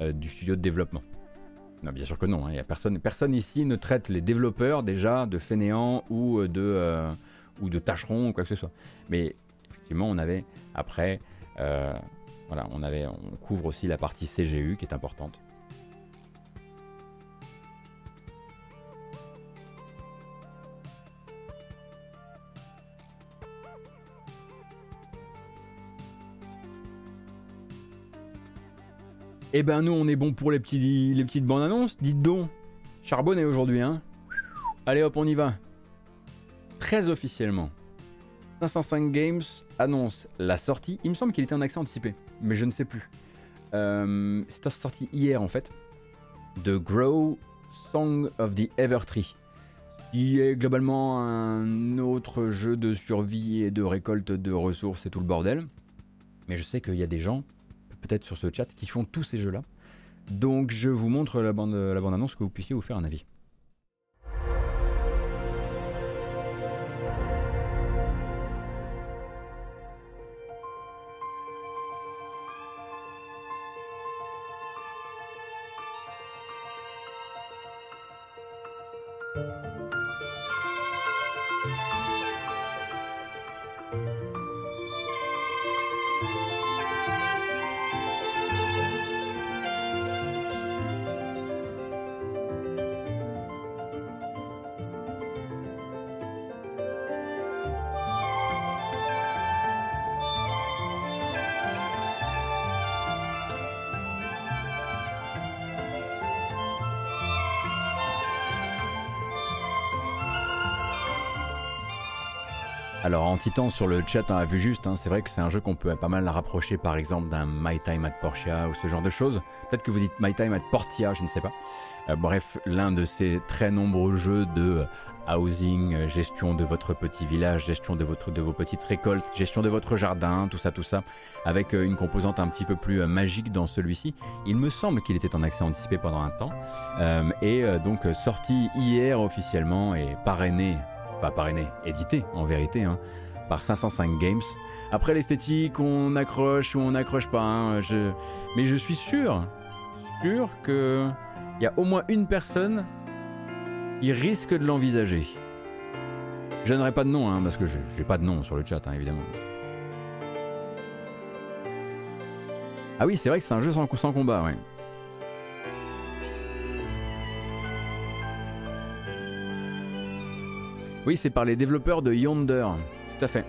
euh, du studio de développement? Non, bien sûr que non. hein, personne, ici ne traite les développeurs déjà de fainéants ou de, euh, ou tâcherons ou quoi que ce soit. Mais effectivement, on avait après, euh, voilà, on avait, on couvre aussi la partie CGU qui est importante. Eh ben nous on est bon pour les, petits, les petites bandes annonces, dites donc. Charbonné aujourd'hui hein. Allez hop on y va. Très officiellement. 505 Games annonce la sortie. Il me semble qu'il était en accès anticipé, mais je ne sais plus. Euh, C'est sorti hier en fait. De Grow Song of the Evertree. Qui est globalement un autre jeu de survie et de récolte de ressources et tout le bordel. Mais je sais qu'il y a des gens peut-être sur ce chat qui font tous ces jeux-là. Donc je vous montre la bande, la bande que vous puissiez vous faire un avis. Alors en titan sur le chat on a vu juste, hein, c'est vrai que c'est un jeu qu'on peut pas mal rapprocher par exemple d'un My Time at Portia ou ce genre de choses. Peut-être que vous dites My Time at Portia, je ne sais pas. Euh, bref, l'un de ces très nombreux jeux de housing, euh, gestion de votre petit village, gestion de, votre, de vos petites récoltes, gestion de votre jardin, tout ça, tout ça, avec euh, une composante un petit peu plus euh, magique dans celui-ci. Il me semble qu'il était en accès anticipé pendant un temps, euh, et euh, donc euh, sorti hier officiellement et parrainé, enfin parrainé, édité en vérité, hein, par 505 Games. Après l'esthétique, on accroche ou on n'accroche pas, hein, je... mais je suis sûr, sûr que il y a au moins une personne qui risque de l'envisager. Je donnerai pas de nom, hein, parce que je j'ai pas de nom sur le chat, évidemment. Ah oui, c'est vrai que c'est un jeu sans, combat. Oui, c'est par les développeurs de Yonder, tout à fait.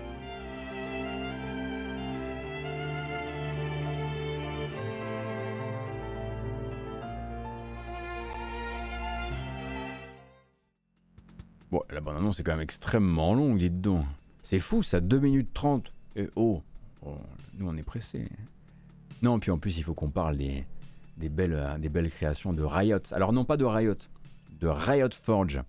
Bon, la bande annonce est quand même extrêmement longue, dites donc. C'est fou, ça, 2 minutes 30. Et oh, oh, nous on est pressés. Non, puis en plus, il faut qu'on parle des, des, belles, euh, des belles créations de Riot. Alors, non pas de Riot, de Riot Forge.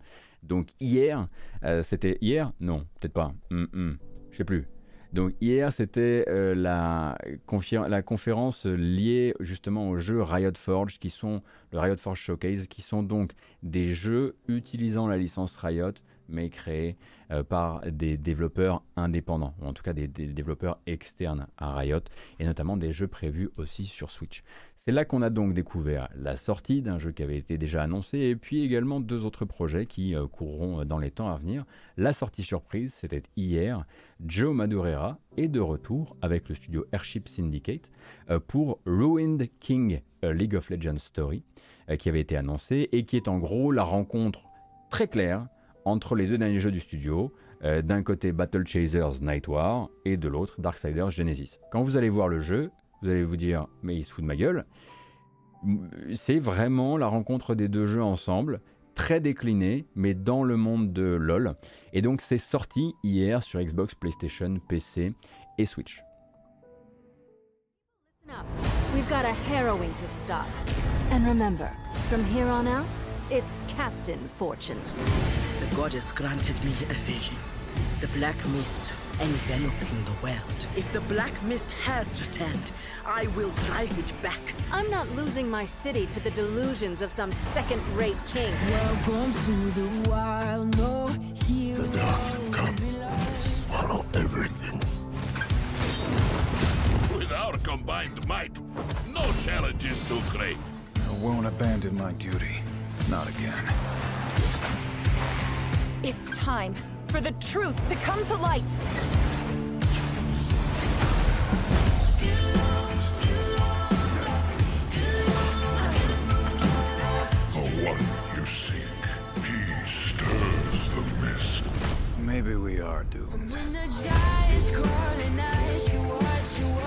Donc, hier, euh, c'était hier? Non, peut-être pas. Hum, hum, plus. Donc, hier, c'était euh, la, conférence liée justement aux jeux Riot Forge, qui sont le Riot Forge Showcase, qui sont donc des jeux utilisant la licence Riot mais créés euh, par des développeurs indépendants, ou en tout cas des développeurs externes à Riot, et notamment des jeux prévus aussi sur Switch. C'est là qu'on a donc découvert la sortie d'un jeu qui avait été déjà annoncé et puis également deux autres projets qui euh, courront dans les temps à venir. La sortie surprise, c'était hier. Joe Madureira est de retour avec le studio Airship Syndicate euh, pour Ruined King League of Legends Story euh, qui avait été annoncé et qui est en gros la rencontre très claire entre les deux derniers jeux du studio. D'un côté Battle Chasers Night War et de l'autre Darksiders Genesis. Quand vous allez voir le jeu, vous allez vous dire, mais il se fout de ma gueule. C'est vraiment la rencontre des deux jeux ensemble, très décliné, mais dans le monde de LoL. Et donc c'est sorti hier sur Xbox, PlayStation, PC et Switch. We've got a harrowing to stop. And remember, from here on out, it's Captain Fortune. The goddess granted me a vision. The black mist enveloping the world. If the Black Mist has returned, I will drive it back. I'm not losing my city to the delusions of some second-rate king. Welcome to the wild, no hero. The dark comes, swallow everything. With our combined might, no challenge is too great. I won't abandon my duty. Not again. It's time for the truth to come to light. The one you seek, he stirs the mist. Maybe we are doomed. When the giants call and ask you what you want.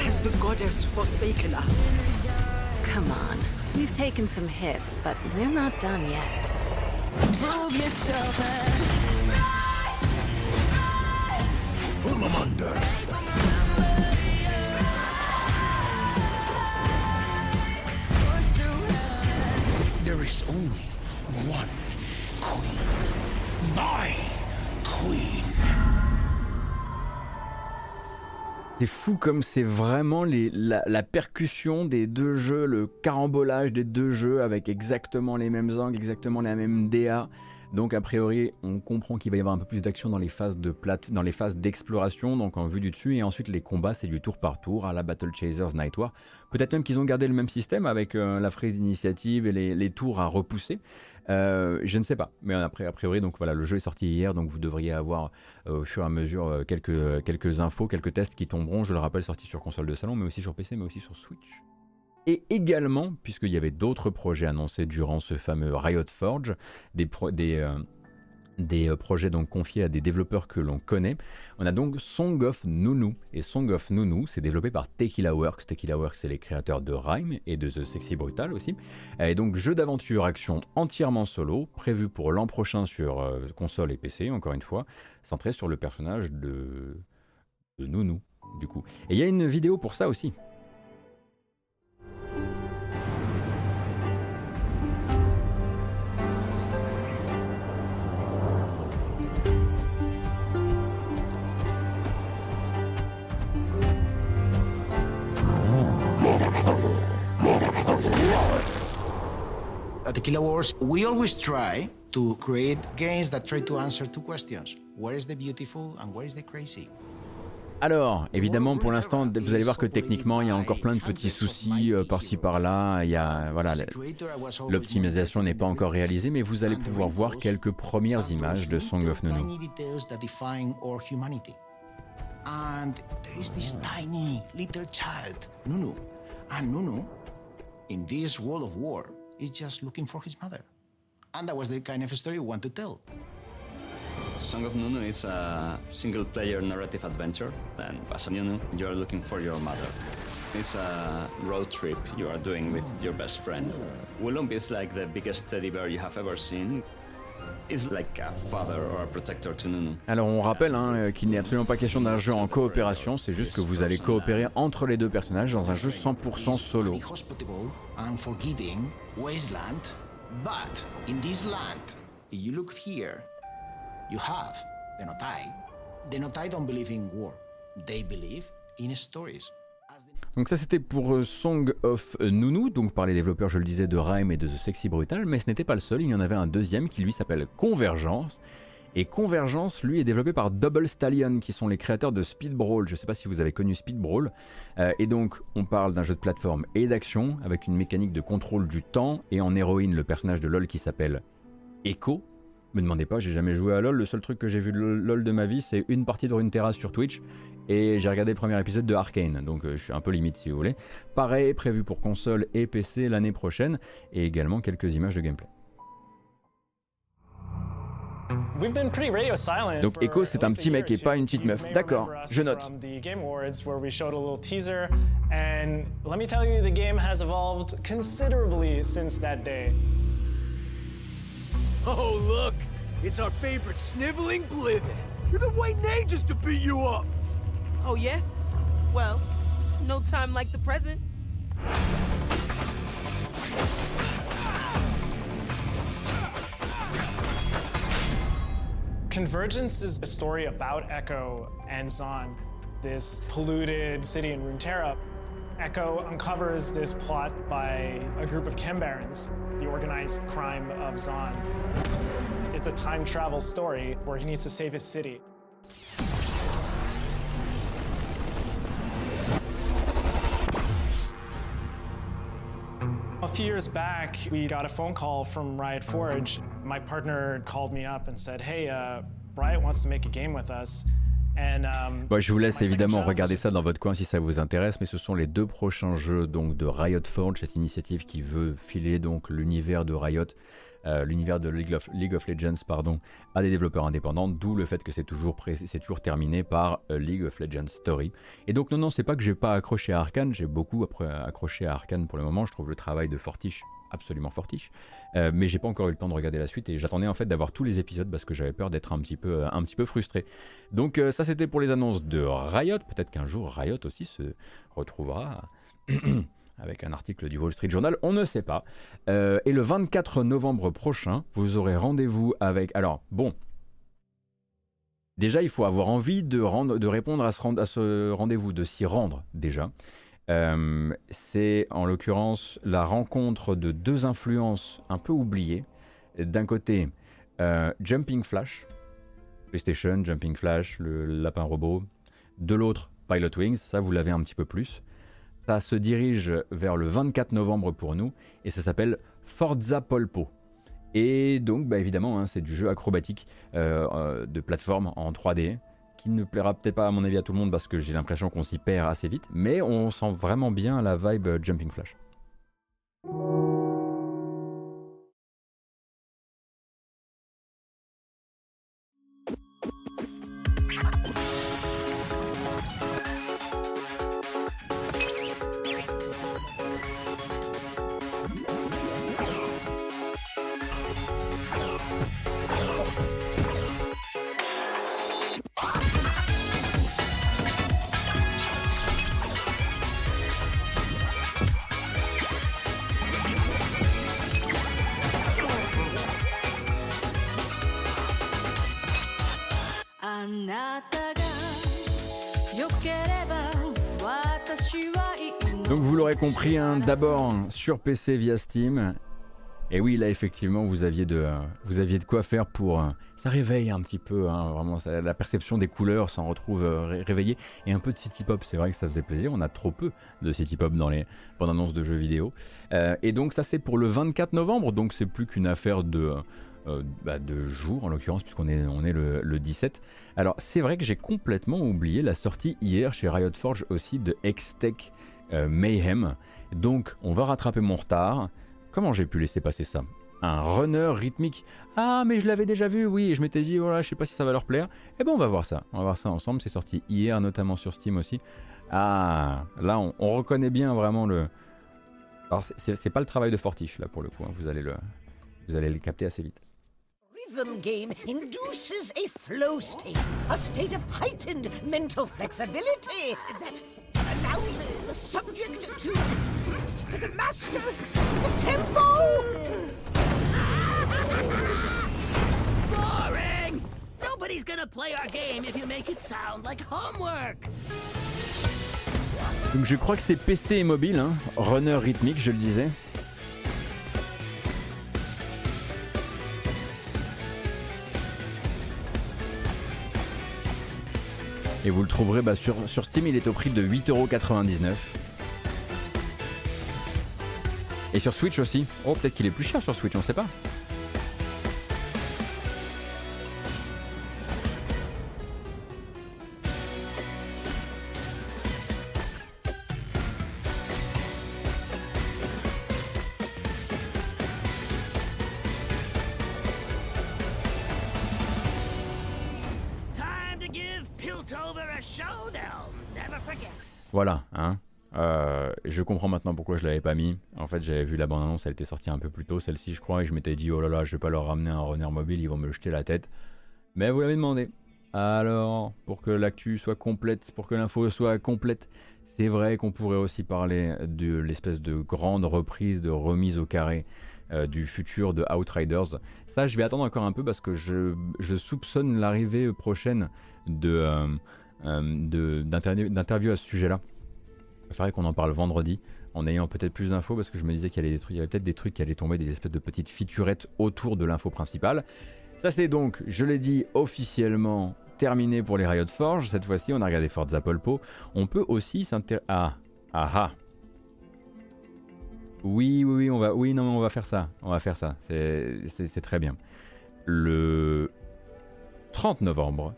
Has the goddess forsaken us? Come on. We've taken some hits, but we're not done yet. Prove yourself and Pull them under. There is only one queen. My queen. C'est fou comme c'est vraiment la, percussion des deux jeux, le carambolage des deux jeux avec exactement les mêmes angles, exactement la même DA. Donc a priori, on comprend qu'il va y avoir un peu plus d'action dans les phases de dans les phases d'exploration, donc en vue du dessus, et ensuite les combats, c'est du tour par tour à la Battle Chasers Night War. Peut-être même qu'ils ont gardé le même système avec euh, la frise d'initiative et les, tours à repousser. Euh, je ne sais pas, mais a priori, donc voilà, le jeu est sorti hier, donc vous devriez avoir euh, au fur et à mesure euh, quelques, infos, quelques tests qui tomberont. Je le rappelle, sorti sur console de salon, mais aussi sur PC, mais aussi sur Switch. Et également, puisqu'il y avait d'autres projets annoncés durant ce fameux Riot Forge, des, des, des projets donc confiés à des développeurs que l'on connaît. On a donc Song of Nunu. Et Song of Nunu, c'est développé par Tequila Works. Tequila Works, c'est les créateurs de Rhyme et de The Sexy Brutal aussi. Et donc, jeu d'aventure action entièrement solo, prévu pour l'an prochain sur euh, console et PC, encore une fois, centré sur le personnage de, de du coup. Et il y a une vidéo pour ça aussi. At Tequila Wars, we always try to create games that try to answer two questions. Where is the beautiful and where is the crazy? Alors, évidemment, pour l'instant, vous allez voir que techniquement, il y a encore plein de petits soucis euh, par-ci par-là. Il y a, voilà, l'optimisation n'est pas encore réalisée, mais vous allez pouvoir voir quelques premières images de Song of Nunu. And there is this tiny little child, Nunu. And Nunu, in this world of war, is just looking for his mother. And that was the kind of story we want to tell. Song of Nunu is a single player narrative adventure, and as a Nunu, you are looking for your mother. It's a road trip you are doing with your best friend. Willump is like the biggest teddy bear you have ever seen. Alors on rappelle hein, qu'il n'est absolument pas question d'un jeu en coopération, c'est juste que vous allez coopérer entre les deux personnages dans un jeu 100% solo. wasteland, but in this land, if you look here, you have the Notai. The Notai don't believe in war. They believe in stories. Donc ça c'était pour euh, Song of Nunu, donc par les développeurs je le disais de Rhyme et de The Sexy Brutal, mais ce n'était pas le seul, il y en avait un deuxième qui lui s'appelle Convergence. Et Convergence, lui, est développé par Double Stallion, qui sont les créateurs de Speed Brawl. Je ne sais pas si vous avez connu Speed Brawl. Euh, et donc, on parle d'un jeu de plateforme et d'action, avec une mécanique de contrôle du temps, et en héroïne, le personnage de LoL qui s'appelle Echo. Me demandez pas, j'ai jamais joué à LoL. Le seul truc que j'ai vu de LoL de ma vie, c'est une partie de Runeterra sur Twitch. Et j'ai regardé le premier épisode de Arkane, donc euh, je suis un peu limite si vous voulez. Pareil, prévu pour console et PC l'année prochaine, et également quelques images de gameplay. Donc Echo c'est un petit mec et pas une petite meuf. D'accord, je note. And let me tell you, the game has evolved considerably since that day. Oh, look! It's our favorite sniveling! We've been waiting ages to beat you up! Oh, yeah? Well, no time like the present. Convergence is a story about Echo and Zon, this polluted city in Runeterra. Echo uncovers this plot by a group of Chem Barons, the organized crime of Zon. It's a time travel story where he needs to save his city. Few years back, we got a phone call from Riot Forge. My partner called me up and said, Hey, uh, Riot wants to make a game with us. And, um, bon, je vous laisse évidemment regarder ça dans votre coin si ça vous intéresse, mais ce sont les deux prochains jeux donc de Riot Forge, cette initiative qui veut filer donc l'univers de Riot euh, l'univers de League of, Legends pardon, à des développeurs indépendants, d'où le fait que c'est toujours, toujours terminé par euh, League of Legends Story. Et donc non, non, c'est pas que j'ai pas accroché à Arkane, j'ai beaucoup accroché à Arkane pour le moment, je trouve le travail de Fortiche absolument fortiche. Euh, mais j'ai pas encore eu le temps de regarder la suite et j'attendais en fait d'avoir tous les épisodes parce que j'avais peur d'être un petit peu un petit peu frustré. Donc ça c'était pour les annonces de Riot. Peut-être qu'un jour Riot aussi se retrouvera avec un article du Wall Street Journal, on ne sait pas. Euh, et le 24 novembre prochain, vous aurez rendez-vous avec... Alors, bon, déjà, il faut avoir envie de, répondre à ce, rendez-vous, de s'y rendre déjà. Euh, c'est en l'occurrence la rencontre de deux influences un peu oubliées. D'un côté, euh, Jumping Flash, PlayStation, Jumping Flash, le lapin robot. De l'autre, Pilot Wings, ça vous l'avez un petit peu plus. Ça se dirige vers le 24 novembre pour nous et ça s'appelle Forza Polpo. Et donc, bah évidemment, hein, c'est du jeu acrobatique euh, euh, de plateforme en 3D qui ne plaira peut-être pas à mon avis à tout le monde parce que j'ai l'impression qu'on s'y perd assez vite, mais on sent vraiment bien la vibe Jumping Flash. Donc vous l'aurez compris, hein, d'abord sur PC via Steam. Et oui, là effectivement, vous aviez de, vous aviez de quoi faire pour... Euh, ça réveille un petit peu, hein, vraiment, la perception des couleurs s'en retrouve euh, réveillée. Et un peu de city pop, c'est vrai que ça faisait plaisir. On a trop peu de city pop dans les bandes annonces de jeux vidéo. Euh, et donc ça c'est pour le 24 novembre, donc c'est plus qu'une affaire de... Bah, de jours en l'occurrence puisqu'on est, on est le, le 17. Alors c'est vrai que j'ai complètement oublié la sortie hier chez Riot Forge aussi de Hextech euh, Mayhem. Donc on va rattraper mon retard. Comment j'ai pu laisser passer ça? Un runner rythmique. Ah mais je l'avais déjà vu, oui, je m'étais dit, voilà, je sais pas si ça va leur plaire. Eh ben on va voir ça, on va voir ça ensemble. C'est sorti hier, notamment sur Steam aussi. Ah, là on, reconnaît bien vraiment le... Alors c'est pas le travail de Fortiche là pour le coup, hein. vous, allez le, vous allez le capter assez vite. Rhythm game induces a flow state, a state of heightened mental flexibility that allows the subject to, to master the tempo. [laughs] Boring! Nobody's gonna play our game if you make it sound like homework. Donc je crois que c'est PC et mobile, hein. runner rythmique, je le disais. Et vous le trouverez bah, sur, sur Steam, il est au prix de 8,99€. Et sur Switch aussi. Oh, peut-être qu'il est plus cher sur Switch, on sait pas. Comprends maintenant pourquoi je l'avais pas mis. En fait, j'avais vu la bande-annonce, elle était sortie un peu plus tôt, celle-ci, je crois, et je m'étais dit, oh là là, je vais pas leur ramener un runner mobile, ils vont me jeter la tête. Mais vous l'avez demandé. Alors, pour que l'actu soit complète, pour que l'info soit complète, c'est vrai qu'on pourrait aussi parler de l'espèce de grande reprise, de remise au carré euh, du futur de Outriders. Ça, je vais attendre encore un peu parce que je, soupçonne l'arrivée prochaine de, euh, euh, de- d'interview d'interview à ce sujet-là. Faudrait qu'on en parle vendredi en ayant peut-être plus d'infos parce que je me disais qu'il y, y avait peut-être des trucs qui allaient tomber, des espèces de petites featurettes autour de l'info principale. Ça c'est donc, je l'ai dit, officiellement terminé pour les Riot Forge. Cette fois-ci, on a regardé Forza Polpo. On peut aussi s'intéresser... Ah, ah ah oui, oui, oui, on va, oui, non, on va faire ça. On va faire ça. C'est très bien. Le 30 novembre,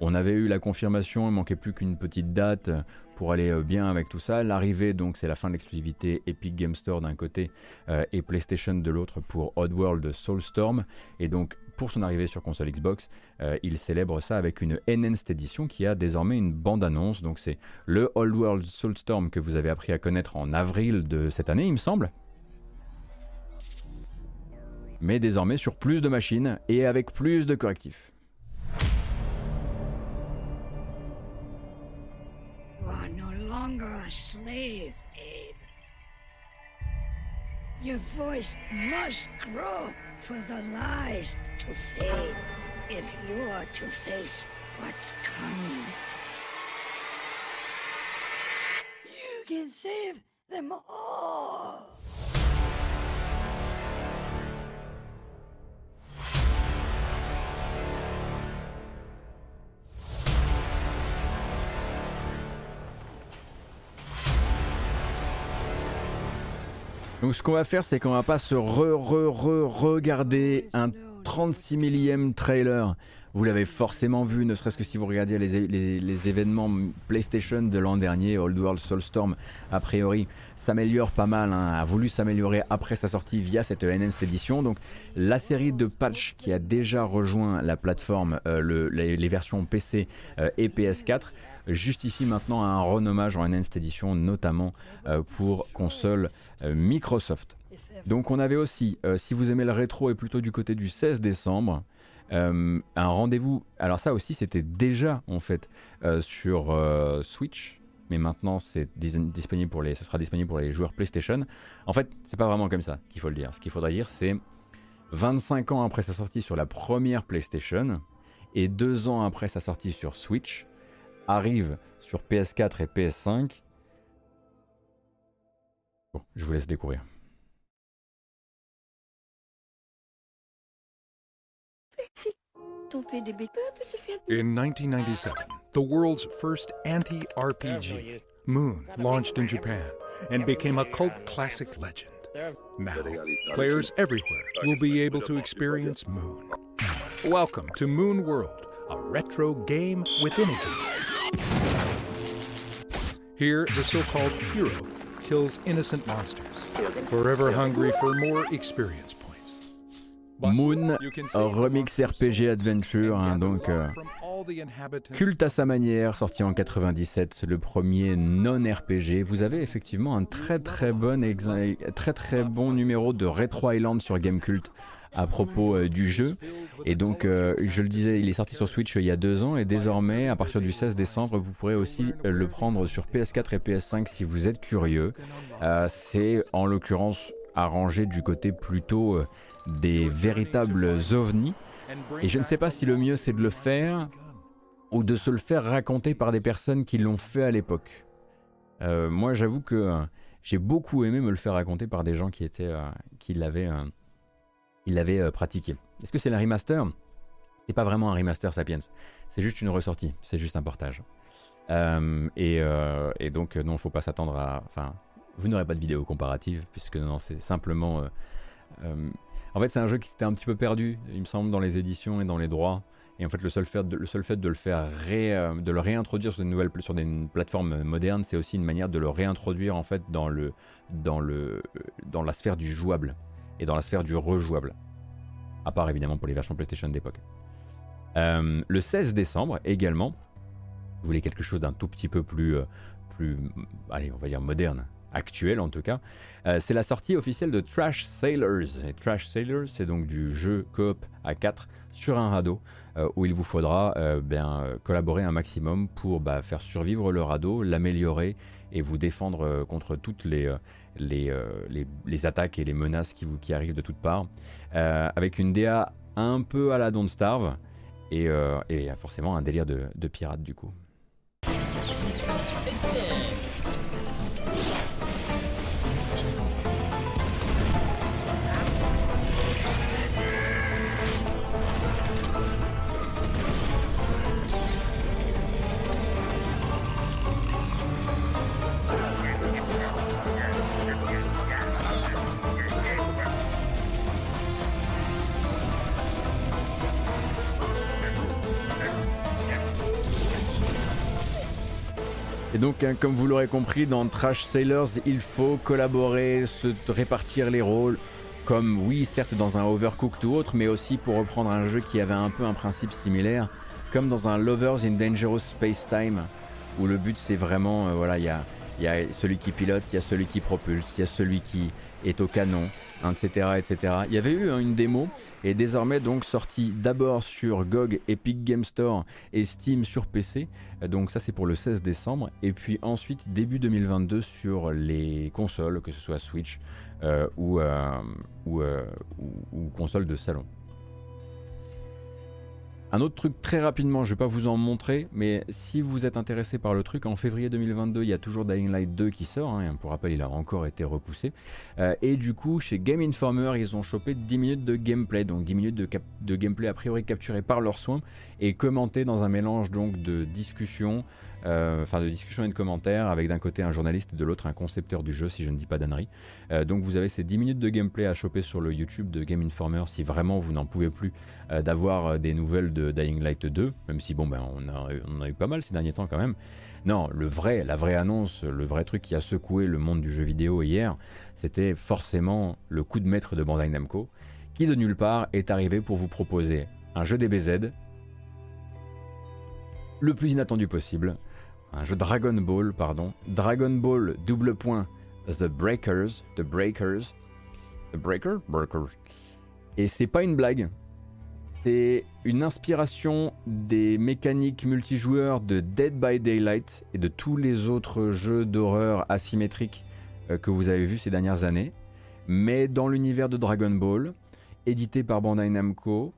on avait eu la confirmation, il manquait plus qu'une petite date pour aller euh, bien avec tout ça. L'arrivée, donc, c'est la fin de l'exclusivité Epic Game Store d'un côté euh, et PlayStation de l'autre pour Oddworld Soulstorm. Et donc, pour son arrivée sur console Xbox, euh, il célèbre ça avec une Enhanced Edition qui a désormais une bande-annonce. Donc, c'est le Oddworld Soulstorm que vous avez appris à connaître en avril de cette année, il me semble. Mais désormais sur plus de machines et avec plus de correctifs. Abe. Your voice must grow for the lies to fade if you are to face what's coming. You can save them all. Donc ce qu'on va faire, c'est qu'on va pas se re re re regarder un 36 millième trailer. Vous l'avez forcément vu, ne serait-ce que si vous regardiez les, les- événements PlayStation de l'an dernier, Old World Soulstorm, a priori, s'améliore pas mal, hein, a voulu s'améliorer après sa sortie via cette Enhanced Edition. Donc la série de patchs qui a déjà rejoint la plateforme, euh, le- les, les versions PC euh, et PS4, justifie maintenant un renommage en Enhanced Edition, notamment euh, pour console euh, Microsoft. Donc on avait aussi, euh, si vous aimez le rétro et plutôt du côté du 16 décembre, un rendez-vous. Alors ça aussi c'était déjà en fait sur Switch, mais maintenant c'est dis- disponible pour les, ce sera disponible pour les joueurs PlayStation. En fait c'est pas vraiment comme ça qu'il faut le dire. Ce qu'il faudrait dire c'est 25 ans après sa sortie sur la première PlayStation et 2 ans après sa sortie sur Switch, arrive sur PS4 et PS5. Bon, je vous laisse découvrir. In 1997, the world's first anti RPG, Moon, launched in Japan and became a cult classic legend. Now, players everywhere will be able to experience Moon. Welcome to Moon World, a retro game within a game. Here, the so called hero kills innocent monsters, forever hungry for more experience points. Moon, remix RPG Adventure, hein, donc euh, culte à sa manière, sorti en 97, c'est le premier non RPG. Vous avez effectivement un très très bon, très très bon numéro de Retro Island sur Gamecult à propos euh, du jeu. Et donc, euh, je le disais, il est sorti sur Switch euh, il y a deux ans et désormais, à partir du 16 décembre, vous pourrez aussi le prendre sur PS4 et PS5 si vous êtes curieux. C'est en l'occurrence arrangé du côté plutôt des véritables ovnis. Et je ne sais pas si le mieux c'est de le faire ou de se le faire raconter par des personnes qui l'ont fait à l'époque. Moi, j'avoue que j'ai beaucoup aimé me le faire raconter par des gens qui qui l'avaient, il l'avait pratiqué. Est-ce que c'est un remaster? C'est pas vraiment un remaster Sapiens. C'est juste une ressortie. C'est juste un portage. Et, et, donc, non, faut pas s'attendre à. Enfin, vous n'aurez pas de vidéo comparative puisque non, c'est simplement. en fait, c'est un jeu qui s'était un petit peu perdu, il me semble, dans les éditions et dans les droits. Et en fait, le seul fait de le, faire euh, de le réintroduire sur, une nouvelle, sur des plateformes modernes, c'est aussi une manière de le réintroduire en fait dans, le, dans, le, dans la sphère du jouable et dans la sphère du rejouable. À part évidemment pour les versions PlayStation d'époque. Euh, le 16 décembre également, vous voulez quelque chose d'un tout petit peu plus, euh, plus, allez, on va dire moderne, actuel en tout cas, c'est la sortie officielle de Trash Sailors. Et Trash Sailors, c'est donc du jeu coop à 4 sur un radeau. Euh, où il vous faudra euh, bien, collaborer un maximum pour bah, faire survivre le radeau, l'améliorer et vous défendre euh, contre toutes les, les, les, attaques et les menaces qui, vous, qui arrivent de toutes parts. avec une DA un peu à la Don't Starve et, et forcément un délire de, de pirate du coup. Donc, hein, comme vous l'aurez compris, dans Trash Sailors, il faut collaborer, se répartir les rôles, comme oui, certes dans un Overcooked ou autre, mais aussi pour reprendre un jeu qui avait un peu un principe similaire, comme dans un Lovers in Dangerous Space Time, où le but c'est vraiment, euh, voilà, il y a, y a celui qui pilote, il y a celui qui propulse, il y a celui qui est au canon, etc., etc. Il y avait eu hein, une démo et désormais donc sorti d'abord sur GOG, Epic Game Store et Steam sur PC. Donc ça c'est pour le 16 décembre et puis ensuite début 2022 sur les consoles, que ce soit Switch euh, ou, euh, euh, de salon. Un autre truc très rapidement, je vais pas vous en montrer, mais si vous êtes intéressé par le truc, en février 2022, il y a toujours Dying Light 2 qui sort, hein, pour rappel, il a encore été repoussé. Euh, et du coup, chez Game Informer, ils ont chopé 10 minutes de gameplay, donc 10 minutes de, gameplay a priori capturé par leurs soins et commenté dans un mélange donc de discussion, euh, enfin de discussion et de commentaires, avec d'un côté un journaliste et de l'autre un concepteur du jeu, si je ne dis pas d'annerie. Euh, donc vous avez ces 10 minutes de gameplay à choper sur le YouTube de Game Informer si vraiment vous n'en pouvez plus euh, d'avoir des nouvelles de Dying Light 2, même si bon ben on a, on a eu pas mal ces derniers temps quand même. Non, le vrai, la vraie annonce, le vrai truc qui a secoué le monde du jeu vidéo hier, c'était forcément le coup de maître de Bandai Namco, qui de nulle part est arrivé pour vous proposer un jeu DBZ le plus inattendu possible, un jeu Dragon Ball, pardon, Dragon Ball double point The Breakers, The Breakers, The Breaker, Breaker. Et c'est pas une blague, c'est une inspiration des mécaniques multijoueurs de Dead by Daylight et de tous les autres jeux d'horreur asymétriques euh, que vous avez vus ces dernières années, mais dans l'univers de Dragon Ball, édité par Bandai Namco,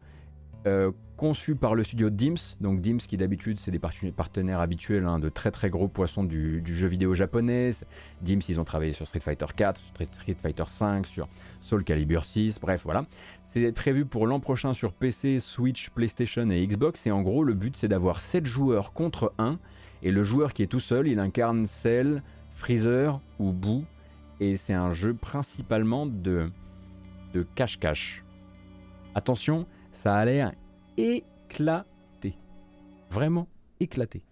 euh, conçu par le studio Dims. Donc Dims qui d'habitude c'est des partenaires habituels hein, de très très gros poissons du, jeu vidéo japonais. Dims ils ont travaillé sur Street Fighter 4, Street Fighter 5, sur Soul Calibur 6, bref voilà. C'est prévu pour l'an prochain sur PC, Switch, PlayStation et Xbox et en gros le but c'est d'avoir 7 joueurs contre 1 et le joueur qui est tout seul il incarne Cell, Freezer ou Boo et c'est un jeu principalement de de cache-cache. Attention, ça a l'air éclaté. Vraiment éclaté.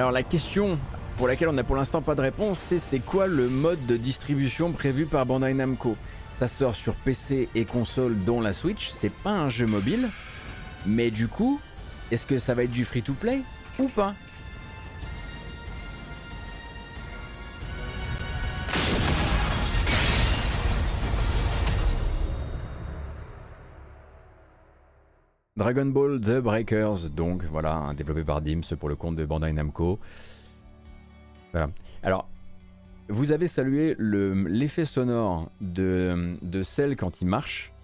Alors la question pour laquelle on n'a pour l'instant pas de réponse, c'est c'est quoi le mode de distribution prévu par Bandai Namco? Ça sort sur PC et console dont la Switch, c'est pas un jeu mobile, mais du coup, est-ce que ça va être du free-to-play ou pas? Dragon Ball The Breakers, donc voilà, développé par Dims pour le compte de Bandai Namco. Voilà. Alors, vous avez salué l'effet sonore de, de celle quand il marche.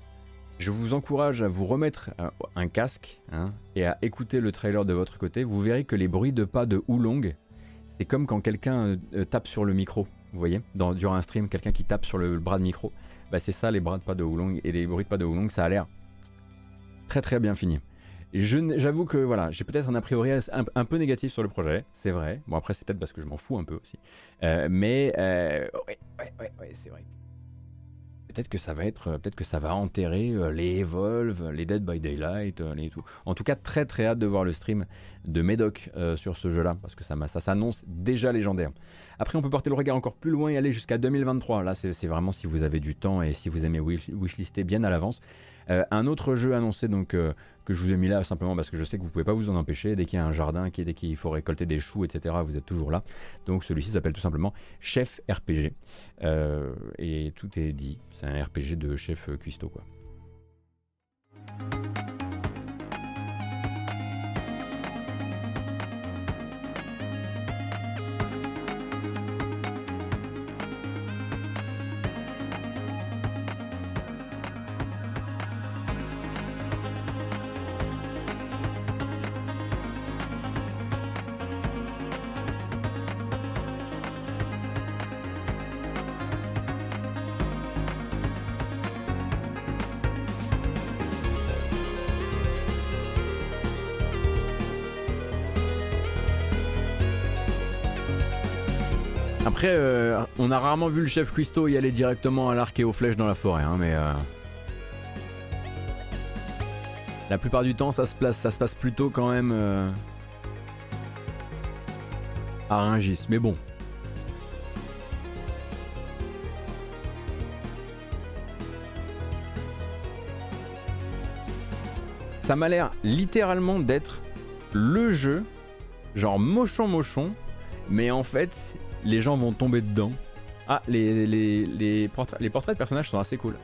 Je vous encourage à vous remettre un, casque hein, et à écouter le trailer de votre côté. Vous verrez que les bruits de pas de Oolong, c'est comme quand quelqu'un euh, tape sur le micro. Vous voyez, durant un stream, quelqu'un qui tape sur le bras de micro. Bah, c'est ça les bras de pas de Oolong et les bruits de pas de Oolong, ça a l'air très très bien fini. J'avoue que voilà, j'ai peut-être un a priori un, peu négatif sur le projet, c'est vrai. Bon après c'est peut-être parce que je m'en fous un peu aussi. Euh, mais euh, ouais, ouais, ouais, c'est vrai. Peut-être que ça va être, peut-être que ça va enterrer euh, les Evolve, les Dead by Daylight, les tout. En tout cas, très très hâte de voir le stream de Medoc sur ce jeu-là parce que ça, ça s'annonce déjà légendaire. Après, on peut porter le regard encore plus loin et aller jusqu'à 2023. Là, c'est vraiment si vous avez du temps et si vous aimez wishlister bien à l'avance. Euh, un autre jeu annoncé donc euh, que je vous ai mis là simplement parce que je sais que vous pouvez pas vous en empêcher. Dès qu'il y a un jardin, dès qu'il faut récolter des choux, etc., vous êtes toujours là. Donc celui-ci s'appelle tout simplement Chef RPG. Euh, et tout est dit. C'est un RPG de chef cuistot quoi. On a rarement vu le chef Cuisto y aller directement à l'arc et aux flèches dans la forêt, hein, mais euh, la plupart du temps, ça se place, ça se passe plutôt quand même euh, à Ringis. Mais bon. Ça m'a l'air littéralement d'être le jeu, genre mochon mochon, mais en fait, les gens vont tomber dedans. Ah, les, portraits, de personnages sont assez cool.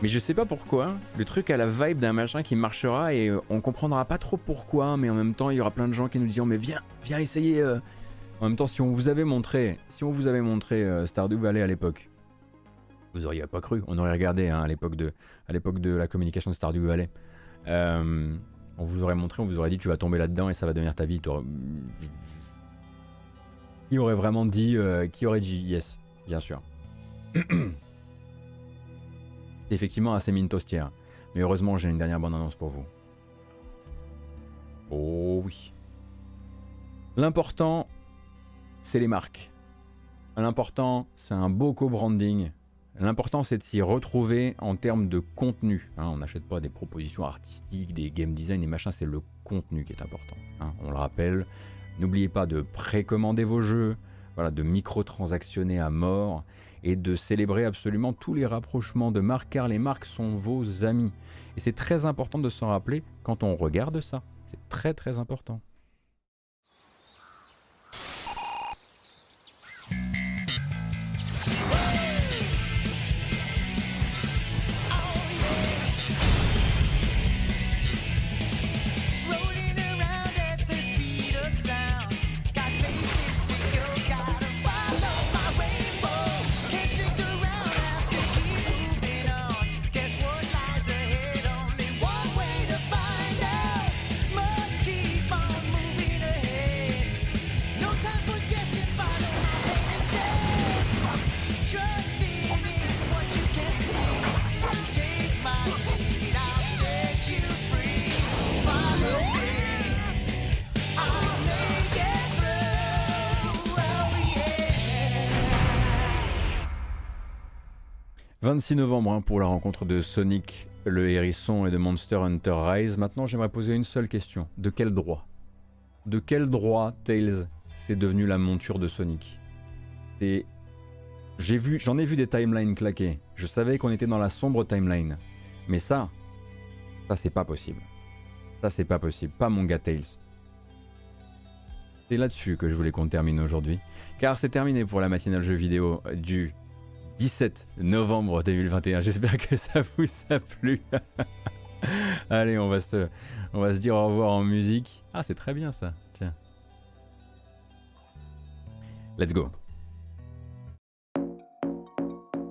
Mais je sais pas pourquoi, le truc a la vibe d'un machin qui marchera et euh, on comprendra pas trop pourquoi, mais en même temps il y aura plein de gens qui nous diront mais viens, viens essayer. Euh. En même temps, si on vous avait montré, si on vous avait montré euh, Stardew Valley à l'époque, vous auriez pas cru. On aurait regardé hein, à l'époque de, à l'époque de la communication de Stardew Valley. on vous aurait montré, on vous aurait dit tu vas tomber là-dedans et ça va devenir ta vie. Aurait vraiment dit, euh, qui aurait dit yes, bien sûr. Effectivement assez mine tostière. Mais heureusement, j'ai une dernière bonne annonce pour vous. Oh oui. L'important, c'est les marques. L'important, c'est un beau co-branding. L'important, c'est de s'y retrouver en termes de contenu. Hein. on n'achète pas des propositions artistiques, des game design et machin, c'est le contenu qui est important. Hein. on le rappelle, N'oubliez pas de précommander vos jeux, voilà, de microtransactionner à mort et de célébrer absolument tous les rapprochements de marques car les marques sont vos amis. Et c'est très important de s'en rappeler quand on regarde ça. C'est très très important. 26 novembre hein, pour la rencontre de Sonic le hérisson et de Monster Hunter Rise. Maintenant, j'aimerais poser une seule question. De quel droit? De quel droit Tails c'est devenu la monture de Sonic? Et j'ai vu, j'en ai vu des timelines claquer. Je savais qu'on était dans la sombre timeline, mais ça, ça c'est pas possible. Ça c'est pas possible, pas mon gars Tails. C'est là-dessus que je voulais qu'on termine aujourd'hui, car c'est terminé pour la matinale jeu vidéo du 17 novembre 2021. J'espère que ça vous a plu. [laughs] Allez, on va, se, on va se dire au revoir en musique. Ah, c'est très bien ça. Tiens. Let's go.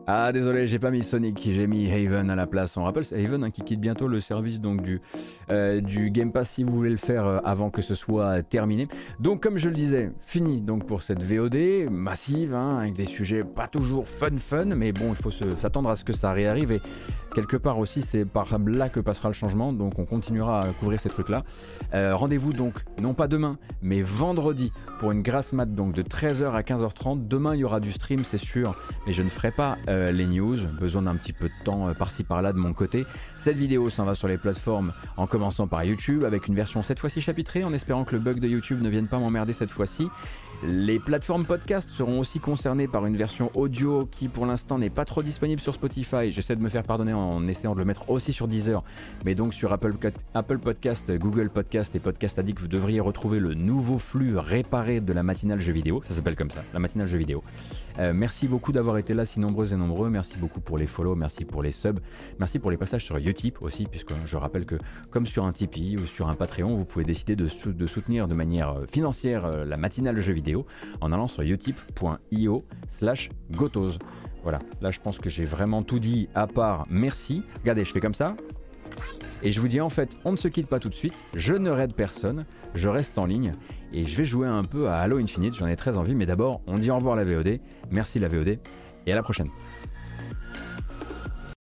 Ah désolé, j'ai pas mis Sonic, j'ai mis Haven à la place. On rappelle Haven hein, qui quitte bientôt le service donc du, euh, du Game Pass si vous voulez le faire euh, avant que ce soit terminé. Donc comme je le disais, fini donc pour cette VOD massive hein, avec des sujets pas toujours fun fun, mais bon il faut s'attendre à ce que ça réarrive et quelque part aussi c'est par là que passera le changement. Donc on continuera à couvrir ces trucs là. Euh, rendez-vous donc non pas demain mais vendredi pour une grasse mat donc de 13h à 15h30. Demain il y aura du stream c'est sûr, mais je ne ferai pas euh, les news, besoin d'un petit peu de temps euh, par-ci par-là de mon côté. Cette vidéo s'en va sur les plateformes en commençant par YouTube avec une version cette fois-ci chapitrée en espérant que le bug de YouTube ne vienne pas m'emmerder cette fois-ci. Les plateformes podcast seront aussi concernées par une version audio qui pour l'instant n'est pas trop disponible sur Spotify. J'essaie de me faire pardonner en essayant de le mettre aussi sur Deezer, mais donc sur Apple, Podcast, Google Podcast et Podcast Addict, vous devriez retrouver le nouveau flux réparé de la matinale jeu vidéo. Ça s'appelle comme ça, la matinale jeu vidéo. Euh, merci beaucoup d'avoir été là si nombreux et nombreux. Merci beaucoup pour les follow, merci pour les subs, merci pour les passages sur Utip aussi, puisque je rappelle que comme sur un Tipeee ou sur un Patreon, vous pouvez décider de, soutenir de manière euh, financière euh, la matinale jeu vidéo en allant sur utip.io slash gotos. Voilà, là je pense que j'ai vraiment tout dit à part merci. Regardez, je fais comme ça. Et je vous dis en fait, on ne se quitte pas tout de suite, je ne raide personne, je reste en ligne et je vais jouer un peu à Halo Infinite, j'en ai très envie, mais d'abord on dit au revoir la VOD, merci la VOD et à la prochaine.